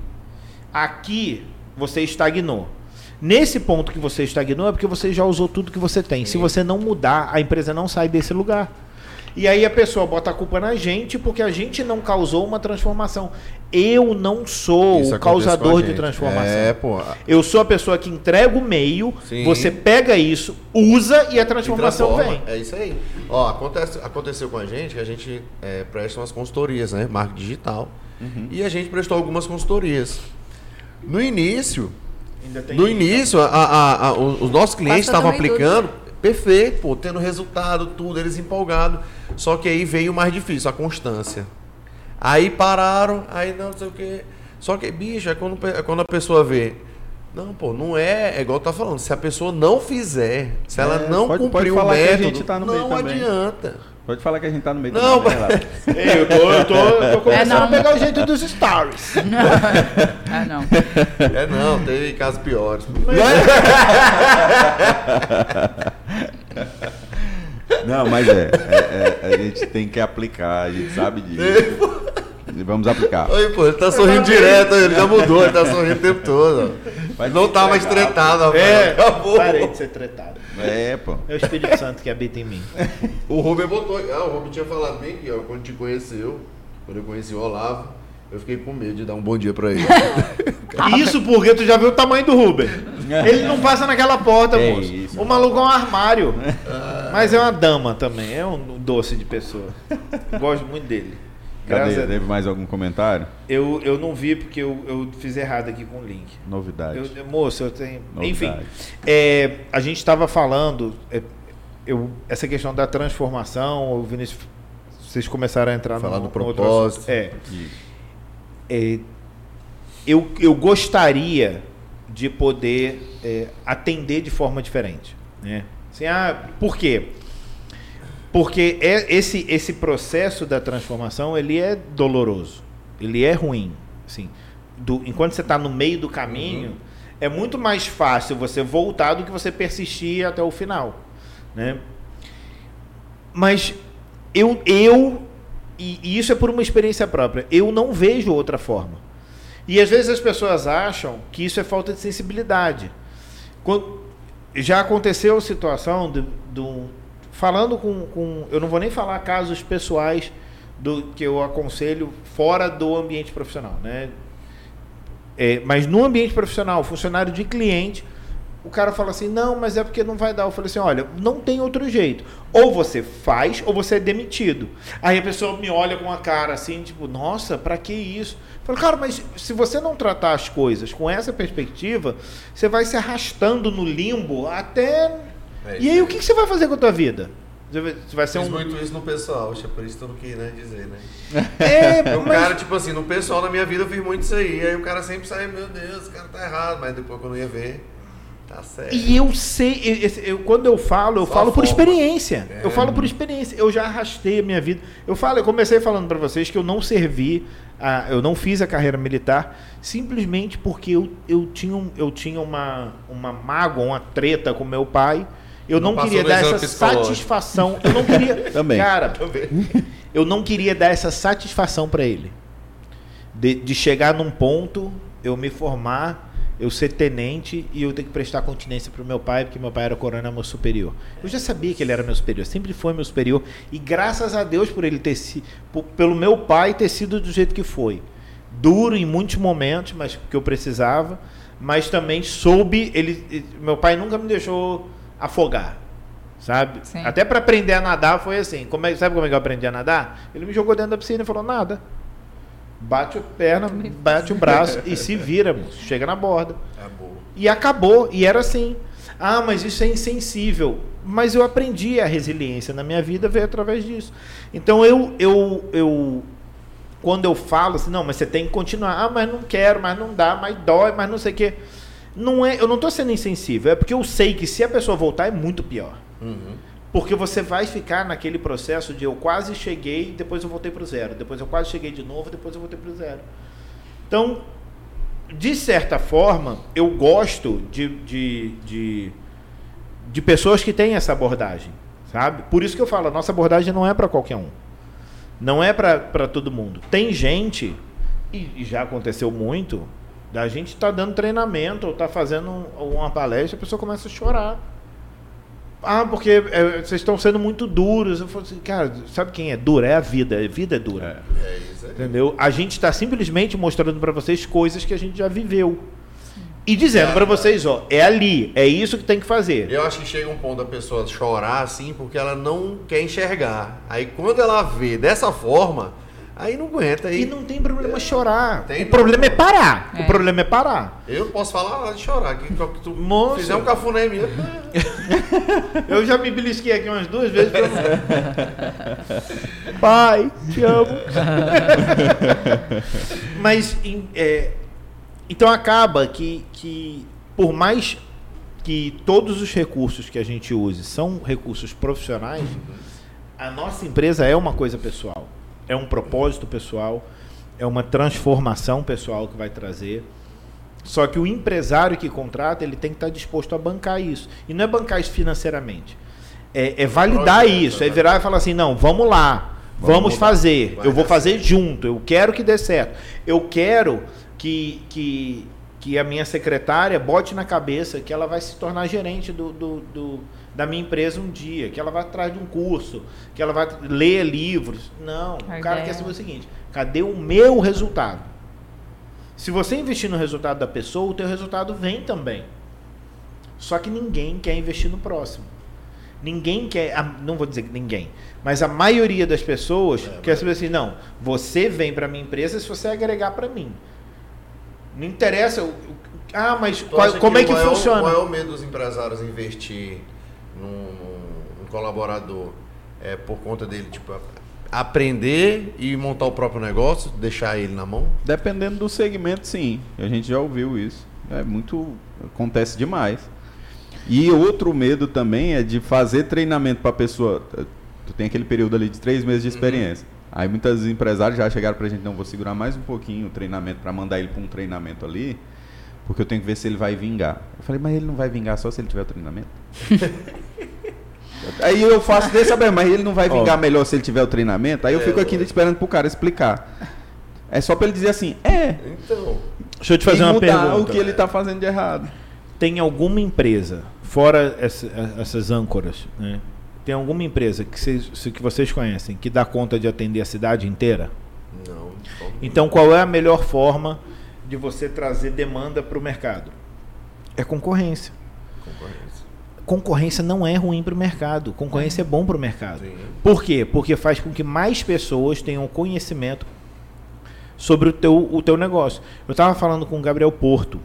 Aqui você estagnou. Nesse ponto que você estagnou é porque você já usou tudo que você tem. Se você não mudar, a empresa não sai desse lugar. E aí a pessoa bota a culpa na gente porque a gente não causou uma transformação. Eu não sou Isso o causador de transformação. É, pô. Eu sou a pessoa que entrega o meio, Sim. você pega isso, usa e a transformação transforma. vem. É isso aí. Ó, acontece, aconteceu com a gente que a gente é, presta umas consultorias, né? Marketing digital. Uhum. E a gente prestou algumas consultorias. No início, Ainda tem no início, a- a- a- os os nossos clientes estavam aplicando perfeito, pô, tendo resultado, tudo, eles empolgados. Só que aí veio o mais difícil, a constância. Aí pararam, aí não, não sei o quê. Só que, bicho, é quando, é quando a pessoa vê. Não, pô, não é, é igual tá falando. Se a pessoa não fizer, se ela É, não pode- pode cumprir o que a método, gente tá no meio não também. adianta. Pode falar que a gente tá no meio Não, né, Renato? Ei, eu tô, eu tô, eu tô (laughs) começando É, não. a pegar o jeito dos stories. ah, (laughs) não. É não, teve casos piores. (laughs) Não, mas é, é- é, A gente tem que aplicar, a gente sabe disso. Vamos aplicar. Oi, pô, ele tá sorrindo direto, ele já mudou, ele tá sorrindo o tempo todo. Ó. Não tá mais tretado, rapaz. É, Acabou. parei de ser tretado. É, pô. É o Espírito Santo que habita em mim. O Rubem botou. Ah, o Rubem tinha falado bem aqui, ó. Quando te conheceu, quando eu conheci o Olavo, eu fiquei com medo de dar um bom dia pra ele. (laughs) Isso porque tu já viu o tamanho do Ruber. Ele não passa naquela porta, É moço. isso. O maluco é um armário. Mas é uma dama também, é um doce de pessoa. Gosto muito dele. Graças Cadê? a Deus. Teve mais algum comentário? Eu, eu não vi porque eu, eu fiz errado aqui com o link. Novidade. Eu, eu- moço, eu tenho. Novidade. Enfim, é, a gente estava falando. é, eu, essa questão da transformação, o Vinícius, vocês começaram a entrar Falar no, do no outro propósito. É, Isso. É, eu, eu gostaria de poder é, atender de forma diferente. Né? Assim, ah, por quê? Porque é, esse, esse processo da transformação ele é doloroso, ele é ruim. Assim, do, enquanto você está no meio do caminho, é muito mais fácil você voltar do que você persistir até o final. Né? Mas eu, eu e, e isso é por uma experiência própria, eu não vejo outra forma. E às vezes as pessoas acham que isso é falta de sensibilidade. Quando- já aconteceu a situação do, do- falando com, com. Eu não vou nem falar casos pessoais do que eu aconselho fora do ambiente profissional, né? É, mas no ambiente profissional, funcionário de cliente, o cara fala assim: não, mas é porque não vai dar. Eu falei assim: olha, não tem outro jeito. Ou você faz, ou você é demitido. Aí a pessoa me olha com a cara assim, tipo, nossa, pra que isso? Eu falo, cara, mas se você não tratar as coisas com essa perspectiva, você vai se arrastando no limbo até. É e aí, o que, que você vai fazer com a tua vida? Você vai- ser Fiz um. muito isso no pessoal, acho que é por isso que eu não quis né, dizer, né? (laughs) É, O mas- cara, tipo assim, no pessoal na minha vida eu fiz muito isso aí. Aí o cara sempre sai, meu Deus, esse cara tá errado. Mas depois quando eu ia ver, tá certo. E eu sei, eu- eu- quando eu falo, eu Só falo por experiência. É. Eu falo por experiência. Eu já arrastei a minha vida. Eu falo, eu comecei falando para vocês que eu não servi, a, eu não fiz a carreira militar simplesmente porque eu, eu tinha, eu tinha uma, uma mágoa, uma treta com meu pai. Eu Não não, queria dar essa satisfação. Eu não queria. (laughs) Também. Cara, Também. (laughs) eu não queria dar essa satisfação para ele. De, de chegar num ponto, eu me formar, eu ser tenente e eu ter que prestar continência pro meu pai, porque meu pai era coronel meu superior. Eu já sabia que ele era meu superior, sempre foi meu superior. E graças a Deus por ele ter sido, pelo meu pai ter sido do jeito que foi. Duro em muitos momentos, mas que eu precisava, mas também soube, ele, ele- meu pai nunca me deixou afogar. Sabe? Sim. Até para aprender a nadar foi assim. Como é, sabe como é que eu aprendi a nadar? Ele me jogou dentro da piscina e falou: nada. Bate a perna, bate o braço e se vira, moço. chega na borda. Acabou. E acabou, e era assim. Ah, mas isso é insensível. Mas eu aprendi a resiliência na minha vida veio através disso. Então eu, eu, eu quando eu falo assim, não, mas você tem que continuar. Ah, mas não quero, mas não dá, mas dói, mas não sei o quê. Não é, eu não estou sendo insensível, é porque eu sei que se a pessoa voltar é muito pior. Uhum. Porque você vai ficar naquele processo de eu quase cheguei, depois eu voltei para o zero. Depois eu quase cheguei de novo, depois eu voltei para o zero. Então, de certa forma, eu gosto de, de, de, de pessoas que têm essa abordagem, sabe? Por isso que eu falo, a nossa abordagem não é para qualquer um. Não é para todo mundo. Tem gente, e, e já aconteceu muito, da gente tá dando treinamento ou tá fazendo um- uma palestra, a pessoa começa a chorar. Ah, porque é, vocês estão sendo muito duros. Eu falo assim, cara, sabe quem é duro? É a vida. A vida é dura. É isso aí. Entendeu? A gente está simplesmente mostrando para vocês coisas que a gente já viveu. E dizendo É, para vocês, ó, é ali, é isso que tem que fazer. Eu acho que chega um ponto da pessoa chorar assim porque ela não quer enxergar. Aí quando ela vê dessa forma, aí não aguenta. Aí E não tem problema chorar. Tem o problema é parar. É. O problema é parar. Eu não posso falar nada de chorar. Que, que tu Moço. fizer um cafuné em mim. Eu (laughs) já me belisquei aqui umas duas vezes. pra (laughs) Pai, te amo. (laughs) Mas em- é, então acaba que, que por mais que todos os recursos que a gente use são recursos profissionais, a nossa empresa é uma coisa pessoal, é um propósito pessoal, é uma transformação pessoal que vai trazer. Só que o empresário que contrata, ele tem que estar disposto a bancar isso. E não é bancar isso financeiramente. É, é validar isso. É virar e falar assim, não, vamos lá, Vamos vamos, fazer. Eu vou fazer junto. Eu quero que dê certo. Eu quero que, que, que a minha secretária bote na cabeça que ela vai se tornar gerente do, do, do- da minha empresa um dia, que ela vai atrás de um curso, que ela vai ler livros. Não, A o cara ideia quer é- saber o seguinte: cadê o meu resultado? Se você investir no resultado da pessoa, o teu resultado vem também. Só que ninguém quer investir no próximo. Ninguém quer, não vou dizer que ninguém, mas a maioria das pessoas É, quer saber assim, não, você vem para minha empresa se você agregar para mim. Não interessa, o- o- ah, mas qual- como é que o maior- funciona? O maior medo dos empresários investir num, num- colaborador é por conta dele, tipo, aprender e montar o próprio negócio, deixar ele na mão? Dependendo do segmento, sim. A gente já ouviu isso. É muito. Acontece demais. E outro medo também é de fazer treinamento para a pessoa. Tu tem aquele período ali de três meses de experiência. Aí muitos empresários já chegaram pra gente, não, vou segurar mais um pouquinho o treinamento para mandar ele para um treinamento ali, porque eu tenho que ver se ele vai vingar. Eu falei, mas ele não vai vingar só se ele tiver o treinamento? (laughs) Aí eu faço desse saber, mas ele não vai vingar melhor se ele tiver o treinamento. Aí eu É, fico aqui lógico. esperando pro cara explicar. É só pra ele dizer assim, é, Então, Deixa eu te fazer e uma mudar pergunta. o que ele tá fazendo de errado. Tem alguma empresa, fora essa- essas âncoras, né? Tem alguma empresa que vocês, que vocês conhecem que dá conta de atender a cidade inteira? não. de forma Então, qual é a melhor forma de você trazer demanda para o mercado? É concorrência. nenhuma, concorrência. Concorrência não é ruim para o mercado. Concorrência é bom para o mercado. Sim. Por quê? Porque faz com que mais pessoas tenham conhecimento sobre o teu, o teu negócio. Eu estava falando com o Gabriel Porto,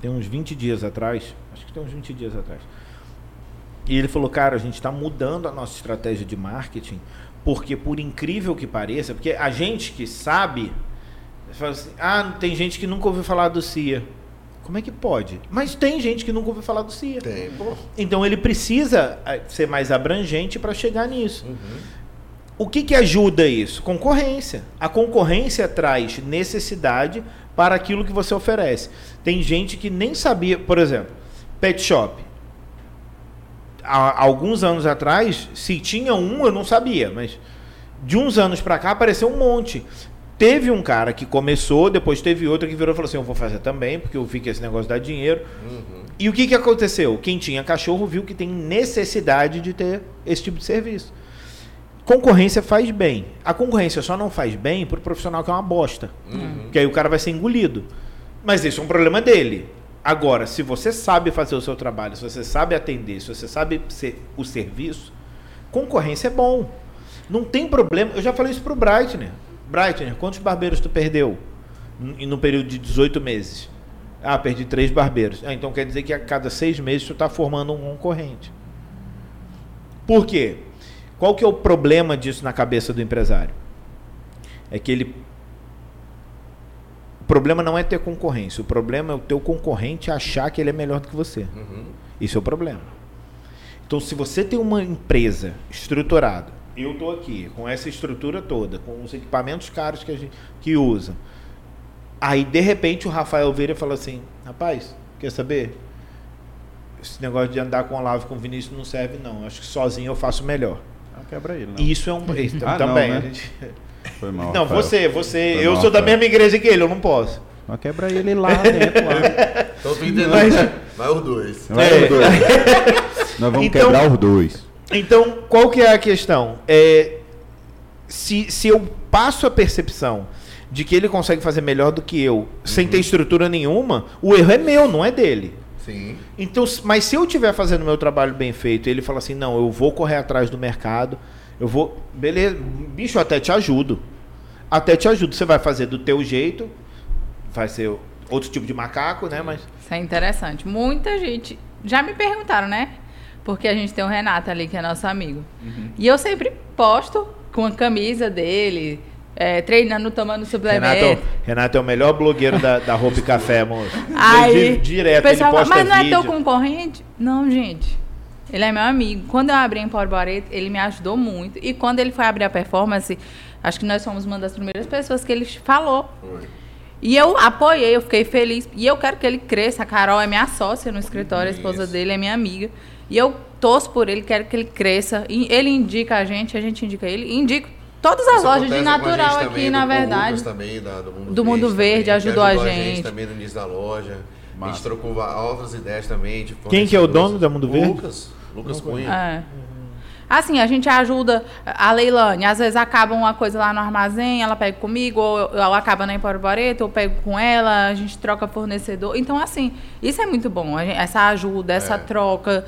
tem uns 20 dias atrás, acho que tem uns 20 dias atrás. E ele falou, cara, a gente está mudando a nossa estratégia de marketing, porque por incrível que pareça, porque a gente que sabe, fala assim, ah, tem gente que nunca ouviu falar do CIA. Como é que pode? Mas tem gente que nunca ouviu falar do CIA. Tem, pô. Então ele precisa eh, ser mais abrangente para chegar nisso. Uhum. O que, que ajuda isso? Concorrência. A concorrência traz necessidade para aquilo que você oferece. Tem gente que nem sabia, por exemplo, pet shop. Há alguns anos atrás, se tinha um, eu não sabia, mas de uns anos para cá apareceu um monte. Teve um cara que começou, depois teve outro que virou e falou assim: Eu vou fazer também, porque eu vi que esse negócio dá dinheiro. Uhum. E o que, que aconteceu? Quem tinha cachorro viu que tem necessidade de ter esse tipo de serviço. Concorrência faz bem. A concorrência só não faz bem para o profissional que é uma bosta. Uhum. Que aí o cara vai ser engolido. Mas isso é um problema dele. Agora, se você sabe fazer o seu trabalho, se você sabe atender, se você sabe ser o serviço, concorrência é bom. Não tem problema. Eu já falei isso pro Breitner. Brighton, quantos barbeiros tu perdeu no período de 18 meses? Ah, perdi três barbeiros. Ah, então quer dizer que a cada seis meses tu está formando um concorrente. Por quê? Qual que é o problema disso na cabeça do empresário? É que ele o problema não é ter concorrência, o problema é o teu concorrente achar que ele é melhor do que você. Uhum. Isso é o problema. Então, se você tem uma empresa estruturada, eu estou aqui com essa estrutura toda, com os equipamentos caros que a gente que usa, aí de repente o Rafael vira e fala assim: rapaz, quer saber? Esse negócio de andar com o Olavo e com o Vinícius não serve, não. Acho que sozinho eu faço melhor. Ah, quebra ele, não. Isso é um. Ah, também. não, né? a gente- Foi mal. não, Rafael. você, você. Foi eu mal, sou da Rafael. mesma igreja que ele, eu não posso. Mas quebra ele lá dentro. Lá. Então? Mas- né? Vai os dois. Vai É. os dois. Nós vamos Então- quebrar os dois. Então, qual que é a questão? É, se, se eu passo a percepção de que ele consegue fazer melhor do que eu, sem ter estrutura nenhuma, o erro é meu, não é dele. Sim. Então, mas se eu estiver fazendo meu trabalho bem feito, e ele fala assim, não, eu vou correr atrás do mercado, eu vou, beleza, bicho, eu até te ajudo. Até te ajudo. Você vai fazer do teu jeito, vai ser outro tipo de macaco, né? Mas Isso é interessante. Muita gente já me perguntaram, né? Porque a gente tem o Renato ali, que é nosso amigo. E eu sempre posto com a camisa dele, é, treinando, tomando suplemento. Renato, Renato é o melhor blogueiro da, da Roupa e Café, moço. (laughs) Aí, direto, o pessoal ele fala, mas não é vídeo. teu concorrente? Não, gente. Ele é meu amigo. Quando eu abri em Port Barreto, ele me ajudou muito. E quando ele foi abrir a performance, acho que nós fomos uma das primeiras pessoas que ele falou. Foi. E eu apoiei, eu fiquei feliz. E eu quero que ele cresça. A Carol é minha sócia no escritório, a esposa Isso. dele é minha amiga. E eu torço por ele, quero que ele cresça. E ele indica a gente, a gente indica ele. Indico todas as Isso lojas de a gente natural também, aqui, do- na verdade. Também, da- do Mundo Do Mundo Verde, também, que ajudou a gente. também no início da loja. A Massa. gente trocou outras ideias também. de Quem que é o dono da Mundo Verde? Lucas. Lucas Cunha. É. Assim, a gente ajuda a Leilane. Às vezes acaba uma coisa lá no armazém, ela pega comigo, ou, ou acaba na Empório eu pego com ela, a gente troca fornecedor. Então, assim, isso é muito bom. a gente- essa ajuda, essa É. troca.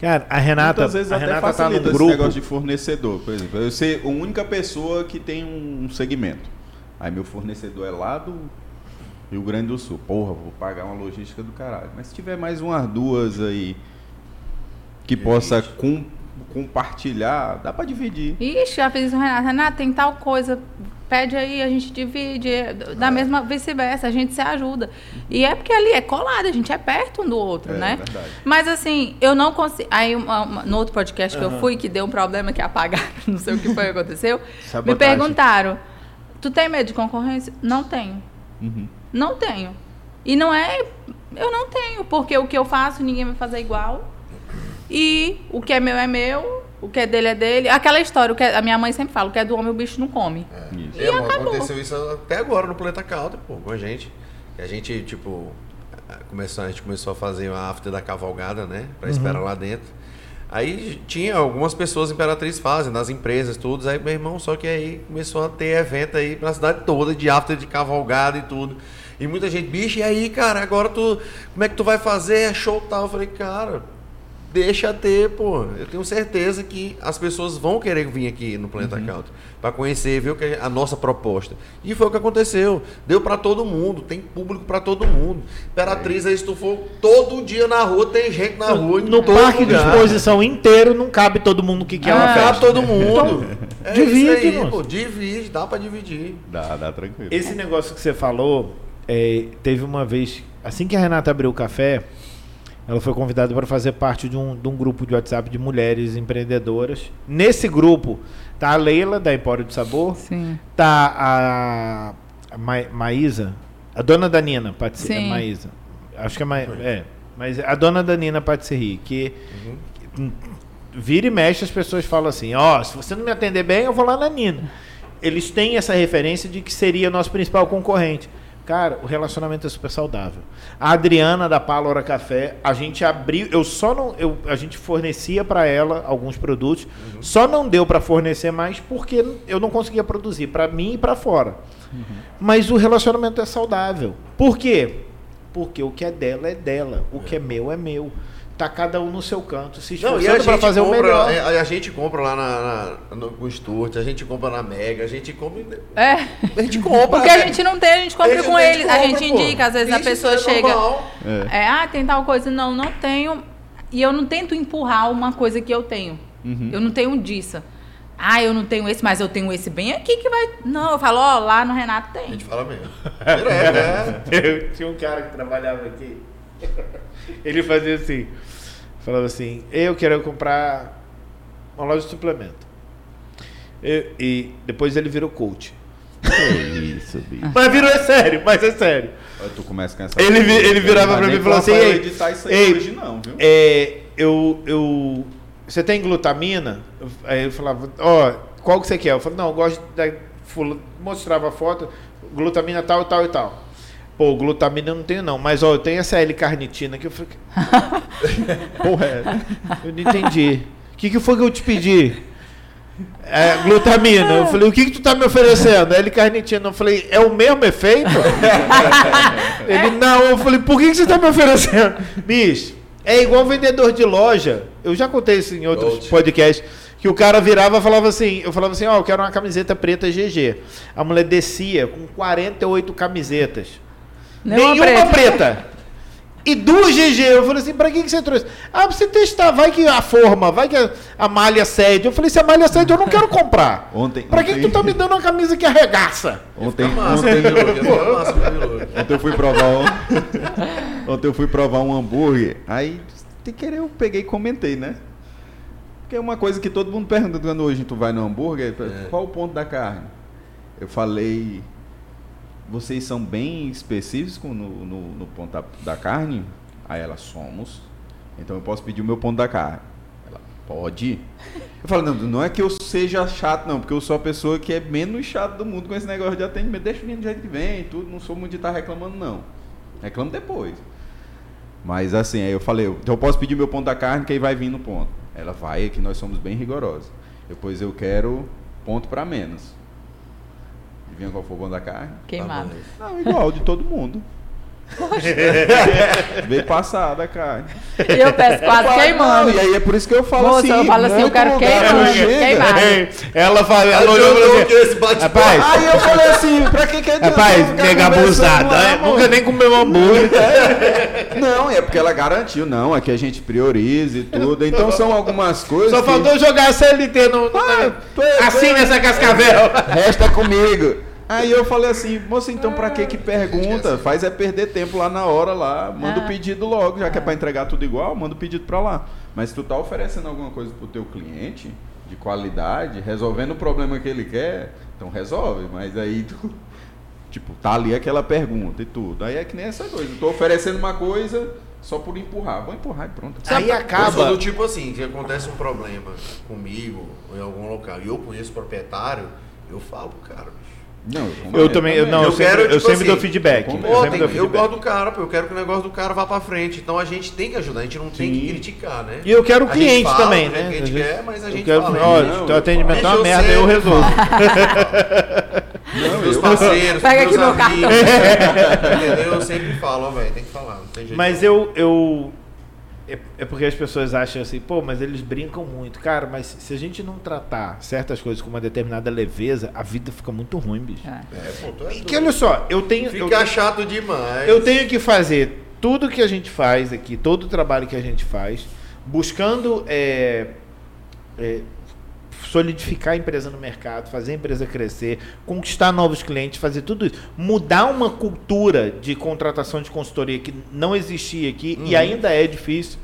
Cara, a Renata, Muitas vezes a até Renata tá facilita num esse grupo. negócio de fornecedor. Por exemplo, eu ser a única pessoa que tem um segmento. Aí meu fornecedor é lá do Rio Grande do Sul. Porra, vou pagar uma logística do caralho. Mas se tiver mais umas duas aí que possa com- compartilhar, dá pra dividir. Ixi, já fiz isso Renato. Renato, tem tal coisa. Pede aí, a gente divide. Da mesma vice-versa, a gente se ajuda. E é porque ali é colado, a gente é perto um do outro, É, né? verdade. Mas assim, eu não consigo. Aí, uma- uma- no outro podcast que eu fui, que deu um problema que apagaram, (laughs) não sei o que foi que aconteceu. Me perguntaram: Tu tem medo de concorrência? Não tenho. Uhum. Não tenho. E não é. Eu não tenho, porque o que eu faço ninguém vai fazer igual. E o que é meu é meu, o que é dele é dele. Aquela história, o que é- a minha mãe sempre fala: o que é do homem o bicho não come. Isso. É, amor, acabou. aconteceu isso até agora no Planeta Calda, pô, com a gente. Que a gente, tipo, começou, a gente começou a fazer a after da cavalgada, né? Pra Uhum. esperar lá dentro. Aí tinha algumas pessoas Imperatriz fazem, nas empresas, tudo. Aí, meu irmão, só que aí começou a ter evento aí na cidade toda, de after de cavalgada e tudo. E muita gente, bicho, e aí, cara, agora tu. Como é que tu vai fazer? É show tal. Eu falei, cara, deixa ter, pô. Eu tenho certeza que as pessoas vão querer vir aqui no Planeta Uhum. Country para conhecer, ver o que é a nossa proposta. E foi o que aconteceu. Deu para todo mundo, tem público para todo mundo. Imperatriz tu for todo dia na rua, tem gente na rua. No todo parque de lugar. exposição inteiro não cabe todo mundo que quer Ah, uma Não festa. cabe todo mundo. (laughs) é divide, isso aí, pô. Divide, dá para dividir. Dá, dá tranquilo. Esse negócio que você falou, é, teve uma vez, assim que a Renata abriu o café, ela foi convidada para fazer parte de um, de um grupo de WhatsApp de mulheres empreendedoras. Nesse grupo tá a Leila, da Empório de Sabor, Sim. tá a, a Ma- Maísa, a dona da Nina, Patisserie, Sim. Maísa. Acho que é, Ma, é, mas a dona da Nina Patisserie, que vira e mexe as pessoas falam assim, ó, se você não me atender bem, eu vou lá na Nina. Eles têm essa referência de que seria nosso principal concorrente. Cara, o relacionamento é super saudável. A Adriana da Pálora Café, a gente abriu, eu só não, eu, a gente fornecia para ela alguns produtos, só não deu para fornecer mais porque eu não conseguia produzir para mim e para fora. Mas o relacionamento é saudável. Por quê? Porque o que é dela é dela, o que é meu é meu. Tá cada um no seu canto, se esforçando a para gente, fazer o compra, melhor. a, a gente compra lá na, na, no, Sturt, a gente compra na Mega, a gente compra. É. A gente compra. Porque a gente não tem, a gente compra A gente- com a gente eles. A compra, gente pô. indica, às vezes a Isso, pessoa isso é chega. É. É, ah, tem tal coisa. Não, não tenho. E eu não tento empurrar uma coisa que eu tenho. Uhum. Eu não tenho disso. Ah, eu não tenho esse, mas eu tenho esse bem aqui que vai. Não, eu falo, ó, lá no Renato A tem. gente fala mesmo. (laughs) Direto, é. (laughs) Eu tinha um cara que trabalhava aqui. (laughs) Ele fazia assim. Falava assim, eu quero comprar uma loja de suplemento. Eu- e depois ele virou coach. Isso, bicho. Mas virou é sério, mas é sério. Tu começa com essa Ele vi- ele virava pra mim e falou assim, "Ei, editar isso aí ei, hoje não, viu? É, eu, eu. Você tem glutamina? Aí eu falava, ó, qual que você quer? Eu falei, não, eu gosto da. Mostrava a foto, glutamina tal, tal e tal. Pô, glutamina eu não tenho não, mas ó, eu tenho essa L-carnitina que eu falei, (laughs) Porra, é. eu não entendi. O que, que foi que eu te pedi? É, glutamina. Eu falei, o que, que tu tá me oferecendo? L-carnitina. Eu falei, é o mesmo efeito? (laughs) Ele, não. Eu falei, por que, que você tá me oferecendo? Bicho, é igual vendedor de loja. Eu já contei isso em outros Coach. podcasts. Que o cara virava e falava assim, eu falava assim, ó, eu quero uma camiseta preta GG. A mulher descia com 48 camisetas. Nenhuma Nenhuma preta. preta. E duas GG. Eu falei assim, pra que, que você trouxe? Ah, pra você testar, vai que a forma, vai que a, a malha cede. Eu falei, se a malha cede, eu não quero comprar. Ontem, Pra que, que tu tá me dando uma camisa que arregaça? Ontem, Massa, ontem, Camelô. ontem eu fui provar um, (laughs) ontem eu fui provar um hambúrguer. Aí, sem querer, eu peguei e comentei, né? Porque é uma coisa que todo mundo pergunta quando hoje tu vai no hambúrguer, qual o ponto da carne? Eu falei, vocês são bem específicos no, no, no ponto da, da carne? Aí ela, somos. Então eu posso pedir o meu ponto da carne. Ela, pode. Eu falo, não, não é que eu seja chato, não, porque eu sou a pessoa que é menos chato do mundo com esse negócio de atendimento. Deixa vir do jeito que vem tudo, não sou muito de estar reclamando, não. Reclamo depois. Mas assim, aí eu falei, então eu posso pedir meu ponto da carne, que aí vai vir no ponto. Ela vai, é que nós somos bem rigorosos. Depois eu quero ponto para menos. Adivinha qual foi o ponto da carne? Queimado. Tá Não, igual de todo mundo. Veio passada a carne. E eu peço quase Não, queimando. e aí é por isso que eu falo Moça, assim. eu falo assim, eu quero queimando, não queimado. Ela fala, ela Eu olhou falou não assim, quero esse. Rapaz, Aí eu falei assim, pra que que adianta Rapaz, nega abusada. né? Nunca nem comeu hambúrguer. (laughs) Não, é porque ela garantiu, não, é que a gente prioriza e tudo. Então são algumas coisas. Só que- faltou jogar a CLT no. no- Ah, é assim nessa cascavel. Resta comigo. Aí eu falei assim, moça, então pra que que pergunta? Faz é perder tempo lá na hora lá, manda o Ah. pedido logo, já que é pra entregar tudo igual, manda o pedido pra lá. Mas se tu tá oferecendo alguma coisa pro teu cliente, de qualidade, resolvendo o problema que ele quer, então resolve. Mas aí tu, (laughs) tipo, tá ali aquela pergunta e tudo. Aí é que nem essa coisa, eu tô oferecendo uma coisa só por empurrar. Vou empurrar e pronto. Aí Eu sou acaba. do tipo assim, que acontece um problema comigo ou em algum local e eu conheço o proprietário, eu falo cara, bicho. Não, Eu também, eu, não, eu, Eu sempre, quero, eu tipo sempre assim, dou feedback. eu Eu sempre tem- dou eu feedback. gosto do cara, pô, eu quero que o negócio do cara vá pra frente. Então a gente tem que ajudar, a gente não tem Sim. que criticar, né? E eu quero o A gente cliente fala também, né? que a gente Eu quer, mas a gente quero, fala. ó, Não, teu atendimento é uma eu merda, eu resolvo. (laughs) Não, Meus eu- parceiros, Pega meus aqui meu amigos. entendeu? Eu (laughs) sempre falo, ó, velho, tem que falar, não tem jeito. Mas eu. eu é, é porque as pessoas acham assim, pô, mas eles brincam muito. Cara, mas se a gente não tratar certas coisas com uma determinada leveza, a vida fica muito ruim, bicho. É. É, pô, é E que olha só, eu tenho. eu Fica tenho- chato demais. Eu tenho que fazer tudo que a gente faz aqui, todo o trabalho que a gente faz, buscando é, é, solidificar a empresa no mercado, fazer a empresa crescer, conquistar novos clientes, fazer tudo isso. Mudar uma cultura de contratação de consultoria que não existia aqui e ainda é difícil.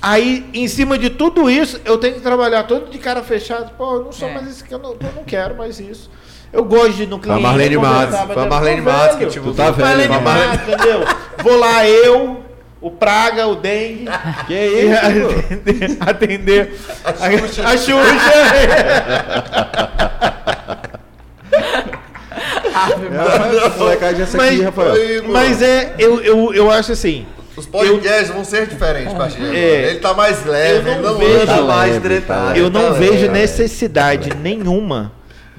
Aí, em cima de tudo isso, eu tenho que trabalhar todo de cara fechado. Pô, eu não sou É. mais isso que eu não, eu não quero mais isso. Eu gosto de ir no Foi a cliente. Marlene Matos, foi a Marlene Matos que tipo, Tu tá velho, Marlene- Matos, entendeu? Vou lá eu, o Praga, o Dengue. Que e isso, atender, atender a, Xuxa. a Xuxa. É, molecagem essa aqui, Mas-. Mas é, eu, eu, eu acho assim. Os podcasts vão ser diferentes agora. É. Ele tá mais leve, Eu ele não não vejo- anda Tá mais leve, tretado. tá Eu não tá vejo leve. necessidade nenhuma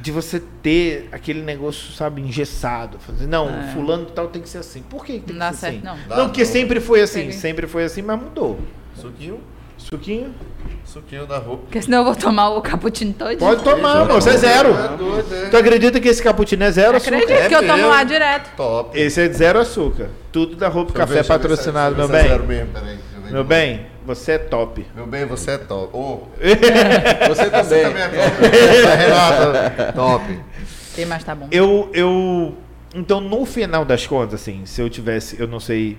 de você ter aquele negócio, sabe, engessado. Fazer, não, É. fulano tal tem que ser assim. Por que tem Não que ser certo, assim? não. Não, porque sempre foi assim, Entendi. sempre foi assim, mas mudou. Suquinho. Suquinho? Suquinho da roupa. Porque senão eu vou tomar o cappuccino todo. Pode tomar, você é zero. É doido, é. Tu acredita que esse cappuccino é zero Acredito açúcar? É que eu tomo lá direto. Top. Esse é de zero açúcar. Tudo da roupa café é- patrocinado, meu é bem. Meu bem, você é top. Meu bem, você é top. Ô, Você (laughs) você também. também é top. Renata, top. Tem, mas tá bom. Eu, eu. Então, no final das contas, assim, se eu tivesse. Eu não sei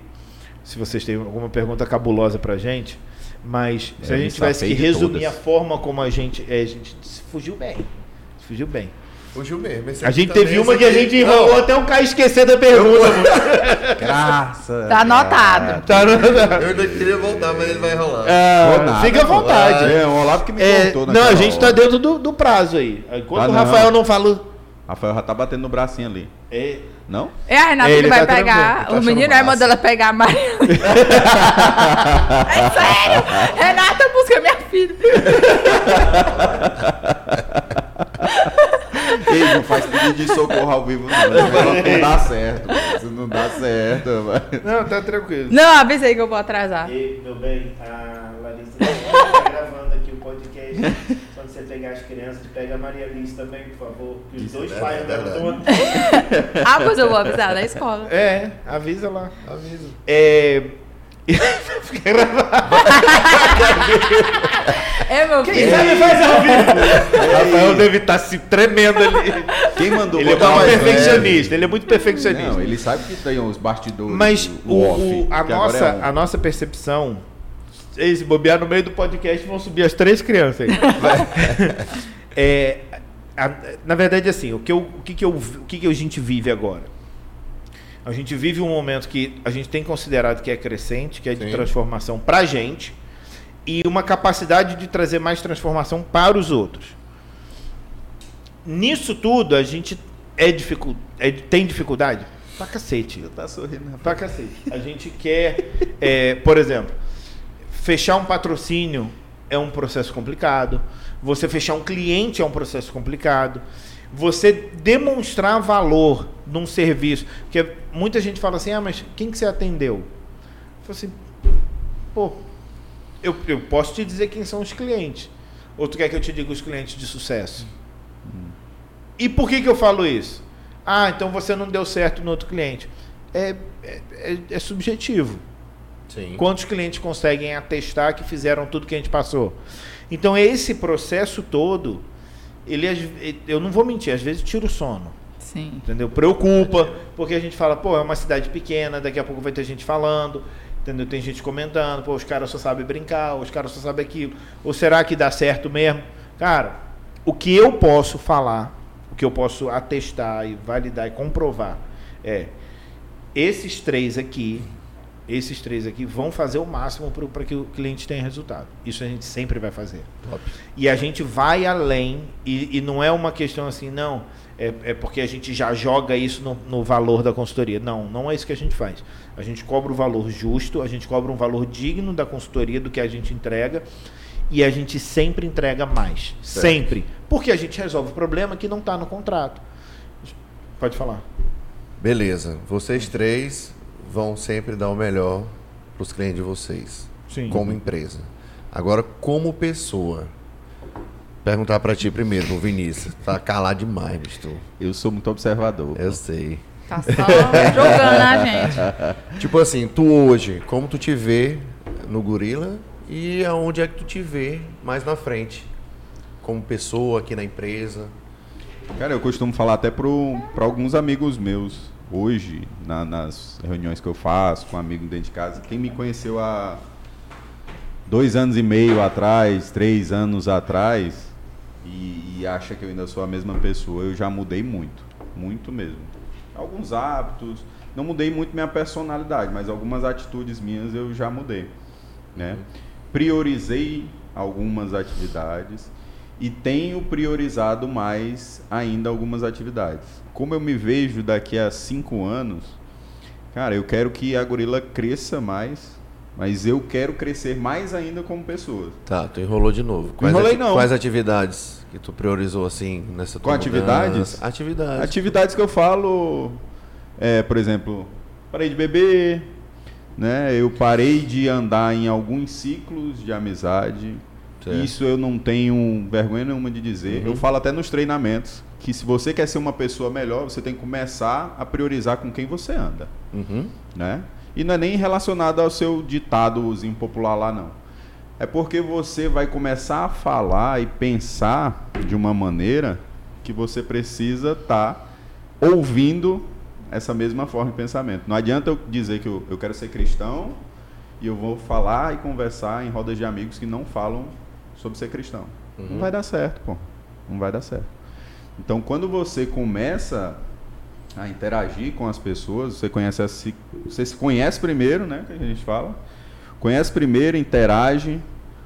se vocês têm alguma pergunta cabulosa pra gente, mas se É, a gente tá tivesse que resumir todas. a forma como a gente. É, a gente se fugiu bem. Se fugiu bem. Fugiu mesmo. Esse A gente teve esse uma que a gente enrolou Não, até um cara esquecer da pergunta. mano. (laughs) Graças. Tá anotado. Tá, não, não. Eu ainda queria voltar, mas ele vai enrolar. Nada, fica à vontade. É, o Olavo que me É, contou não, a gente tá hora. dentro do, do prazo aí. Enquanto Ah, o não. Rafael não falou. Rafael já tá batendo no bracinho ali. É, Não? É a Renata Ele que vai tá pegar. tá o menino massa. mandou ela pegar a Maria. (laughs) é sério! Renata busca minha filha. (laughs) Ei, não faz pedido de socorro ao vivo, não. Não dá certo. Isso não dá certo. vai. não, tá tranquilo. Não, avisa aí que eu vou atrasar. E, meu bem, a Larissa tá gravando aqui o podcast. Quando você pegar as crianças, pega a Maria Alice também, por favor. Que os Isso, dois é pais dela estão. Ah, pois eu vou avisar na escola. É, avisa lá. Avisa. É. É, meu Quem filho. sabe faz ao vivo. Rafael deve estar se tremendo ali. Quem mandou Ele é muito mais perfeccionista, ele é muito perfeccionista. Não, ele sabe que tem os bastidores. Mas o, off, o- a, nossa, é um. a nossa percepção. Se bobear no meio do podcast, vão subir as três crianças aí. (laughs) É, a- na verdade, assim, o que, eu, o, que, que, eu, o que, que a gente vive agora? A gente vive um momento que a gente tem considerado que é crescente, que é de Sim. transformação para a gente, e uma capacidade de trazer mais transformação para os outros. Nisso tudo, a gente é dificu é- tem dificuldade? Pra cacete. Tá sorrindo, rapaz. Pra cacete. A gente quer, é, por exemplo, fechar um patrocínio é um processo complicado. Você fechar um cliente é um processo complicado. Você demonstrar valor num serviço. Porque muita gente fala assim, ah, mas quem que você atendeu? Eu falo assim, pô, eu, eu posso te dizer quem são os clientes. Ou tu quer que eu te diga os clientes de sucesso? E por que, que eu falo isso? Ah, então você não deu certo no outro cliente. É, é, é- é subjetivo. Sim. Quantos clientes conseguem atestar que fizeram tudo que a gente passou? Então, esse processo todo, ele, eu não vou mentir, às vezes tira o sono. Sim. Entendeu? Preocupa, porque a gente fala, pô, é uma cidade pequena, daqui a pouco vai ter gente falando, entendeu? Tem gente comentando, pô, os caras só sabem brincar, os caras só sabem aquilo. Ou será que dá certo mesmo? Cara, o que eu posso falar, o que eu posso atestar e validar e comprovar é esses três aqui, esses três aqui vão fazer o máximo para que o cliente tenha resultado. Isso a gente sempre vai fazer. Top. E a gente vai além, e, e não é uma questão assim, não, é, é porque a gente já joga isso no, no valor da consultoria. Não, não é isso que a gente faz. A gente cobra o valor justo, a gente cobra um valor digno da consultoria, do que a gente entrega, e a gente sempre entrega mais. Certo. Sempre. Porque a gente resolve o problema que não está no contrato. Pode falar. Beleza. Vocês três vão sempre dar o melhor para os clientes de vocês. Sim. Como empresa. Agora, como pessoa. Perguntar para ti primeiro, pro Vinícius. Tá calado demais, bicho. tu. Eu sou muito observador. Eu sei. Tá só jogando a gente. (laughs) Tipo assim, tu hoje, como tu te vê no Gorila e aonde é que tu te vê mais na frente? Como pessoa aqui na empresa. Cara, eu costumo falar até para alguns amigos meus hoje, na- nas reuniões que eu faço com um amigo dentro de casa. Quem me conheceu há dois anos e meio atrás, três anos atrás, e, e acha que eu ainda sou a mesma pessoa, eu já mudei muito. Muito mesmo. Alguns hábitos. Não mudei muito minha personalidade, mas algumas atitudes minhas eu já mudei. Né? Priorizei algumas atividades e tenho priorizado mais ainda algumas atividades. Como eu me vejo daqui a cinco anos, cara, eu quero que a Gorila cresça mais, mas eu quero crescer mais ainda como pessoa. Tá, tu enrolou de novo. Quais, Enrolei não. quais atividades que tu priorizou assim nessa tua Com atividades? Atividades. Atividades que eu falo, é, por exemplo, parei de beber, né? Eu parei de andar em alguns ciclos de amizade. Certo. Isso eu não tenho vergonha nenhuma de dizer. Eu falo até nos treinamentos que se você quer ser uma pessoa melhor, você tem que começar a priorizar com quem você anda, Uhum. né? E não é nem relacionado ao seu ditadozinho popular lá não. É porque você vai começar a falar e pensar de uma maneira que você precisa estar ouvindo essa mesma forma de pensamento. Não adianta eu dizer que eu, eu quero ser cristão e eu vou falar e conversar em rodas de amigos que não falam sobre ser cristão. Não vai dar certo, pô. Não vai dar certo. Então, quando você começa a interagir com as pessoas, você conhece a si, você se conhece primeiro, né, que a gente fala. Conhece primeiro, interage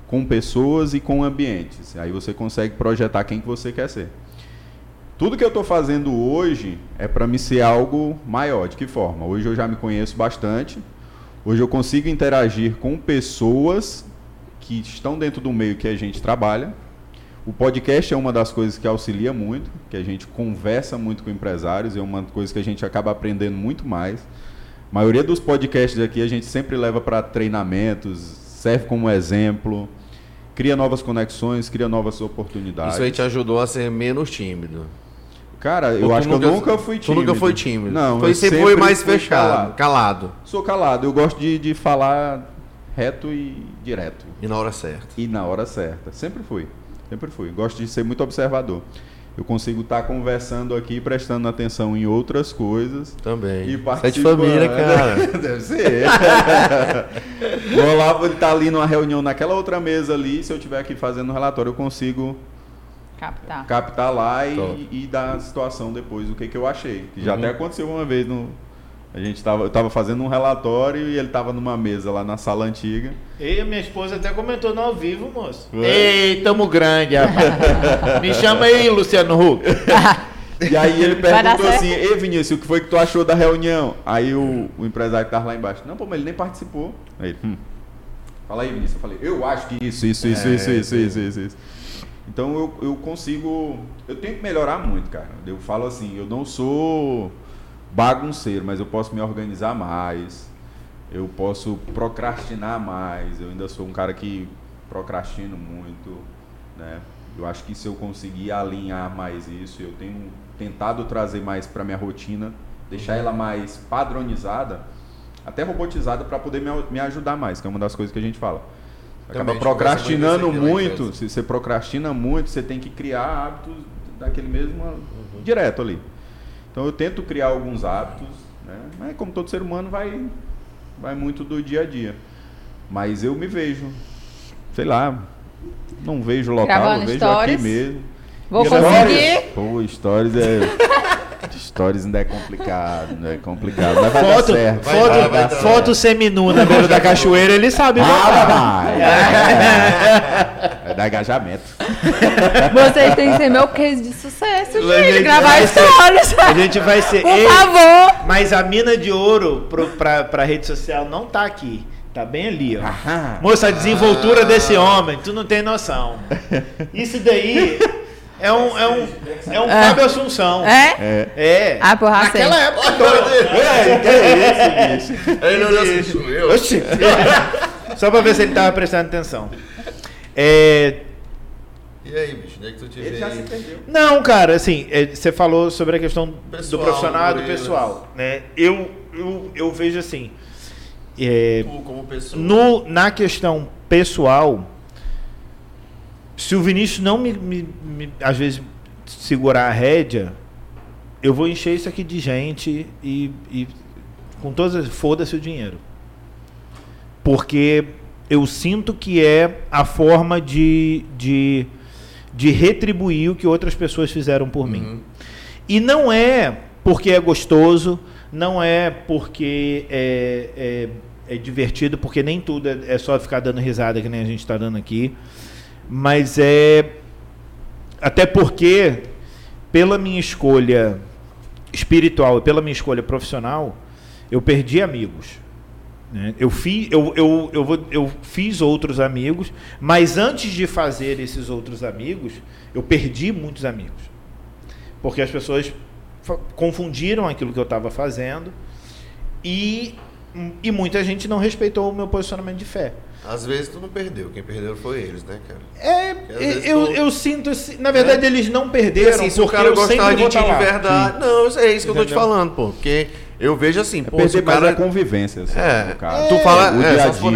com pessoas e com ambientes. Aí você consegue projetar quem que você quer ser. Tudo que eu estou fazendo hoje é para me ser algo maior. De que forma? Hoje eu já me conheço bastante. Hoje eu consigo interagir com pessoas que estão dentro do meio que a gente trabalha. O podcast é uma das coisas que auxilia muito, que a gente conversa muito com empresários, é uma coisa que a gente acaba aprendendo muito mais. A maioria dos podcasts aqui a gente sempre leva para treinamentos, serve como exemplo, cria novas conexões, cria novas oportunidades. Isso aí te ajudou a ser menos tímido. Cara, eu tu acho que eu nunca fui Tu tímido. nunca foi tímido. Não, foi, eu sempre, sempre foi mais fechado, calado. calado. Sou calado, eu gosto de, de falar reto e direto. E na hora certa. E na hora certa. Sempre fui. Sempre fui. Gosto de ser muito observador. Eu consigo estar conversando aqui, prestando atenção em outras coisas. Também. E é de participando. família, (laughs) cara. Deve ser. o Olavo ele tá ali numa reunião naquela outra mesa ali. Se eu estiver aqui fazendo um relatório, eu consigo Captar. captar lá e, e dar a situação depois, o que, que eu achei. Que já Uhum. até aconteceu uma vez no. A gente tava, eu tava fazendo um relatório e ele tava numa mesa lá na sala antiga. E a minha esposa até comentou no ao vivo, moço. Ué? Ei, tamo grande, rapaz. (laughs) Me chama aí, Luciano Huck. E aí ele perguntou assim, Ei Vinícius, o que foi que tu achou da reunião? Aí o, o empresário que tava lá embaixo, não, pô, mas ele nem participou. Aí ele, hum. Fala aí, Vinícius. Eu falei, eu acho que isso, isso, isso, É, isso, isso, isso, isso, isso. Então eu, eu consigo. Eu tenho que melhorar muito, cara. Eu falo assim, eu não sou bagunceiro, mas eu posso me organizar mais. Eu posso procrastinar mais. Eu ainda sou um cara que procrastino muito, né? Eu acho que se eu conseguir alinhar mais isso, eu tenho tentado trazer mais para minha rotina, deixar ela mais padronizada, até robotizada para poder me, me ajudar mais, que é uma das coisas que a gente fala. Também, Acaba gente conversa procrastinando muito se você procrastina muito, você tem que criar hábitos daquele mesmo direto ali. Então eu tento criar alguns hábitos, né? Mas como todo ser humano vai vai muito do dia a dia. Mas eu me vejo, sei lá, não vejo local, Gravando eu vejo stories. aqui mesmo. Vou conseguir. Pô, stories é (laughs) stories ainda é complicado, não é complicado, mas vai dar Foto, certo. Vai foto, dar, vai dar. foto seminu na beira da cachoeira, ele sabe Ah, vai. É, é dar engajamento. (laughs) Vocês têm que ser meu case de sucesso, A gente. gente Gravar vai ser- stories. A gente vai ser. Por Ei, favor. Mas a mina de ouro pro, pra, pra rede social não tá aqui. Tá bem ali, ó. Aham. Moça, a desenvoltura desse homem, tu não tem noção. Isso daí (laughs) é um, é um, é um É. Fábio Assunção. É? É. É. Ah, porra, Naquela sei. época. Ei, que é isso, bicho? Aí ele olhou assim, sou eu. Oxi. Só pra ver se ele tava prestando atenção. É, E aí, bicho, onde é que tu te Ele vê já aí? se perdeu. Não, cara, assim, é, você falou sobre a questão Pessoal, do profissional e do pessoal, né? Eu, eu, eu vejo assim, é, Tu, como pessoa. no, na questão pessoal, se o Vinícius não me, me- me- às vezes, segurar a rédea, eu vou encher isso aqui de gente e, e com todas as... Foda-se o dinheiro. Porque eu sinto que é a forma de, de, de retribuir o que outras pessoas fizeram por mim. Uhum. E não é porque é gostoso, não é porque é, é, é divertido, porque nem tudo é, é só ficar dando risada que nem a gente está dando aqui. Mas é. Até porque, pela minha escolha espiritual e pela minha escolha profissional, eu perdi amigos. Né? Eu, fi, eu, eu, eu, vou- eu fiz outros amigos, mas antes de fazer esses outros amigos, eu perdi muitos amigos. Porque as pessoas confundiram aquilo que eu estava fazendo e E muita gente não respeitou o meu posicionamento de fé. Às vezes tu não perdeu, quem perdeu foi eles, né, cara? É, eu, tu- eu sinto assim, na verdade eles não E perderam, assim, se o porque cara eu gostar sempre de ti tá de verdade. Não, é isso que eu tô te Entendeu? falando, pô. Porque eu vejo assim, É pô, perder o mais cara. a convivência, assim, É, no caso. tu fala- o é, dia a dia.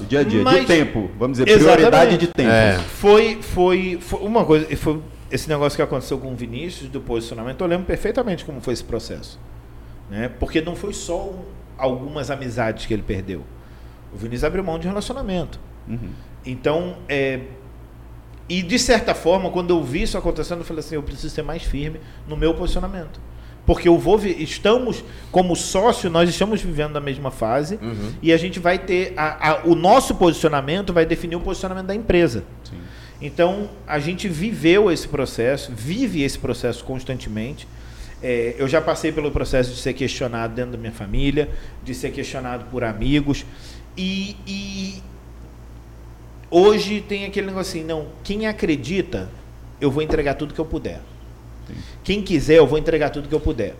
O dia a dia. Mas- de tempo, vamos dizer, Exatamente. prioridade de tempo. É. Foi, foi, foi uma coisa, e foi esse negócio que aconteceu com o Vinícius do posicionamento, eu lembro perfeitamente como foi esse processo. Né? Porque não foi só um- algumas amizades que ele perdeu. O Vinícius abriu mão de relacionamento. Uhum. Então, é, e de certa forma, quando eu vi isso acontecendo, eu falei assim, eu preciso ser mais firme no meu posicionamento. Porque eu vou, vi- estamos, como sócio, nós estamos vivendo na mesma fase Uhum. e a gente vai ter, a- a- o nosso posicionamento vai definir o posicionamento da empresa. Sim. Então, a gente viveu esse processo, vive esse processo constantemente. É, eu já passei pelo processo de ser questionado dentro da minha família, de ser questionado por amigos. E, e hoje tem aquele negócio assim, não, quem acredita, eu vou entregar tudo que eu puder. Quem quiser, eu vou entregar tudo que eu puder.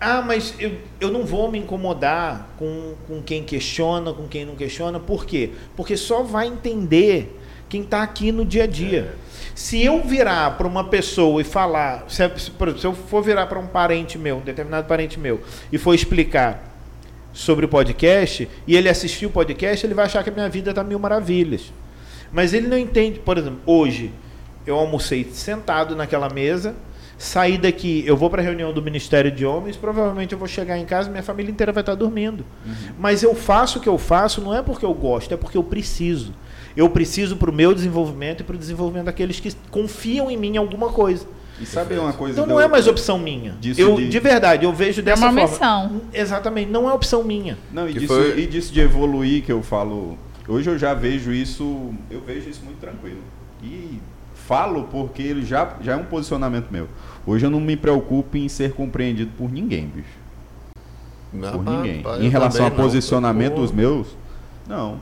Ah, mas eu, eu não vou me incomodar com, com quem questiona, com quem não questiona. Por quê? Porque só vai entender quem está aqui no dia a dia. Se eu virar para uma pessoa e falar, se eu for virar para um parente meu, um determinado parente meu, e for explicar sobre o podcast, e ele assistir o podcast, ele vai achar que a minha vida está mil maravilhas. Mas ele não entende, por exemplo, hoje eu almocei sentado naquela mesa, saí daqui, eu vou para a reunião do Ministério de Homens, provavelmente eu vou chegar em casa, minha família inteira vai estar dormindo. Mas eu faço o que eu faço não é porque eu gosto, é porque eu preciso. Eu preciso para o meu desenvolvimento e para o desenvolvimento daqueles que confiam em mim em alguma coisa. E sabe uma coisa... Então não é mais opção minha. Disso eu, de- de... verdade, eu vejo dessa uma forma. missão. Exatamente, não é opção minha. Não, e disso, foi- e disso de evoluir que eu falo. Hoje eu já vejo isso, eu vejo isso muito tranquilo. E falo porque ele já, já é um posicionamento meu. Hoje eu não me preocupo em ser compreendido por ninguém, bicho. Não, Por pá, ninguém. pá, em relação não, posicionamento dos meus, não.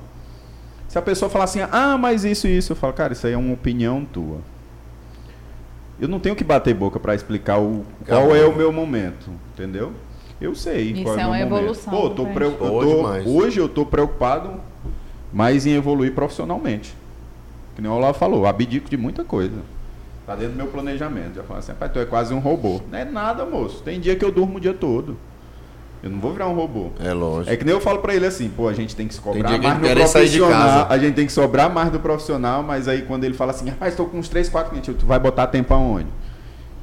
Se a pessoa falar assim, ah, mas isso e isso, eu falo, cara, isso aí é uma opinião tua. Eu não tenho que bater boca pra explicar o, qual é o meu momento, entendeu? Eu sei Isso qual é, é o uma meu momento. evolução Pô, tô eu tô- hoje eu tô preocupado mais em evoluir profissionalmente. Que nem o Olavo falou, abdico de muita coisa. Tá dentro do meu planejamento. Já falo assim, rapaz, tu é quase um robô. Não é nada, moço. Tem dia que eu durmo o dia todo. Eu não vou virar um robô. É lógico. É que nem eu falo pra ele assim, pô, a gente tem que se cobrar que mais de profissional. A gente tem que sobrar mais do profissional, mas aí quando ele fala assim, rapaz, tô com uns 3, 4 clientes, tu vai botar tempo aonde?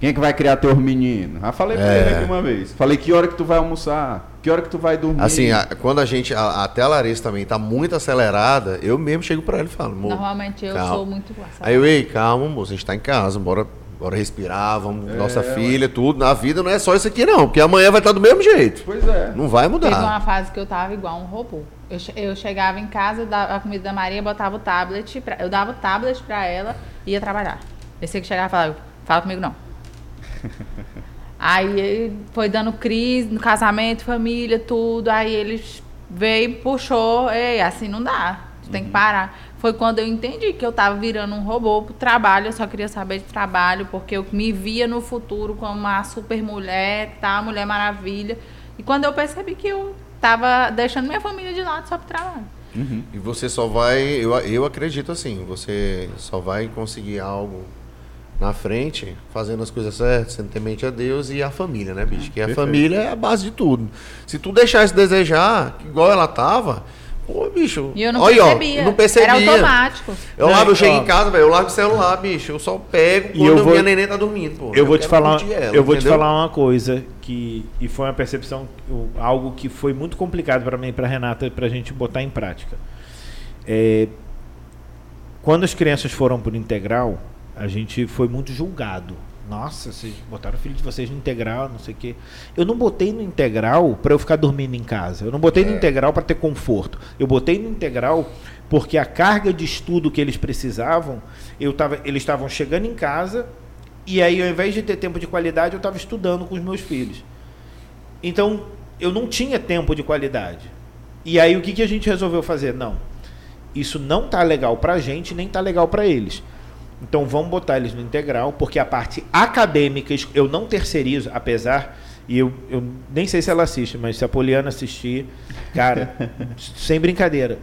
Quem é que vai criar teus meninos? Já falei pra É. ele aqui uma vez. Falei, que hora que tu vai almoçar? Que hora que tu vai dormir? Assim, a- quando a gente, a- até a Larissa também tá muito acelerada, eu mesmo chego pra ela e falo, "Amor, Normalmente eu calma." sou muito Aí eu, ei, calma, moço, a gente tá em casa, bora, bora respirar, vamos, É, nossa filha, tudo. Na vida não é só isso aqui, não, porque amanhã vai estar do mesmo jeito. Pois é. Não vai Teve mudar. uma fase que eu tava igual um robô. Eu, eu chegava em casa, dava a comida da Maria, botava o tablet, pra- eu dava o tablet pra ela e ia trabalhar. Esse que chegava e falava, fala comigo não. (laughs) Aí ele foi dando crise no casamento, família, tudo. Aí ele veio e puxou, ei, assim não dá. Tu tem que parar. Foi quando eu entendi que eu tava virando um robô pro trabalho, eu só queria saber de trabalho, porque eu me via no futuro como uma super mulher, tá, mulher maravilha. E quando eu percebi que eu tava deixando minha família de lado só pro trabalho. Uhum. E você só vai, eu, eu acredito assim, você só vai conseguir algo na frente, fazendo as coisas certas, sendo temente a Deus e a família, né, bicho? Que a Perfeito. família é a base de tudo. Se tu deixar isso desejar, igual ela tava, pô, bicho. E eu não olha, ó, percebia. eu não percebia. Era automático. Eu lá, eu chego ó. em casa, velho, eu largo o celular, bicho. Eu só pego E quando eu eu vou- minha neném tá dormindo, pô. Eu vou te falar, ela, eu vou te falar uma coisa que e foi uma percepção, algo que foi muito complicado para mim e para Renata para a gente botar em prática. É, quando as crianças foram por integral, a gente foi muito julgado. Nossa, vocês botaram o filho de vocês no integral, não sei o quê. Eu não botei no integral para eu ficar dormindo em casa. Eu não botei no integral para ter conforto. Eu botei no integral porque a carga de estudo que eles precisavam, eu tava, eles estavam chegando em casa e aí ao invés de ter tempo de qualidade, eu estava estudando com os meus filhos. Então, eu não tinha tempo de qualidade. E aí o que, que a gente resolveu fazer? Não. Isso não tá legal pra gente, nem tá legal pra eles. Então vamos botar eles no integral, porque a parte acadêmica eu não terceirizo, apesar E eu, eu nem sei se ela assiste, mas se a Poliana assistir, cara, (laughs) sem brincadeira.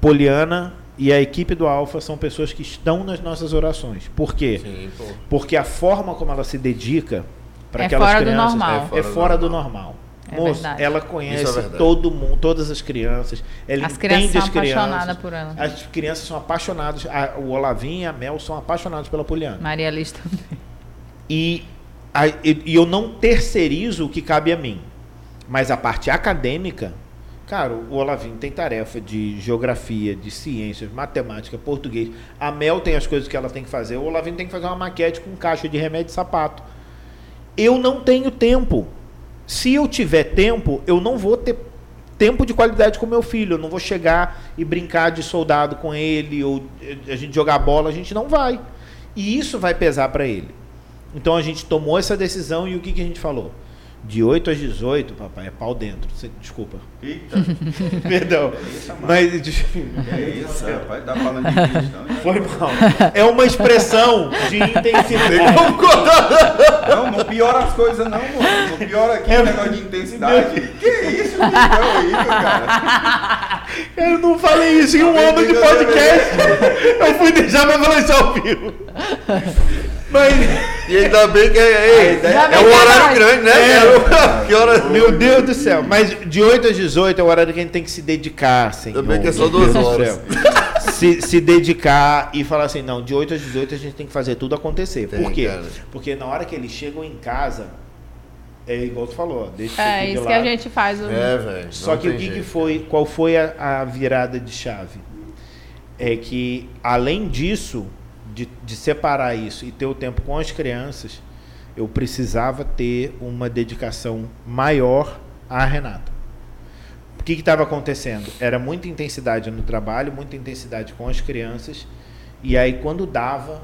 Poliana e a equipe do Alfa são pessoas que estão nas nossas orações. Por quê? Sim. Porque a forma como ela se dedica para É aquelas fora do crianças normal. é fora do normal. É Moço, verdade. ela Isso é conhece verdade. todo mundo, todas as crianças. Ela As crianças são as crianças. apaixonadas por ela. As crianças são apaixonadas. a- o Olavinho e a Mel são apaixonados pela Poliana. Maria Liz também. E, a- e, e eu não terceirizo o que cabe a mim. Mas a parte acadêmica, cara, o Olavinho tem tarefa de geografia, de ciências, matemática, português. A Mel tem as coisas que ela tem que fazer. O Olavinho tem que fazer uma maquete com caixa de remédio e sapato. Eu não tenho tempo. Se eu tiver tempo, eu não vou ter tempo de qualidade com meu filho. Eu não vou chegar e brincar de soldado com ele ou eh, a gente jogar bola, a gente não vai. E isso vai pesar para ele. Então a gente tomou essa decisão e o que, que a gente falou? De 8 às 18, papai, é pau dentro. Desculpa. Eita, (laughs) Perdão. isso, mano. Mas que isso, rapaz, tá falando de cristão. né? foi mal. É uma expressão de intensidade. (laughs) Não, não piora as coisas não, mano. Não piora aqui o negócio de intensidade. Que isso, bicho? É horrível, cara. Eu não falei isso em um ano de podcast. Eu fui deixar pra falar isso ao vivo. Mas, E ainda bem que é, ei, ideia- é um horário É. grande, né? É. (laughs) que hora? meu Deus do céu. Mas de 8 às 18 é o horário que a gente tem que se dedicar, Senhor. Também que é só duas horas. Se, se dedicar e falar assim, não, de 8 às 18 a gente tem que fazer tudo acontecer. Tem, Por quê? cara. Porque na hora que eles chegam em casa, é igual tu falou, deixa É aqui de isso que a gente faz. O... É, velho. Só que o que, que foi, qual foi a, a virada de chave? É que, além disso, de, de separar isso e ter o tempo com as crianças, eu precisava ter uma dedicação maior à Renata. O que estava acontecendo? Era muita intensidade no trabalho, muita intensidade com as crianças, e aí quando dava,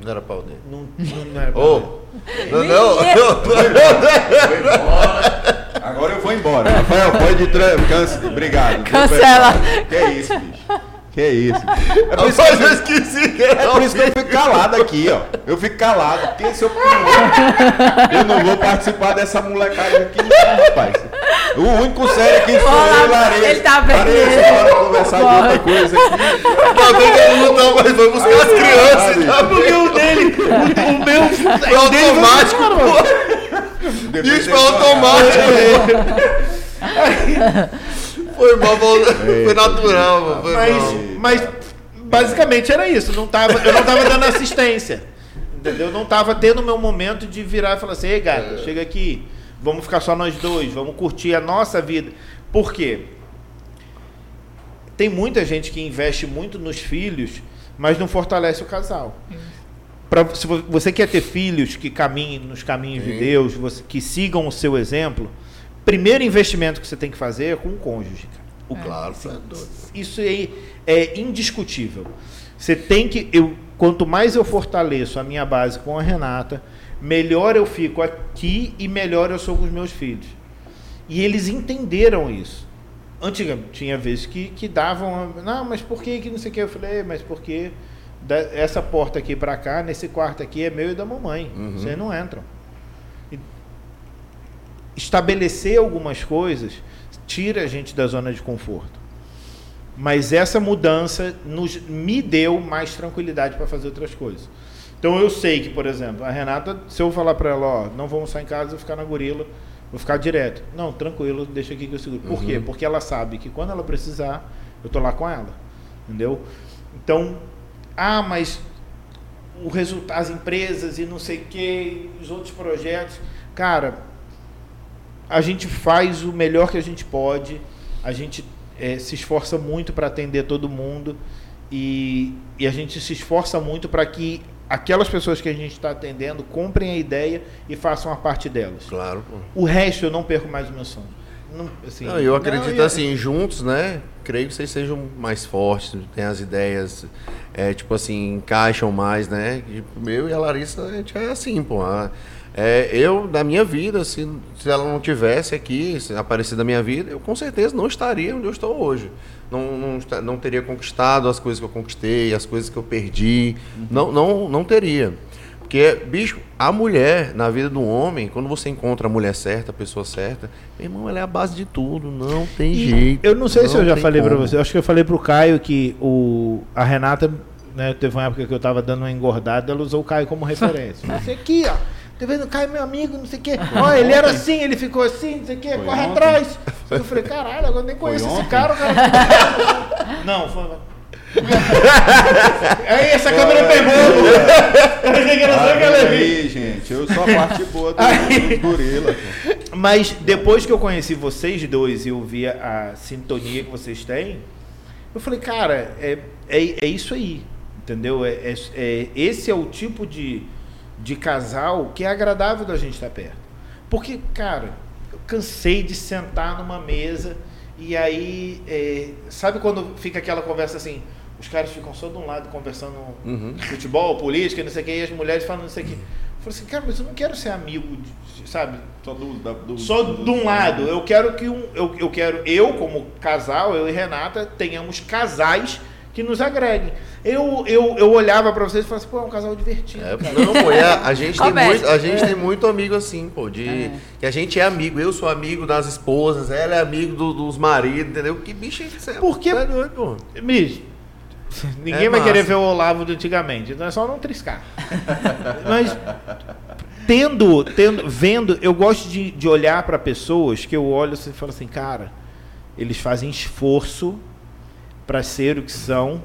Não era pau dele. não, não, não era (laughs) pra Ô! Não, não, Agora eu vou embora. Rafael, pode cance- Obrigado. Cancela. Que isso, bicho. Que isso. (laughs) É por isso que eu esqueci que era É por isso que eu fico calado aqui, ó. Eu fico calado, porque se eu não vou, eu não vou participar dessa molecada aqui, não, rapaz. O único sério aqui sou eu e Larissa. ele tá vendo. Larissa, bora conversar de outra coisa aqui. Que ele não tá, mas foi buscar as crianças. tá? Porque o dele, o, meu. Foi automático, pô. Isso fala, automático. (laughs) Foi mal, foi natural, mano. Foi Mas, mal. mas basicamente era isso. Não tava, eu não tava dando assistência. Entendeu? Eu não tava tendo o meu momento de virar e falar assim, ei gata, chega aqui, vamos ficar só nós dois, vamos curtir a nossa vida. Por quê? Tem muita gente que investe muito nos filhos, mas não fortalece o casal. Pra, se vo- você quer ter filhos que caminhem nos caminhos de Sim. Deus, você- que sigam o seu exemplo, primeiro investimento que você tem que fazer é com o cônjuge. cara. O Claro, você é doido. isso aí é indiscutível. Você tem que. Eu, quanto mais eu fortaleço a minha base com a Renata, melhor eu fico aqui e melhor eu sou com os meus filhos. E eles entenderam isso. Antigamente, tinha vezes que, que davam. Não, mas por que que não sei o que? Eu falei, "É, mas porque da- essa porta aqui para cá, nesse quarto aqui é meu e da mamãe. Uhum. Vocês não entram. Estabelecer algumas coisas tira a gente da zona de conforto. Mas essa mudança nos, me deu mais tranquilidade para fazer outras coisas. Então eu sei que, por exemplo, a Renata, se eu falar para ela, ó, não vamos sair em casa, vou ficar na gorila, vou ficar direto. Não, tranquilo, deixa aqui que eu seguro. Por quê? Porque ela sabe que quando ela precisar, eu tô lá com ela. Entendeu? Então, ah, mas o resultado, as empresas e não sei o que, os outros projetos. Cara, a gente faz o melhor que a gente pode, a gente eh, se esforça muito para atender todo mundo e, e a gente se esforça muito para que aquelas pessoas que a gente está atendendo comprem a ideia e façam a parte delas. Claro, pô. O resto eu não perco mais o meu sono. Não, assim, Não, eu acredito não, assim, juntos, né? Creio que vocês sejam mais fortes, têm as ideias, é, tipo assim, encaixam mais, né? Tipo, eu e a Larissa, a gente é assim, pô. a- é, eu, da minha vida, se, se ela não tivesse aqui, se aparecido na minha vida, eu com certeza não estaria onde eu estou hoje. Não, não, não teria conquistado as coisas que eu conquistei, as coisas que eu perdi. Não, não, não teria. Porque bicho, a mulher, na vida do homem, quando você encontra a mulher certa, a pessoa certa, meu irmão, ela é a base de tudo, não tem E jeito. Eu não sei se eu já falei pra como. você. Eu acho que eu falei pro Caio que o, a Renata, né, teve uma época que eu tava dando uma engordada, ela usou o Caio como referência. (laughs) Você aqui, ó. Tá vendo? O Caio é meu amigo, não sei o quê. Ó, ele era assim, ele ficou assim, não sei o quê, Foi corre ontem? atrás. (laughs) Eu falei, caralho, agora eu nem conheço esse ontem? cara, o cara. (laughs) Não, foi. Aí essa câmera pegou. Eu achei que era só aquela ali. aí, gente, eu sou a parte boa do, dos gorila. pô. Mas depois que eu conheci vocês dois e eu vi a, a sintonia que vocês têm, eu falei, cara, é, é, é isso aí. Entendeu? É, é- é- esse é o tipo de, de casal que é agradável da gente estar perto. Porque, cara, eu cansei de sentar numa mesa e aí, é, sabe quando fica aquela conversa assim, os caras ficam só de um lado conversando Uhum. futebol, política, não sei o que, e as mulheres falando não sei o que. Eu falei assim, cara, mas eu não quero ser amigo, de- sabe? Só do, da- do- Só do- de um lado. Eu quero que um, eu, eu quero eu como casal, eu e Renata tenhamos casais que nos agreguem. Eu, eu, eu olhava pra vocês e falava assim, pô, é um casal divertido. É, não, pô, e a, gente tem muito, a gente tem muito amigo assim, pô, de que a gente é amigo. Eu sou amigo das esposas, ela é amigo do- dos maridos, entendeu? Que bicho é isso? Por quê? Tá doido, pô. Miss, ninguém É vai massa. querer ver o Olavo de antigamente, então é só não triscar. Mas tendo, tendo, vendo, eu gosto de, de olhar para pessoas que eu olho e falo assim, cara, eles fazem esforço para ser o que são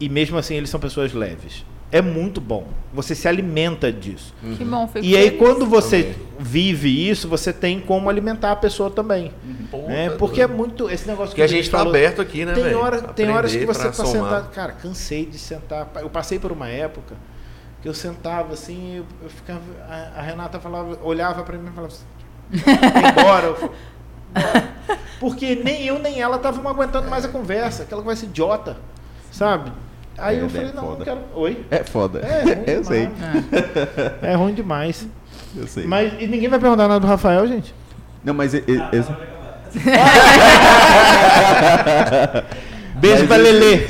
e mesmo assim eles são pessoas leves. É muito bom. Você se alimenta disso. Que bom, fico E aí, quando você Também. vive isso, você tem como alimentar a pessoa também. Pô, né? Porque é muito. Esse negócio Porque a o gente tá falou, aberto aqui, né, tem, hora, tem horas que você tá somar. sentado. Cara, cansei de sentar. Eu passei por uma época que eu sentava assim, eu, eu ficava. A, a Renata falava, olhava pra mim e falava assim, "Vai (laughs) embora. Eu. (laughs) Porque nem eu nem ela estavam aguentando mais a conversa, aquela conversa idiota, sabe? Aí É, eu é falei, não, foda. não quero. Oi? É foda. É, ruim (laughs) eu sei, demais. É ruim demais. eu sei. Mas e ninguém vai perguntar nada do Rafael, gente? Não, mas e- e- esse- (laughs) Beijo Mas pra esse- Lelê.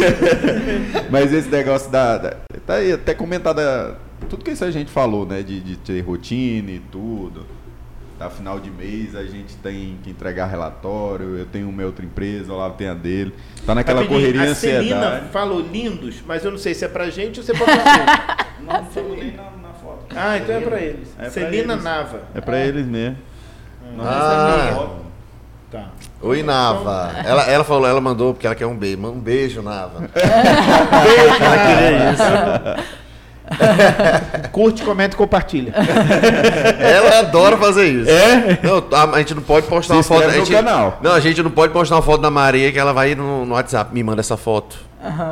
Mas esse negócio da, da- Tá aí até comentado. a- Tudo que isso a gente falou, né? De, de ter rotina e tudo. Tá final de mês, a gente tem que entregar relatório. Eu tenho uma outra empresa, o Olavo tem a dele. Tá naquela Rapidinho, correria a ansiedade. Celina falou lindos, mas eu não sei se é pra gente ou se é pra você. (laughs) Não estamos nem na, na foto. ah, então é pra eles. É pra Celina eles. Nava. É pra eles mesmo. Nós Ah. foto. Tá. Oi, Nava. Ela, ela falou, ela mandou porque ela quer um beijo. Manda um beijo, Nava. (laughs) Beijo, ela queria isso. (laughs) (laughs) Curte, comenta e compartilha. (laughs) Ela adora fazer isso. É? Não, a, a gente não pode postar Se uma foto. inscreve a no gente, canal. Não, a gente não pode postar uma foto da Maria que ela vai no, no WhatsApp, me manda essa foto.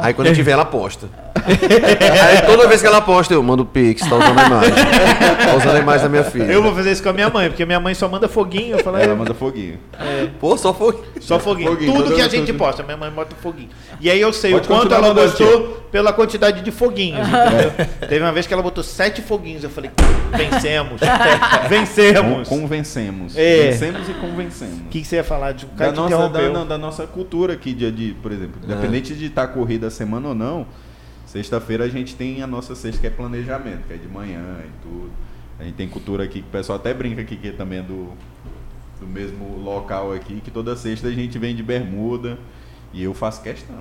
Aí quando tiver, ela posta. Aí toda vez que ela posta, eu mando o Pix, tá usando a imagem. Tá usando a imagem da minha filha. Eu vou fazer isso com a minha mãe, porque minha mãe só manda foguinho. Eu falei, Ela manda foguinho. Pô, só foi. Só foguinho. Foguinho, Tudo que a gente tudo. posta, minha mãe bota foguinho. E aí eu sei Pode o quanto ela gostou pela quantidade de foguinhos. entendeu? Teve uma vez que ela botou sete foguinhos. Eu falei, vencemos. (laughs) Con- vencemos. O Convencemos. É. Vencemos e convencemos. que, que você ia falar? De, o da cara te nossa, da, não, da nossa cultura aqui de, de por exemplo, independente de estar corrida semana ou não, sexta-feira a gente tem a nossa sexta que é planejamento, que é de manhã e tudo. A gente tem cultura aqui que o pessoal até brinca aqui que também é do, do mesmo local aqui, que toda sexta a gente vem de bermuda e eu faço questão.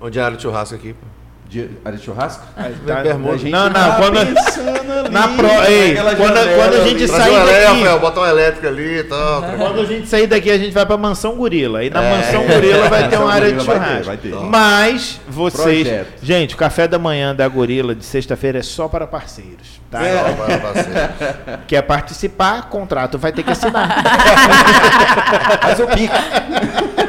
Onde era o churrasco aqui? pô? De, área de churrasco? Tá- bermuda. A gente Não, não, tá quando- pensando (laughs) ali, na pro- ei, naquela quando- janela quando a ali. gente Traz sai um daqui. Rafael, botar um elétrico ali e tal. Quando a gente sair daqui, a gente vai pra Mansão Gorila. E na É. Mansão Gorila vai ter uma área de Gorila vai ter, churrasco. vai ter. Mas vocês. Projeto. Gente, o café da manhã da Gorila de sexta-feira é só para parceiros. Tá? Só pra você. (laughs) Quer participar? Contrato vai ter que assinar. Faz o pique.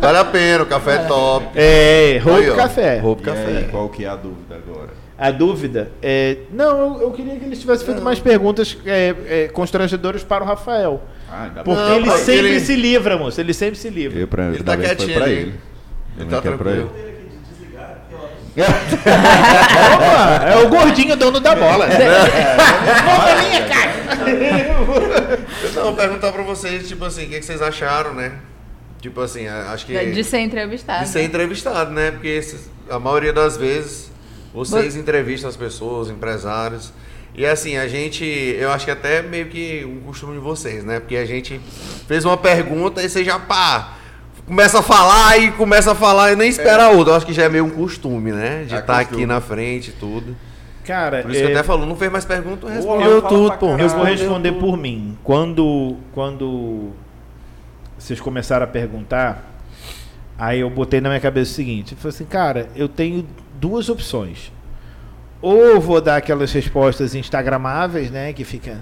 Vale a pena, o café é top. É, roubo Aí, ó, café. Roubo E café. aí, qual que é a dúvida agora? A dúvida é. Não, eu, eu queria que eles tivessem feito mais perguntas é, é, constrangedoras para o Rafael. Ah, ainda Porque Não, ele porque sempre ele- se livra, moço. Ele sempre se livra. Eu pra, Ele tá foi quietinho pra ali. ele. Ele tá que é pra tranquilo. Opa, é o gordinho dono da bola. Eu vou perguntar pra vocês, tipo assim, o que, que vocês acharam, né? Tipo assim, acho que. De ser entrevistado. de ser entrevistado, né? Porque esses- a maioria das vezes Vocês entrevistam as pessoas, empresários. E assim, a gente, eu acho que até meio que um costume de vocês, né? Porque a gente fez uma pergunta e você já pá, começa a falar e começa a falar e nem espera a outra. Eu acho que já é meio um costume, né? De É estar costume. aqui na frente e tudo. Cara, Por isso que é, eu até falo, não fez mais pergunta, respondeu fala tudo, pô. eu vou responder por mim. Quando, quando vocês começaram a perguntar, aí eu botei na minha cabeça o seguinte: eu falei assim, cara, eu tenho duas opções. Ou vou dar aquelas respostas instagramáveis, né? Que fica.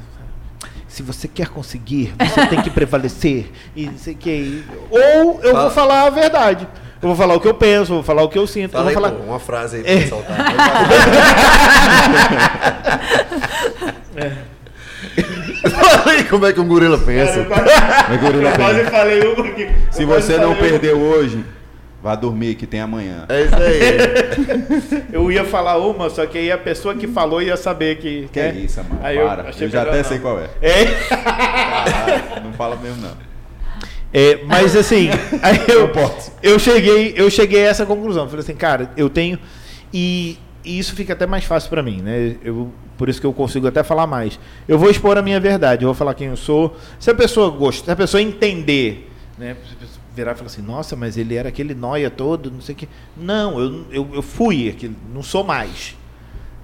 Se você quer conseguir, você tem que prevalecer. E não sei que. Ou eu Fala. vou falar a verdade. Eu vou falar o que eu penso, vou falar o que eu sinto. Fala eu aí, vou falar. pô, uma frase aí (laughs) pra É. aí (laughs) como é que um gorila pensa. É gorila quase pensa. falei uma aqui. Se Eu quase você não falei uma. perdeu hoje, vá dormir que tem amanhã. É isso aí. (laughs) Eu ia falar uma, só que aí a pessoa que falou ia saber que. Que né? isso, mano. Aí Para. achei Eu, já até não. sei qual é. É, Caralho, não fala mesmo, não. é, mas assim, (laughs) aí eu, Não posso. eu cheguei, eu cheguei a essa conclusão. Falei assim, cara, eu tenho e, e isso fica até mais fácil pra mim, né? Eu, por isso que eu consigo até falar mais. Eu vou expor a minha verdade, eu vou falar quem eu sou. Se a pessoa gosta, se a pessoa entender, né? Virar e falar assim, nossa, mas ele era aquele noia todo, não sei o que. Não, eu, eu, eu fui aquele, não sou mais.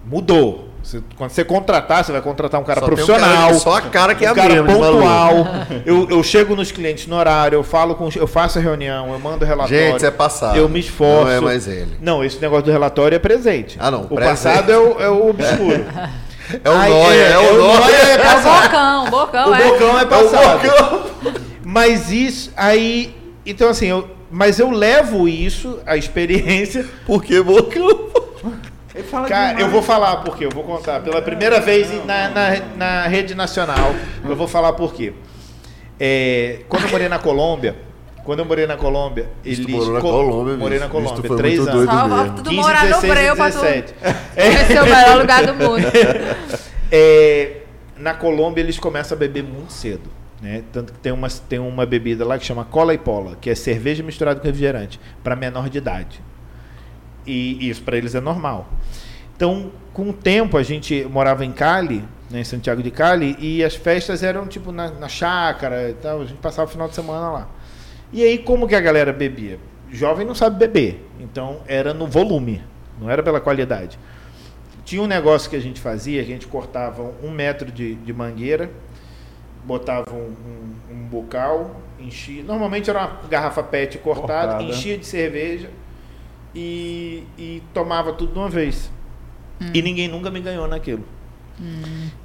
Mudou. Você- quando você contratar, você vai contratar um cara Só tem um profissional. cara- só a cara que é um a cara mesma, de pontual. (laughs) Eu, eu chego nos clientes no horário, eu falo com, eu faço a reunião, eu mando relatório. Gente, isso é passado. Eu me esforço. Não é mais ele. Não, esse negócio do relatório é presente. Ah, não, O presente. passado é o, é o obscuro. É o Ai, Noia, é, o Noia. é É o (laughs) bocão, o bocão, O é. bocão é passado. Bocão. Mas isso aí, então assim, eu, mas eu levo isso, a experiência. Por que bocão? Fala Cara, eu vou falar por quê. Eu vou contar. Pela primeira vez na, na, na rede nacional, eu vou falar por quê. É, quando eu morei na Colômbia, quando eu morei na Colômbia, eles morou na co- Colômbia, morei na Colômbia, três anos. mesmo. tu morar no breu pra tu. 17. Esse é o (laughs) melhor lugar do mundo. É, na Colômbia eles começam a beber muito cedo. Né? Tanto que tem uma, tem uma bebida lá que chama cola e pola, que é cerveja misturada com refrigerante, para menor de idade. E isso para eles é normal. Então, com o tempo, a gente morava em Cali, né, em Santiago de Cali, e as festas eram tipo na, na chácara e tal, a gente passava o final de semana lá. E aí, como que a galera bebia? Jovem não sabe beber, então era no volume, não era pela qualidade. Tinha um negócio que a gente fazia, a gente cortava um metro de, de mangueira, botava um, um, um bocal, enchia. Normalmente era uma garrafa PET cortada, Cortada. enchia de cerveja e, e tomava tudo de uma vez. E ninguém nunca me ganhou naquilo.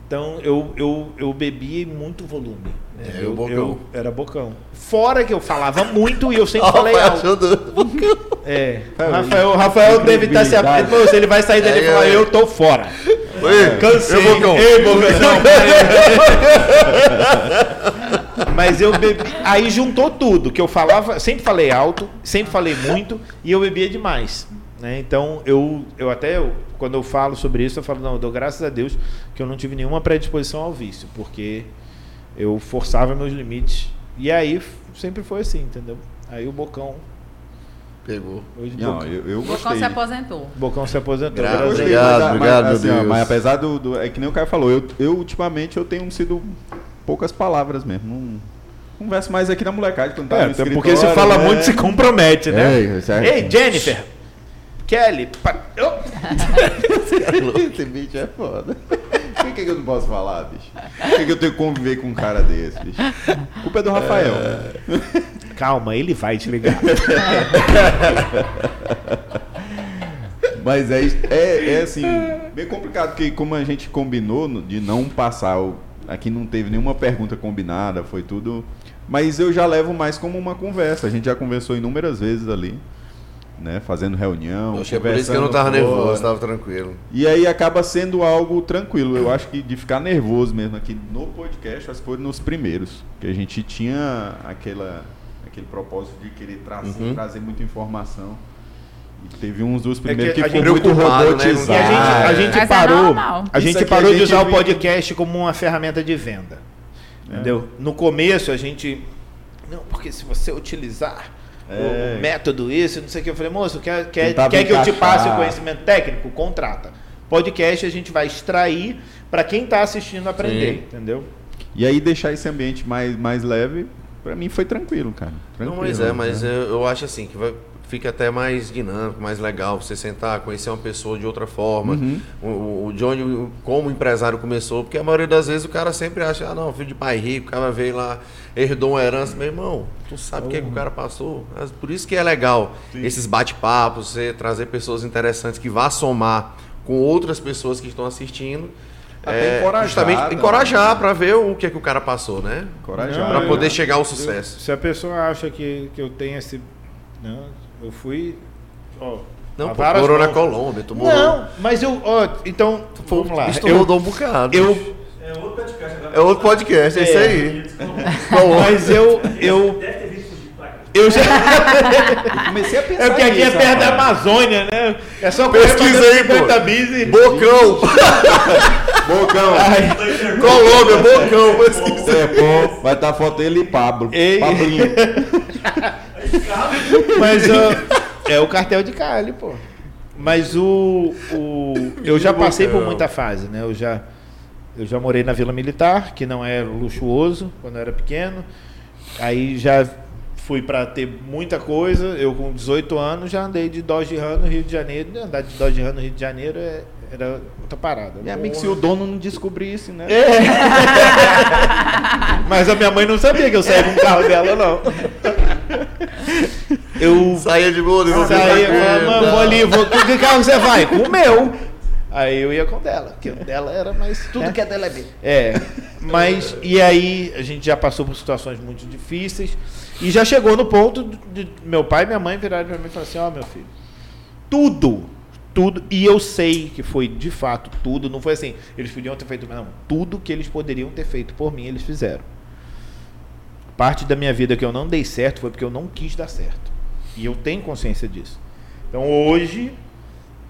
Então eu, eu, eu bebia em muito volume. né? É, eu, bocão. eu- era bocão. Fora que eu falava muito e eu sempre (laughs) falei alto. (laughs) É. Tá, O Rafael, Rafael deve estar se credibilidade. Pô, se ele vai sair dele e É, falar, é. eu tô fora. (laughs) Oi, Cansei. eu bocão. Ei, bocão. Mas eu bebi. Aí juntou tudo, que eu falava, sempre falei alto, sempre falei muito e eu bebia demais. Né? Então eu, eu até, eu- quando eu falo sobre isso, eu falo, não, eu dou graças a Deus que eu não tive nenhuma predisposição ao vício, porque eu forçava meus limites. E aí sempre foi assim, entendeu? Aí o Bocão. Pegou. Hoje Não, Bocão, eu, eu O bocão gostei. se aposentou. Bocão se aposentou. Graças Gostei. Obrigado, mas, obrigado, mas, meu ó, Deus. mas apesar do, do- É que nem o cara falou, eu, eu ultimamente eu tenho sido poucas palavras mesmo. Não converso mais aqui na molecagem quando tá É, porque se fala né? muito se compromete, né? É, é- Ei, Jennifer! Kelly! Pa... Oh! (laughs) Esse bicho é foda. Por que, que eu não posso falar, bicho? Por que, que eu tenho que conviver com um cara desse, bicho? Culpa é do Rafael. Calma, ele vai te ligar. (laughs) Mas é, é, é assim, bem complicado, porque como a gente combinou no- de não passar, o- aqui não teve nenhuma pergunta combinada, foi tudo. Mas eu já levo mais como uma conversa. A gente já conversou inúmeras vezes ali, né? Fazendo reunião. Eu achei por isso que eu não tava conversando nervoso, fora. tava tranquilo. E aí acaba sendo algo tranquilo. Eu acho que de ficar nervoso mesmo aqui no podcast, acho que foi nos primeiros. Que a gente tinha aquela, aquele propósito de querer trazer, Uhum. trazer muita informação. E teve uns dos É primeiros que que, foi gente- muito preocupado, né, robotizado. E a gente, a gente é parou, normal. a gente aqui a parou de gente usar o podcast como uma ferramenta de venda. Entendeu? No começo a gente. Não, porque se você utilizar É. o método, isso, não sei o que. Eu falei, moço, quer, quer, quer que eu te passe o conhecimento técnico? Contrata. Podcast a gente vai extrair para quem está assistindo aprender, Sim. entendeu? E aí deixar esse ambiente mais, mais leve, pra mim foi tranquilo, cara. Não, Tranquilo, mas é, mas né? eu, eu acho assim que vai, fica até mais dinâmico, mais legal você sentar, conhecer uma pessoa de outra forma. Uhum. O, o, Johnny, como empresário, começou, porque a maioria das vezes o cara sempre acha, ah, não, filho de pai rico, o cara veio lá, herdou uma herança. Meu irmão, tu sabe o que, é que o cara passou? Por isso que é legal esses bate-papos, você trazer pessoas interessantes que vá somar com outras pessoas que estão assistindo. Até encorajar justamente encorajar né? para ver o que, é que o cara passou, né? Encorajar. Para eu- poder chegar ao sucesso. Se a pessoa acha que, que eu tenho esse. Não, eu fui. Ó, Não, pô, morou na. Colômbia, tu morou. Não, mas eu. Ó, então, vamos lá. Isso tu Eu, rodou um bocado. eu, É outro podcast agora. É outro podcast, é, isso É. aí. mas eu. eu eu já. Eu comecei a pensar É porque aqui é nisso, perto da. Amazônia, né? É só Pesquisa aí, pô. 50 bis e... Bocão! (laughs) Bocão. Colômbia, Bocão, pesquisa. É, pô, vai estar a foto dele e Pablo. Ei. Pablinho. (laughs) Mas ó, é o cartel de Cali, pô. Mas o, o eu já passei por muita fase, né? Eu já eu já morei na Vila Militar, que não é luxuoso quando eu era pequeno. Aí já fui para ter muita coisa. Eu com 18 anos já andei de Dodge Ram no Rio de Janeiro. Andar de Dodge Ram no Rio de Janeiro é- era outra parada. E amigo, se o dono não descobrisse, né? (laughs) Mas a minha mãe não sabia que eu saía com o carro dela, não. Eu Saía de boa, de boa. saía, falava, mãe, vou ali, vou, que carro você vai? Com o meu. Aí eu ia com o dela, porque o dela era mais. Tudo que é dela é dele. É, mas. E aí a gente já passou por situações muito difíceis. E já chegou no ponto de, meu pai e minha mãe virarem pra mim e falaram assim: Ó, meu filho, tudo, tudo. E eu sei que foi de fato tudo. Não foi assim, eles podiam ter feito. Não, tudo que eles poderiam ter feito por mim, eles fizeram. Parte da minha vida que eu não dei certo foi porque eu não quis dar certo. E eu tenho consciência disso. Então hoje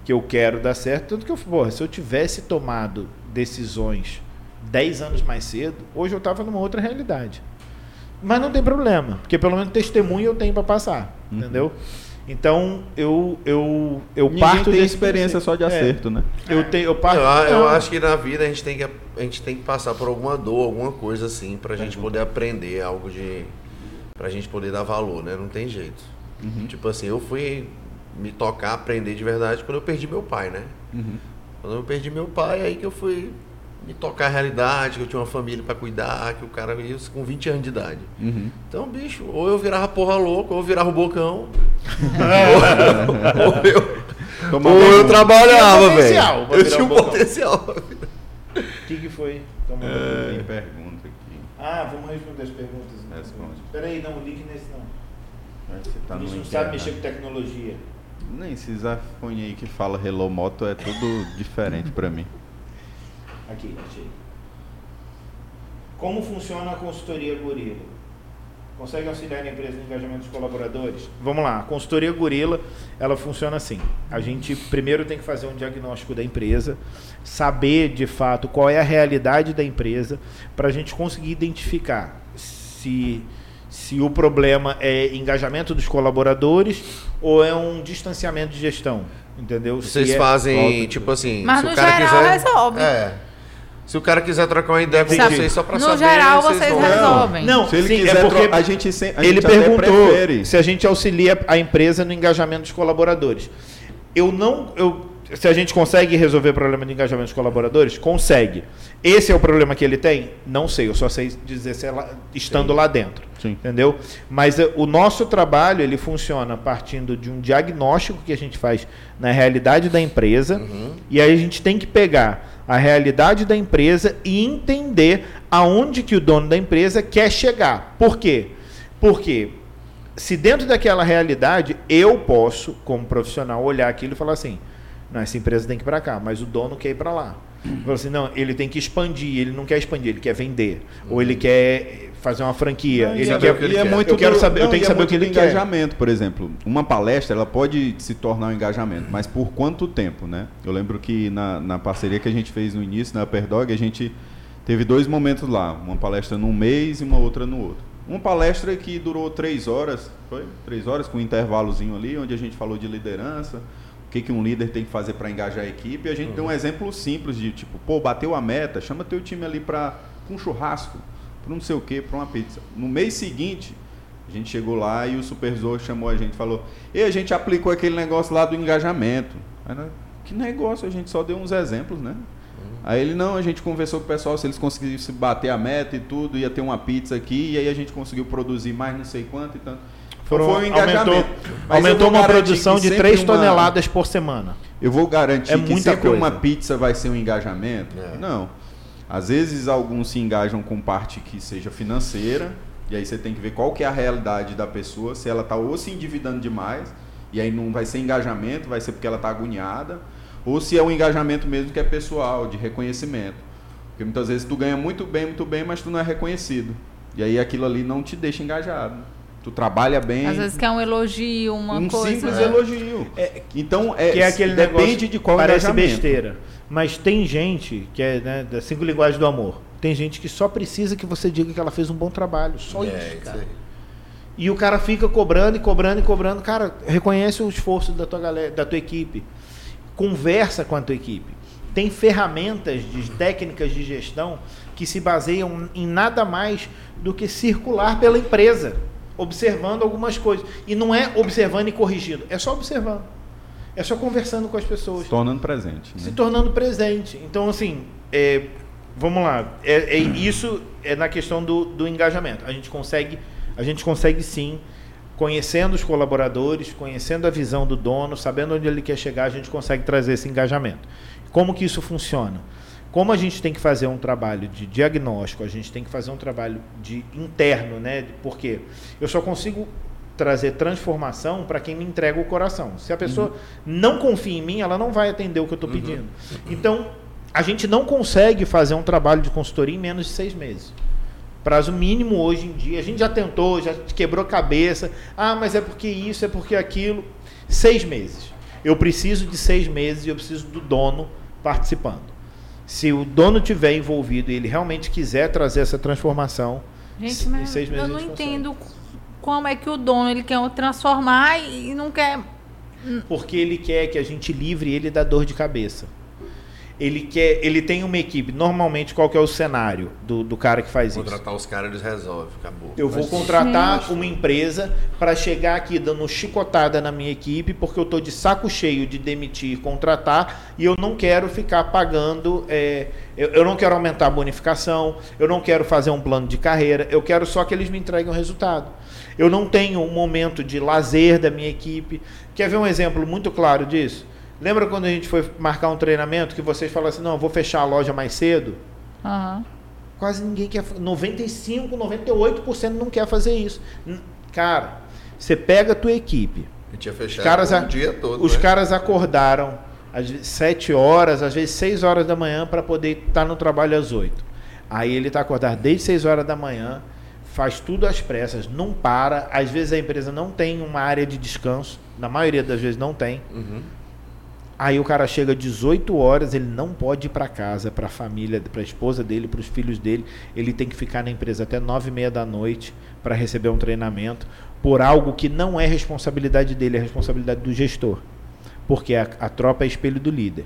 que eu quero dar certo, tanto que eu, porra, se eu tivesse tomado decisões 10 anos mais cedo, hoje eu estava numa outra realidade. Mas não tem problema, porque pelo menos testemunho eu tenho para passar, entendeu? Então eu eu eu Ninguém parto tem desse experiência só de. É, acerto, né? eu tenho eu parto Eu, eu acho que na vida a gente tem que, a gente tem que passar por alguma dor, alguma coisa assim, pra gente poder aprender algo de. pra gente poder dar valor, né? Não tem jeito. Tipo assim, eu fui me tocar, aprender de verdade quando eu perdi meu pai, né? Quando eu perdi meu pai, aí que eu fui me tocar a realidade, que eu tinha uma família pra cuidar, que o cara veio com 20 anos de idade. Uhum. Então, bicho, ou eu virava porra louca, ou eu virava o bocão. ou, (laughs) ou eu, ou eu um- trabalhava, velho. Eu tinha um um bocão. potencial. O que, que foi? Toma Tem um- pergunta aqui. Ah, vamos responder as perguntas. então. Responde. Peraí, não, o link nesse não. Você tá a gente no não sabe mexer com tecnologia. Nem esses iPhone aí que fala Hello Moto é tudo diferente pra mim. Aqui, achei. Como funciona a consultoria Gorila? Consegue auxiliar a empresa no engajamento dos colaboradores? Vamos lá, a consultoria Gorila, ela funciona assim. A gente primeiro tem que fazer um diagnóstico da empresa, saber de fato qual é a realidade da empresa, para a gente conseguir identificar se, se o problema é engajamento dos colaboradores ou é um distanciamento de gestão. Entendeu? Vocês Se é- fazem, Volta. tipo assim. Mas se no o cara geral quiser, resolve. É. Se o cara quiser trocar uma ideia com Sabe, vocês só pra no saber. geral, vocês vão- resolvem. Não, Se ele sim, quiser, é porque a gente, sem, a ele gente perguntou se a gente auxilia a empresa no engajamento dos colaboradores. Eu não, eu, se a gente consegue resolver o problema de engajamento dos colaboradores, consegue. Esse é o problema que ele tem? Não sei, eu só sei dizer se é lá- estando lá dentro. Sim. Entendeu? Mas eh, o nosso trabalho ele funciona partindo de um diagnóstico que a gente faz na realidade da empresa e aí a gente tem que pegar a realidade da empresa e entender aonde que o dono da empresa quer chegar. Por quê? Porque se dentro daquela realidade eu posso, como profissional, olhar aquilo e falar assim: não, essa empresa tem que ir para cá, mas o dono quer ir para lá. Fala assim, não, ele tem que expandir, ele não quer expandir, ele quer vender, ou ele quer fazer uma franquia, Não, ele quer, o que ele é quer. muito eu quero saber, eu não, tenho e que é saber o muito que ele quer. engajamento, por exemplo. Uma palestra, ela pode se tornar um engajamento, mas por quanto tempo, né? Eu lembro que na, na parceria que a gente fez no início, na Upper Dog, a gente teve dois momentos lá. Uma palestra num mês e uma outra no outro. Uma palestra que durou três horas, foi? Três horas com um intervalozinho ali, onde a gente falou de liderança, o que, que um líder tem que fazer para engajar a equipe. E a gente deu um exemplo simples de tipo, pô, bateu a meta, chama teu time ali para um churrasco, para não sei o quê, para uma pizza. No mês seguinte, a gente chegou lá e o supervisor chamou a gente falou: E a gente aplicou aquele negócio lá do engajamento. Aí, nós, que negócio? A gente só deu uns exemplos, né? Aí ele, não, a gente conversou com o pessoal, se eles conseguissem bater a meta e tudo, ia ter uma pizza aqui, e aí a gente conseguiu produzir mais não sei quanto e tanto. Foram, foi um engajamento. aumentou aumentou uma produção de sempre 3 uma- toneladas por semana. Eu vou garantir É que muita sempre coisa. uma pizza vai ser um engajamento? É. Não. Às vezes alguns se engajam com parte que seja financeira, e aí você tem que ver qual que é a realidade da pessoa, se ela está ou se endividando demais, e aí não vai ser engajamento, vai ser porque ela está agoniada, ou se é um engajamento mesmo que é pessoal, de reconhecimento. Porque muitas vezes tu ganha muito bem, muito bem, mas tu não é reconhecido. E aí aquilo ali não te deixa engajado. Tu trabalha bem. Às vezes quer um elogio, uma um coisa. simples né? elogio. É, então, é, que é aquele depende de qual parece engajamento. besteira. Mas tem gente que é né, das cinco linguagens do amor. Tem gente que só precisa que você diga que ela fez um bom trabalho. Só É, isso, isso cara. aí. E o cara fica cobrando e cobrando e cobrando. Cara, reconhece o esforço da tua galera, da tua equipe. Conversa com a tua equipe. Tem ferramentas de técnicas de gestão que se baseiam em nada mais do que circular pela empresa, observando algumas coisas. E não é observando e corrigindo, é só observando. É só conversando com as pessoas Se tornando presente. né? se tornando presente. Então, assim, é, vamos lá. É, é- isso é na questão do, do engajamento. A gente consegue, a gente consegue sim, conhecendo os colaboradores, conhecendo a visão do dono, sabendo onde ele quer chegar, a gente consegue trazer esse engajamento. Como que isso funciona? Como a gente tem que fazer um trabalho de diagnóstico, a gente tem que fazer um trabalho de interno, né? Porque eu só consigo trazer transformação para quem me entrega o coração. Se a pessoa não confia em mim, ela não vai atender o que eu estou pedindo. Então, a gente não consegue fazer um trabalho de consultoria em menos de seis meses. Prazo mínimo hoje em dia. A gente já tentou, já quebrou cabeça. Ah, mas é porque isso, é porque aquilo. Seis meses. Eu preciso de seis meses e eu preciso do dono participando. Se o dono tiver envolvido e ele realmente quiser trazer essa transformação, Gente, em seis meses eu não entendo como é que o dono ele quer transformar e não quer. porque ele quer que a gente livre ele da dor de cabeça. Ele quer, ele tem uma equipe. Normalmente, qual que é o cenário do, do cara que faz isso? Contratar os caras, eles resolvem. Acabou. Eu vou Mas- contratar Gente. uma empresa para chegar aqui dando chicotada na minha equipe, porque eu estou de saco cheio de demitir e contratar, e eu não quero ficar pagando. é, eu, eu não quero aumentar a bonificação, eu não quero fazer um plano de carreira, eu quero só que eles me entreguem o resultado. Eu não tenho um momento de lazer da minha equipe. Quer ver um exemplo muito claro disso? Lembra quando a gente foi marcar um treinamento que vocês falaram assim: não, eu vou fechar a loja mais cedo? Aham. Quase ninguém quer. 95, 98% não quer fazer isso. Cara, você pega a tua equipe. A gente ia fechar Os caras, o dia todo. os né? caras acordaram às vezes 7 horas, às vezes 6 horas da manhã para poder estar no trabalho às 8. Aí ele está acordado desde 6 horas da manhã, faz tudo às pressas, não para. Às vezes a empresa não tem uma área de descanso, na maioria das vezes não tem. Uhum. Aí o cara chega às 18 horas, ele não pode ir para casa, para a família, para a esposa dele, para os filhos dele. Ele tem que ficar na empresa até 9 e meia da noite para receber um treinamento por algo que não é responsabilidade dele, é responsabilidade do gestor. Porque a, a tropa é espelho do líder.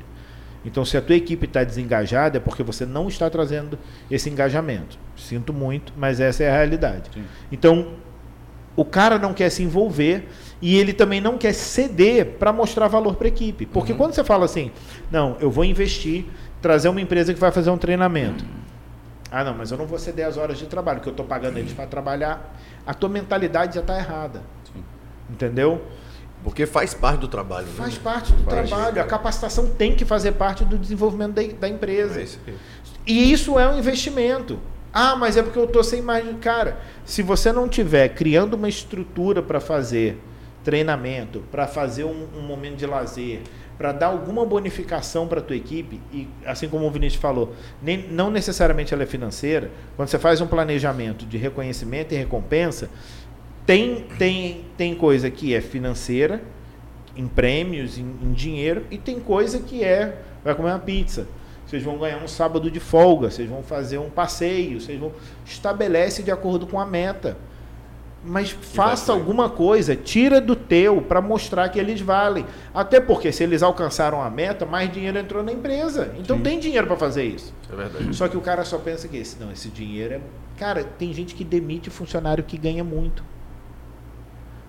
Então, se a tua equipe está desengajada, é porque você não está trazendo esse engajamento. Sinto muito, mas essa é a realidade. Sim. Então, o cara não quer se envolver e ele também não quer ceder para mostrar valor para a equipe. Porque Uhum. quando você fala assim, não, eu vou investir, trazer uma empresa que vai fazer um treinamento. Ah, não, mas eu não vou ceder as horas de trabalho, que eu estou pagando eles para trabalhar. A tua mentalidade já está errada. Sim. Entendeu? Porque faz parte do trabalho. né? Faz parte do Faz. trabalho. A capacitação tem que fazer parte do desenvolvimento da, da empresa. É isso. E isso é um investimento. Ah, mas é porque eu estou sem margem. Cara, se você não tiver criando uma estrutura para fazer treinamento, para fazer um, um momento de lazer, para dar alguma bonificação para a tua equipe, e assim como o Vinícius falou, nem, não necessariamente ela é financeira, quando você faz um planejamento de reconhecimento e recompensa, tem, tem, tem coisa que é financeira, em prêmios, em, em dinheiro, e tem coisa que é, vai comer uma pizza. Vocês vão ganhar um sábado de folga, vocês vão fazer um passeio, vocês vão. Estabelece de acordo com a meta. Mas faça alguma coisa, tira do teu para mostrar que eles valem. Até porque se eles alcançaram a meta, mais dinheiro entrou na empresa. Então tem dinheiro para fazer isso. É verdade. Só que o cara só pensa que esse, não, esse dinheiro é. Cara, tem gente que demite funcionário que ganha muito.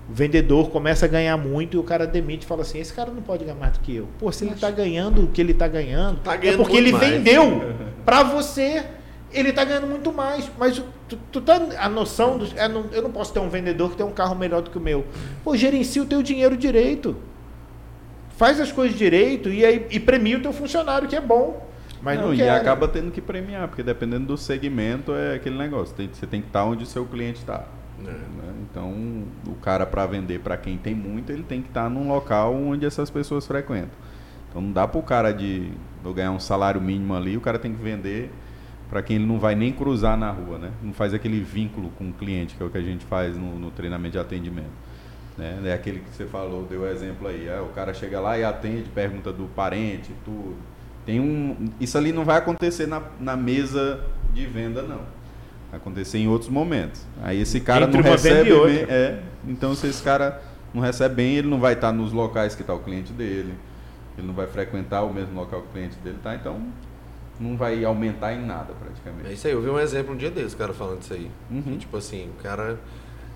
O vendedor começa a ganhar muito e o cara demite e fala assim: esse cara não pode ganhar mais do que eu. Pô, se ele está ganhando o que ele está ganhando, Tá é ganhando porque muito ele mais. vendeu (laughs) para você. Ele está ganhando muito mais. Mas tu, tu tá a noção dos. é, não- eu não posso ter um vendedor que tem um carro melhor do que o meu. Pô, gerencia o teu dinheiro direito. Faz as coisas direito e, aí, e premia o teu funcionário, que é bom. Mas não, não, e acaba tendo que premiar, porque dependendo do segmento é aquele negócio. Tem- você tem que estar onde o seu cliente está. É. né? Então, o cara para vender para quem tem muito, ele tem que estar num local onde essas pessoas frequentam. Então, não dá para o cara de eu ganhar um salário mínimo ali, o cara tem que vender para quem ele não vai nem cruzar na rua, né? Não faz aquele vínculo com o cliente, que é o que a gente faz no, no treinamento de atendimento. Né? É aquele que você falou, deu o exemplo aí. é, o cara chega lá e atende, pergunta do parente, tudo. Tem um, isso ali não vai acontecer na, na mesa de venda, não. Vai acontecer em outros momentos. Aí esse cara Entre não recebe bem. É, então se esse cara não recebe bem, ele não vai estar nos locais que está o cliente dele. Ele não vai frequentar o mesmo local que o cliente dele está. Então não vai aumentar em nada É praticamente. isso aí, eu vi um exemplo um dia desse, o cara falando isso aí. Uhum. Que, tipo assim, o cara.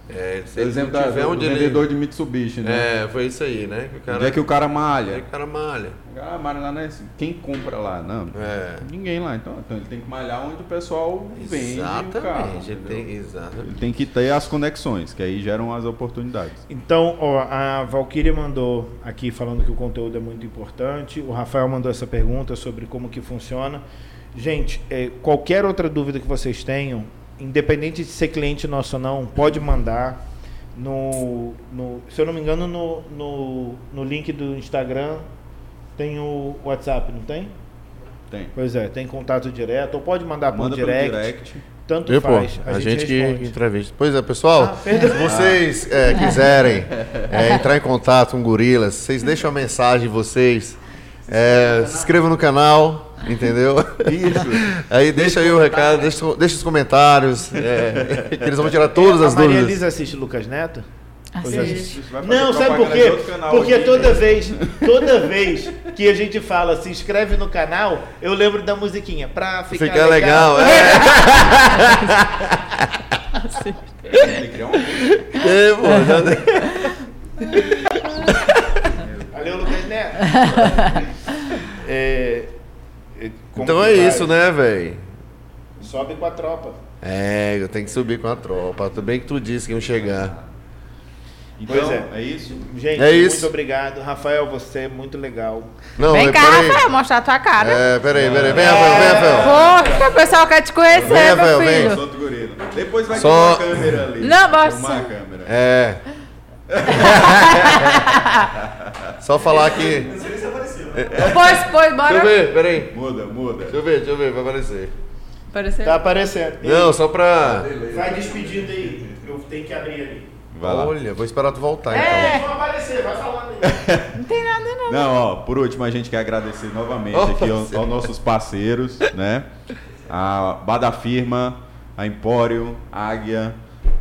É, se Por ele exemplo, da, tiver do onde ele. vendedor de Mitsubishi, né? É, foi isso aí, né? Que o cara, Onde é que o cara Onde malha? é que o cara malha. Ah, malha lá, né? Quem compra lá? Não, É. ninguém lá. Então, então ele tem que malhar onde o pessoal vende o carro. Exatamente, ele tem. Exatamente. Ele tem que ter as conexões, que aí geram as oportunidades. Então, ó, a Valkyria mandou aqui falando que o conteúdo é muito importante. O Rafael mandou essa pergunta sobre como que funciona. Gente, é, qualquer outra dúvida que vocês tenham, independente de ser cliente nosso ou não, pode mandar. No, no, se eu não me engano, no, no, no link do Instagram tem o WhatsApp, não tem? Tem. Pois é, tem contato direto, ou pode mandar por Manda pelo direct, direct. tanto Viu, pô? faz. A, gente, que responde. entrevista. Pois é, pessoal, Ah, se vocês é, quiserem é, entrar em contato com Gorilas, vocês deixam a mensagem de vocês, é, se inscrevam no canal, entendeu? Isso. (laughs) Aí deixa aí o recado, deixa, deixa os comentários, é, que eles vão tirar todas as a Maria dúvidas. Elisa assiste Lucas Neto? Assiste. Fazer Não, sabe por quê? Porque aqui. toda vez, toda vez que a gente fala se inscreve no canal, eu lembro da musiquinha. Pra ficar Fica legal, é. Tem que criar uma coisa. É, pô, já- Valeu, Lucas Neto. (laughs) É, é, Então é isso, né, velho? Sobe com a tropa. É, eu tenho que subir com a tropa. Tudo bem que tu disse que iam chegar. Então, Pois é. é. isso. Gente, É isso. muito obrigado. Rafael, você é muito legal. Não, Vem mas cá, peraí. Rafael, mostrar a tua cara. É, peraí, peraí. Vem, Rafael, vem, Rafael. O pessoal quer te conhecer, Vem, meu Rafael, vem. filho. Solta o gorila. Depois vai Só- ter uma câmera ali. Não, bota Filmar só- a câmera. É. (laughs) Só falar que. Pois, (laughs) pois, Deixa eu bora. ver, peraí. Muda, muda. Deixa eu ver, deixa eu ver, vai aparecer. Apareceu? Tá aparecendo. Não, só pra. Vai despedindo aí. Eu tenho que abrir ali. Vai lá. Olha, vou esperar tu voltar É. então. Vai aparecer, vai falando aí. (laughs) Não tem nada, não. Não, ó, por último a gente quer agradecer novamente Nossa. aqui aos, aos nossos parceiros, né? A Bada Firma, a Empório, Águia,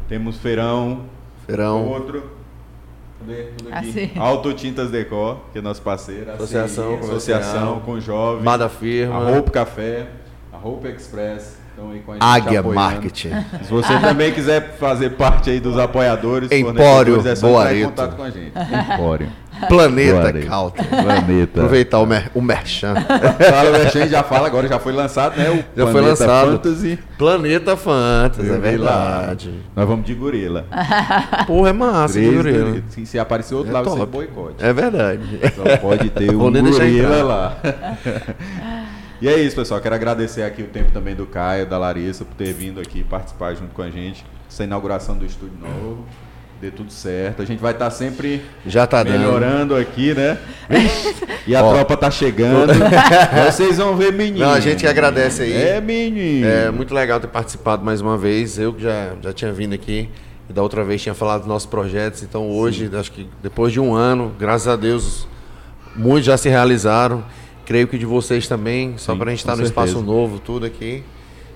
temos Feirão, Feirão. outro. Cadê? Tudo aqui. Assim. Auto Tintas Decor, que é nosso parceiro. Associação Assim, Associação com Jovem. Bada Firma. A Roupa Café, a Roupa Express. Estão aí com a gente Águia apoiando. Marketing. (laughs) Se você também quiser fazer parte aí dos apoiadores, Empório é só entrar em contato com a gente. Empório. Planeta Calton. Planeta. Aproveitar o, mer o merchan. Fala, Merchan, já fala agora, já foi lançado, né? O Já foi Planeta lançado. Fantasy. Planeta Fantasy, é verdade. Nós vamos de gorila. Porra, é massa, Três gorila. Se, se aparecer outro É lá, você top. boicote. É verdade. Só pode ter (laughs) Vou um gorila lá. (laughs) e é isso, pessoal. Quero agradecer aqui o tempo também do Caio, da Larissa, por ter vindo aqui participar junto com a gente. Essa inauguração do estúdio novo. Dê tudo certo. A gente vai estar sempre Já tá dando. melhorando aqui, né? (laughs) E a Ó. tropa tá chegando. (laughs) Vocês vão ver menino. Não, a gente que agradece aí. É menino. É muito legal ter participado mais uma vez. Eu que já, já tinha vindo aqui e da outra vez tinha falado dos nossos projetos. Então hoje, acho que depois de um ano, graças a Deus, muitos já se realizaram. Creio que de vocês também, só para a gente estar com no espaço certeza. novo, tudo aqui.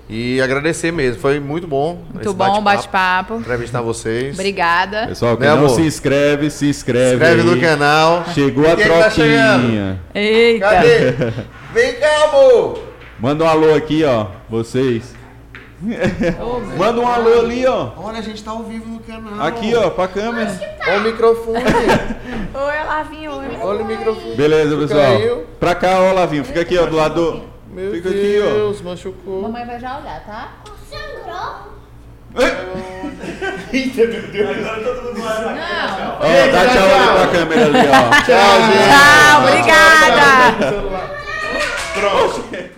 E agradecer mesmo, foi muito bom. Muito esse bom bate-papo. Entrevistar vocês. Obrigada. Pessoal, quem Né, não amor? se inscreve, se inscreve. Inscreve aí. no canal. Chegou a tá troquinha. Eita. Cadê? (laughs) Vem cá, amor! Manda um alô aqui, ó. Vocês. (laughs) Manda um alô ali, ó. Olha, a gente tá ao vivo no canal. Aqui, ó, pra câmera. Olha o microfone. (laughs) Oi, Lavinho. Olha o microfone. Beleza, pessoal. Caiu. Pra cá, ó, Lavinho. Fica aqui, ó, do lado do. Meu Fica aqui, ó. Deus, machucou. Mamãe vai já olhar, tá? (laughs) Agora todo mundo vai Não. Ó, dá tchau ali pra câmera ali, ó. Tchau, gente. Tchau, obrigada. Pronto.